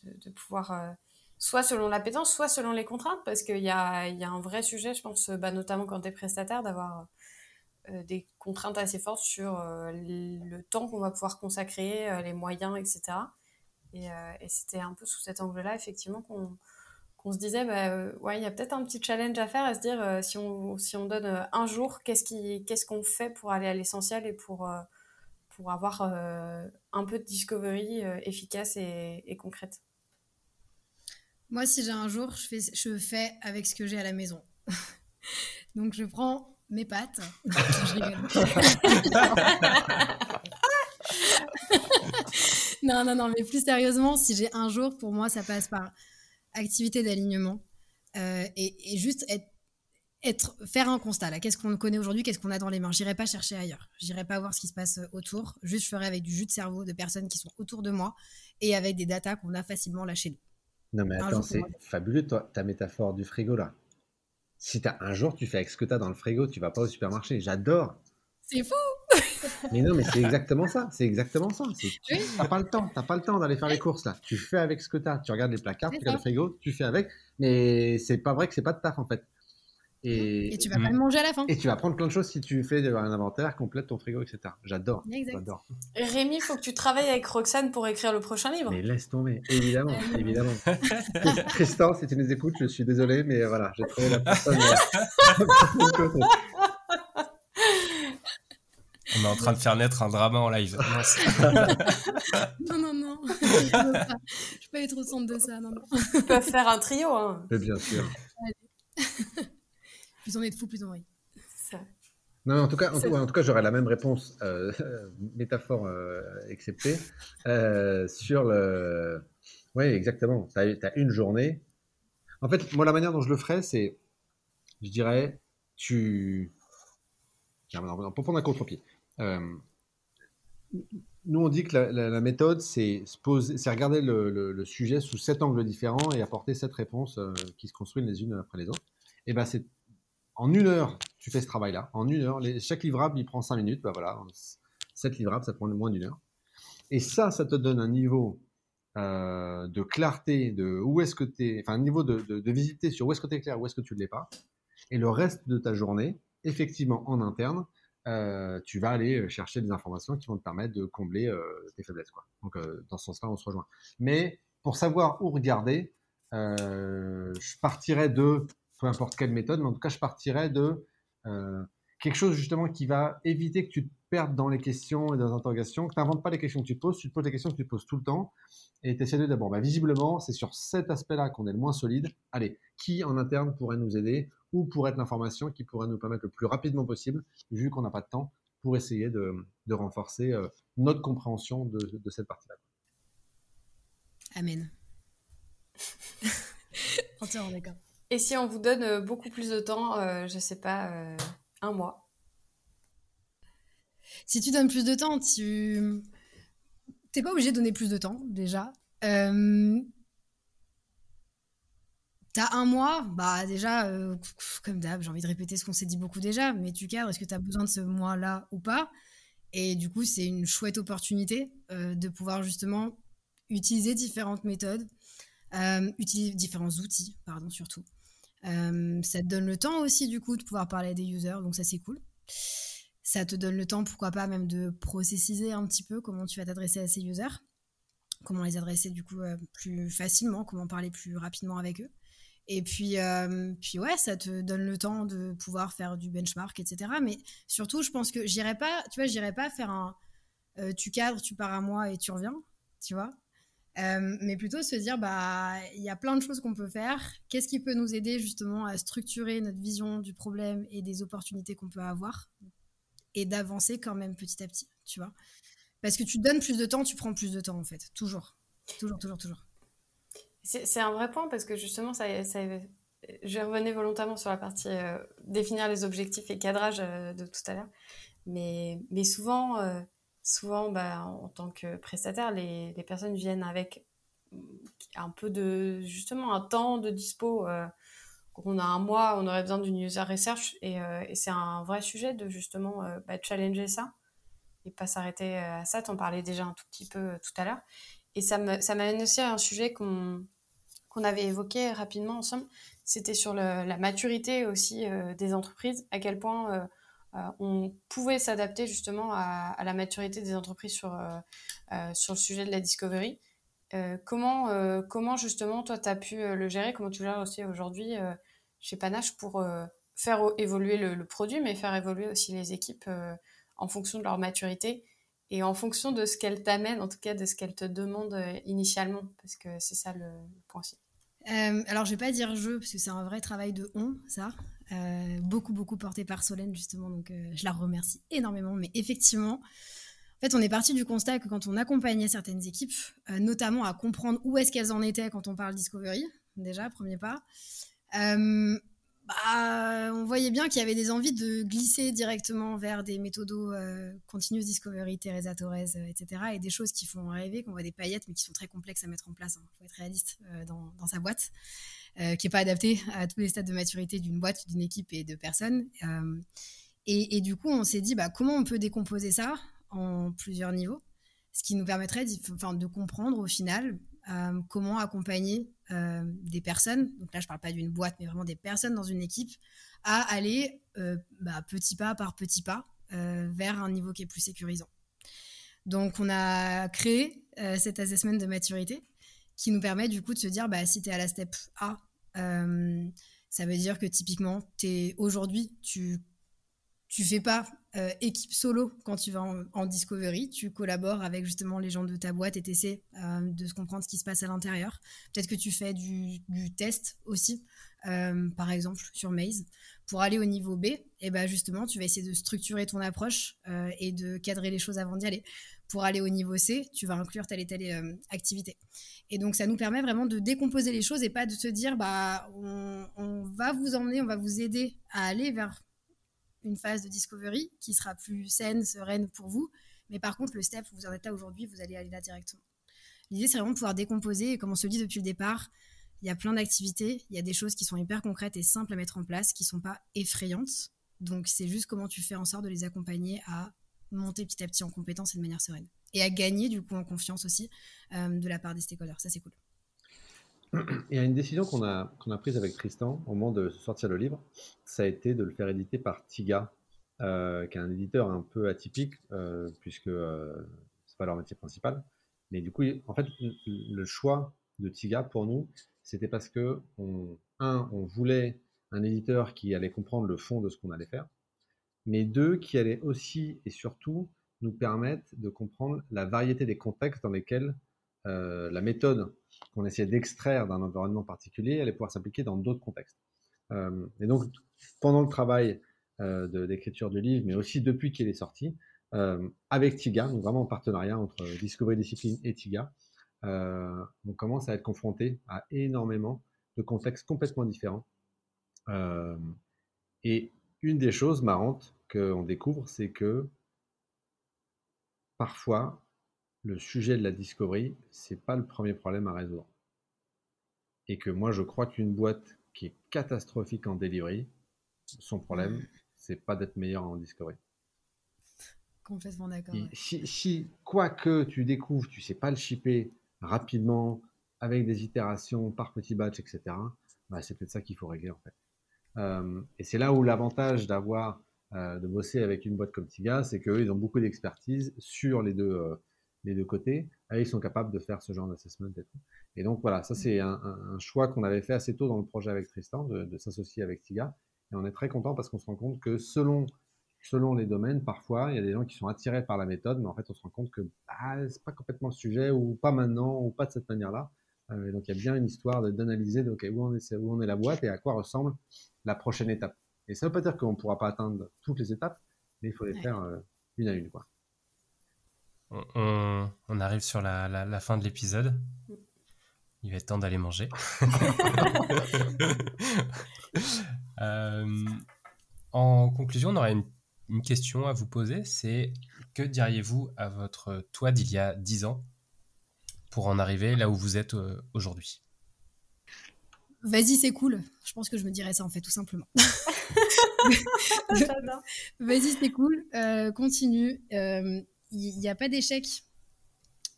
de, pouvoir, soit selon l'appétence, soit selon les contraintes, parce qu'il y a, y a, un vrai sujet, je pense, bah, notamment quand tu es prestataire, d'avoir des contraintes assez fortes sur le temps qu'on va pouvoir consacrer, les moyens, etc. Et, c'était un peu sous cet angle-là, effectivement, qu'on on se disait, bah, euh, ouais, il y a peut-être un petit challenge à faire, à se dire, euh, si, on, si on donne euh, un jour, qu'est-ce qu'on ce qu'on fait pour aller à l'essentiel et pour, pour avoir un peu de discovery efficace et, concrète Moi, si j'ai un jour, je fais, je fais avec ce que j'ai à la maison. *laughs* Donc, je prends mes pâtes. *laughs* *laughs* non, non, non, mais plus sérieusement, si j'ai un jour, pour moi, ça passe par activité d'alignement euh, et, juste être, être, faire un constat. Là, qu'est-ce qu'on connaît aujourd'hui, qu'est-ce qu'on a dans les mains? J'irai pas chercher ailleurs. J'irai pas voir ce qui se passe autour. Juste, je ferai avec du jus de cerveau de personnes qui sont autour de moi et avec des datas qu'on a facilement là chez nous. Non, mais attends, c'est fabuleux, toi, ta métaphore du frigo là. Si as un jour, tu fais avec ce que tu as dans le frigo, tu vas pas au supermarché. J'adore. C'est fou *laughs* mais non, mais c'est exactement ça. C'est exactement ça. Tu n'as pas le temps. T'as pas le temps d'aller faire les courses là. Tu fais avec ce que tu as. Tu regardes les placards, tu regardes le frigo, tu fais avec. Mais c'est pas vrai que c'est pas de taf en fait. Et, et tu vas pas le manger à la fin. Et tu vas prendre plein de choses si tu fais un inventaire, complète ton frigo, etc. J'adore. J'adore. Rémi, il faut que tu travailles avec Roxane pour écrire le prochain livre. Mais laisse tomber, évidemment, évidemment. *laughs* Tristan, si tu nous écoutes, je suis désolé, mais voilà, j'ai trouvé la personne. Euh, *laughs* On est en train de faire naître un drama en live. *laughs* non, non, non. Je ne vais pas être au centre de ça. Non, non. Ils peuvent faire un trio. Hein. bien sûr. Plus on est de fous, plus on rit. Non, en tout cas, en tout, cas, j'aurais la même réponse, euh, *laughs* métaphore euh, exceptée, euh, sur le. Oui, exactement. Tu as, une journée. En fait, moi, la manière dont je le ferais, c'est, je dirais, tu. Pour prendre un contre-pied. Euh, nous, on dit que la, méthode, c'est regarder le, sujet sous sept angles différents et apporter sept réponses euh, qui se construisent les unes après les autres. Et ben, c'est en une heure, tu fais ce travail-là. En une heure, chaque livrable, il prend cinq minutes. Ben voilà, sept livrables, ça prend moins d'une heure. Et ça, ça te donne un niveau euh, de clarté, de où est-ce que tu enfin, un niveau de, de, visiter sur où est-ce que tu es clair, où est-ce que tu ne l'es pas. Et le reste de ta journée, effectivement, en interne, euh, tu vas aller euh, chercher des informations qui vont te permettre de combler tes faiblesses. Quoi. Donc, dans ce sens-là, on se rejoint. Mais pour savoir où regarder, je partirais de, peu importe quelle méthode, mais en tout cas, je partirais de quelque chose justement qui va éviter que tu te perdes dans les questions et dans les interrogations, que tu n'inventes pas les questions que tu te poses, tu te poses les questions que tu te poses tout le temps, et tu essaies de d'abord, bah, visiblement, c'est sur cet aspect-là qu'on est le moins solide. Allez, qui en interne pourrait nous aider ou pour être l'information qui pourrait nous permettre le plus rapidement possible, vu qu'on n'a pas de temps, pour essayer de, renforcer euh, notre compréhension de, cette partie-là? Amen. *laughs* Entièrement d'accord. Et si on vous donne euh, beaucoup plus de temps, euh, je sais pas, un mois Si tu donnes plus de temps, tu n'es pas obligé de donner plus de temps déjà. T'as un mois, bah déjà, euh, comme d'hab, j'ai envie de répéter ce qu'on s'est dit beaucoup déjà, mais tu cadres, est-ce que tu as besoin de ce mois-là ou pas? Et du coup, c'est une chouette opportunité euh, de pouvoir justement utiliser différentes méthodes, euh, utiliser différents outils, pardon, surtout. Ça te donne le temps aussi, du coup, de pouvoir parler à des users, donc ça, c'est cool. Ça te donne le temps, pourquoi pas, même de processiser un petit peu comment tu vas t'adresser à ces users, comment les adresser, du coup, plus facilement, comment parler plus rapidement avec eux. Et puis, euh, puis ouais, ça te donne le temps de pouvoir faire du benchmark, etc. Mais surtout, je pense que j'irai pas, tu vois, j'irai pas faire un, tu cadres, tu pars à mois et tu reviens, tu vois. Mais plutôt se dire, bah, il y a plein de choses qu'on peut faire. Qu'est-ce qui peut nous aider justement à structurer notre vision du problème et des opportunités qu'on peut avoir et d'avancer quand même petit à petit, tu vois? Parce que tu donnes plus de temps, tu prends plus de temps en fait, toujours, toujours, toujours, toujours. C'est un vrai point parce que justement, ça, ça, je revenais volontairement sur la partie euh, définir les objectifs et cadrage euh, de tout à l'heure. Mais, mais souvent, euh, souvent bah, en tant que prestataire, les, les, personnes viennent avec un peu de, justement, un temps de dispo. on a un mois, on aurait besoin d'une user research et, et c'est un vrai sujet de justement bah, challenger ça et pas s'arrêter à ça. Tu en parlais déjà un tout petit peu tout à l'heure. Et ça m'amène aussi à un sujet qu'on avait évoqué rapidement ensemble, c'était sur la maturité aussi euh, des entreprises, à quel point euh, euh, on pouvait s'adapter justement à, la maturité des entreprises sur, sur le sujet de la discovery. comment, comment justement toi tu as pu le gérer, comment tu gères aussi aujourd'hui chez Panache pour faire évoluer le, produit, mais faire évoluer aussi les équipes en fonction de leur maturité et en fonction de ce qu'elles t'amènent, en tout cas de ce qu'elles te demandent initialement, parce que c'est ça le, point euh, alors, je vais pas dire je, parce que c'est un vrai travail de on, ça. Euh, beaucoup, beaucoup porté par Solène, justement. Donc, euh, je la remercie énormément. Mais effectivement, en fait, on est parti du constat que quand on accompagnait certaines équipes, notamment à comprendre où est-ce qu'elles en étaient quand on parle Discovery, déjà, premier pas, bah, on voyait bien qu'il y avait des envies de glisser directement vers des méthodos euh, Continuous Discovery, Teresa Torres, euh, etc. Et des choses qui font rêver, qu'on voit des paillettes, mais qui sont très complexes à mettre en place. Il hein. faut être réaliste euh, dans, sa boîte, qui n'est pas adaptée à tous les stades de maturité d'une boîte, d'une équipe et de personnes. Et, du coup, on s'est dit, bah, comment on peut décomposer ça en plusieurs niveaux? Ce qui nous permettrait de comprendre au final comment accompagner euh, des personnes, donc là je parle pas d'une boîte, mais vraiment des personnes dans une équipe, à aller euh, bah, petit pas par petit pas vers un niveau qui est plus sécurisant. Donc on a créé cet assessment de maturité qui nous permet du coup de se dire, bah, si tu es à la step A, ça veut dire que typiquement, aujourd'hui, tu tu fais pas euh, équipe solo quand tu vas en, discovery, tu collabores avec justement les gens de ta boîte et tu essaies euh, de comprendre ce qui se passe à l'intérieur. Peut-être que tu fais du, test aussi, euh, par exemple sur Maze. Pour aller au niveau B, et eh ben justement, tu vas essayer de structurer ton approche et de cadrer les choses avant d'y aller. Pour aller au niveau C, tu vas inclure telle et telle activité. Et donc, ça nous permet vraiment de décomposer les choses et pas de se dire, bah, on va vous emmener, on va vous aider à aller vers une phase de discovery qui sera plus saine, sereine pour vous. Mais par contre, le step où vous en êtes là aujourd'hui, vous allez aller là directement. L'idée, c'est vraiment de pouvoir décomposer. Et comme on se le dit depuis le départ, il y a plein d'activités, il y a des choses qui sont hyper concrètes et simples à mettre en place, qui ne sont pas effrayantes. Donc, c'est juste comment tu fais en sorte de les accompagner à monter petit à petit en compétences et de manière sereine. Et à gagner, du coup, en confiance aussi euh, de la part des stakeholders. Ça, c'est cool. Il y a une décision qu'on a, a prise avec Tristan au moment de sortir le livre, ça a été de le faire éditer par Tiga, euh, qui est un éditeur un peu atypique, euh, puisque euh, c'est pas leur métier principal. Mais du coup, en fait, le choix de Tiga pour nous, c'était parce que, on, un, on voulait un éditeur qui allait comprendre le fond de ce qu'on allait faire, mais deux, qui allait aussi et surtout nous permettre de comprendre la variété des contextes dans lesquels euh, la méthode qu'on essayait d'extraire d'un environnement particulier allait pouvoir s'appliquer dans d'autres contextes. Euh, et donc, pendant le travail euh, d'écriture du livre, mais aussi depuis qu'il est sorti, avec TIGA, donc vraiment en partenariat entre Discovery Discipline et TIGA, on commence à être confronté à énormément de contextes complètement différents. et une des choses marrantes qu'on découvre, c'est que parfois, le sujet de la discovery, c'est pas le premier problème à résoudre. Et que moi, je crois qu'une boîte qui est catastrophique en delivery, son problème, c'est pas d'être meilleur en discovery. Complètement d'accord. Si, quoi que tu découvres, tu sais pas le shipper rapidement, avec des itérations par petit batch, etc., bah, c'est peut-être ça qu'il faut régler en fait. Euh, et c'est là où l'avantage d'avoir euh, de bosser avec une boîte comme Tiga, c'est qu'eux, ils ont beaucoup d'expertise sur les deux, euh, les deux côtés, et ils sont capables de faire ce genre d'assessment et tout. Et donc voilà, ça c'est un, choix qu'on avait fait assez tôt dans le projet avec Tristan, de, s'associer avec Tiga. Et on est très content parce qu'on se rend compte que selon selon les domaines, parfois, il y a des gens qui sont attirés par la méthode, mais en fait, on se rend compte que bah, c'est pas complètement le sujet, ou pas maintenant, ou pas de cette manière-là. Euh, donc, il y a bien une histoire d'analyser de, où, on est, où on est la boîte et à quoi ressemble la prochaine étape. Et ça ne veut pas dire qu'on ne pourra pas atteindre toutes les étapes, mais il faut les faire euh, une à une. Quoi. On, on arrive sur la, la, la fin de l'épisode. Il va être temps d'aller manger. *laughs* euh, en conclusion, on aurait une, une, question à vous poser. C'est que diriez-vous à votre toi d'il y a 10 ans pour en arriver là où vous êtes euh, aujourd'hui? Vas-y, c'est cool. Je pense que je me dirais ça en fait, tout simplement. *laughs* *laughs* Vas-y, c'est cool. Euh, continue. Il euh, n'y a pas d'échec.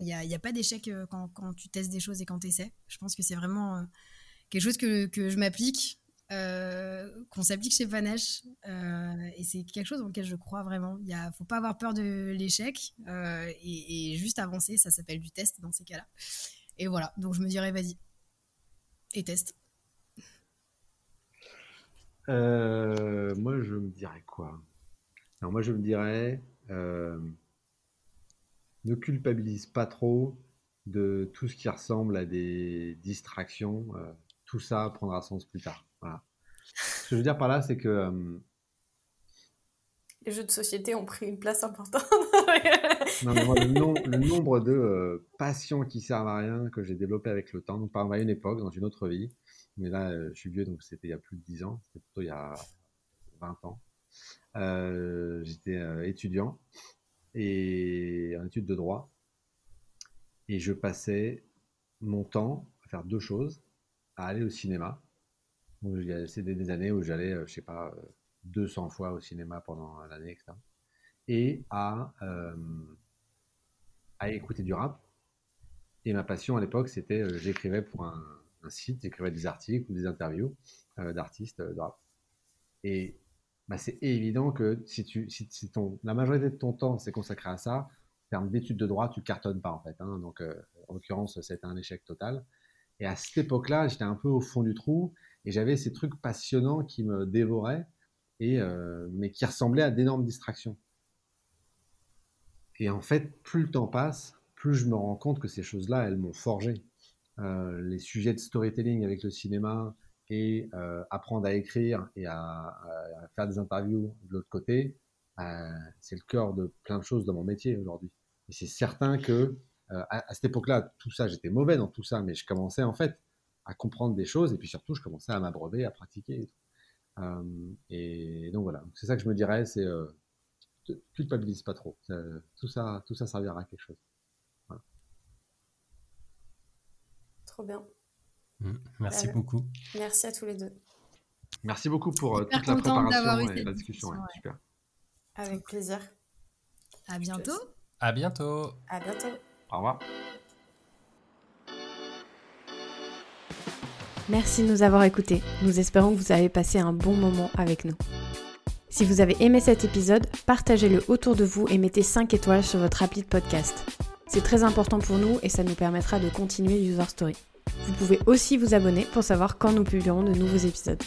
Il n'y a, y a, pas d'échec quand, quand, tu testes des choses et quand tu essaies. Je pense que c'est vraiment quelque chose que, je m'applique, euh, qu'on s'applique chez Panache. Euh, et c'est quelque chose dans lequel je crois vraiment. Il ne faut pas avoir peur de l'échec euh, et, et, juste avancer. Ça s'appelle du test dans ces cas-là. Et voilà. Donc je me dirais, vas-y. Et teste. moi, je me dirais quoi? Alors, moi, je me dirais ne culpabilise pas trop de tout ce qui ressemble à des distractions. Euh, tout ça prendra sens plus tard. Voilà. Ce que je veux dire par là, c'est que. Euh, Les jeux de société ont pris une place importante. *laughs* non, mais moi, le, nombre de euh, passions qui servent à rien que j'ai développé avec le temps, donc par à une époque, dans une autre vie, mais là, je suis vieux, donc c'était il y a plus de 10 ans, c'était plutôt il y a 20 ans. J'étais étudiant et en études de droit. Et je passais mon temps à faire deux choses, à aller au cinéma. C'était des années où j'allais, euh, je sais pas, 200 euh, fois au cinéma pendant l'année, etc. Et à, euh, à écouter du rap. Et ma passion à l'époque, c'était, j'écrivais pour un, site, j'écrivais des articles ou des interviews d'artistes de rap. Et bah, c'est évident que si, tu, si, ton, la majorité de ton temps c'est consacré à ça, en termes d'études de droit, tu cartonnes pas en fait. Hein. Donc, euh, en l'occurrence, c'était un échec total. Et à cette époque-là, j'étais un peu au fond du trou et j'avais ces trucs passionnants qui me dévoraient, et, euh, mais qui ressemblaient à d'énormes distractions. Et en fait, plus le temps passe, plus je me rends compte que ces choses-là, elles m'ont forgé. Euh, les sujets de storytelling avec le cinéma, et euh, apprendre à écrire et à, faire des interviews de l'autre côté, euh, c'est le cœur de plein de choses dans mon métier aujourd'hui. Et c'est certain que euh, à, cette époque-là, tout ça, j'étais mauvais dans tout ça, mais je commençais en fait à comprendre des choses et puis surtout, je commençais à m'abreuver, à pratiquer. Et, donc voilà, c'est ça que je me dirais, c'est culpabilise pas trop. tout ça, tout ça servira à quelque chose. Trop bien. Mmh, merci euh, beaucoup. Merci à tous les deux. Merci beaucoup pour euh, toute la préparation et la discussion. Ouais, super. Avec plaisir. À bientôt. À bientôt. À bientôt. Au revoir. Merci de nous avoir écoutés. Nous espérons que vous avez passé un bon moment avec nous. Si vous avez aimé cet épisode, partagez-le autour de vous et mettez 5 étoiles sur votre appli de podcast. C'est très important pour nous et ça nous permettra de continuer User Story. Vous pouvez aussi vous abonner pour savoir quand nous publierons de nouveaux épisodes.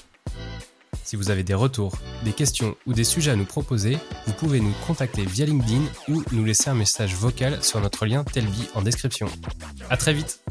Si vous avez des retours, des questions ou des sujets à nous proposer, vous pouvez nous contacter via LinkedIn ou nous laisser un message vocal sur notre lien Telby en description. À très vite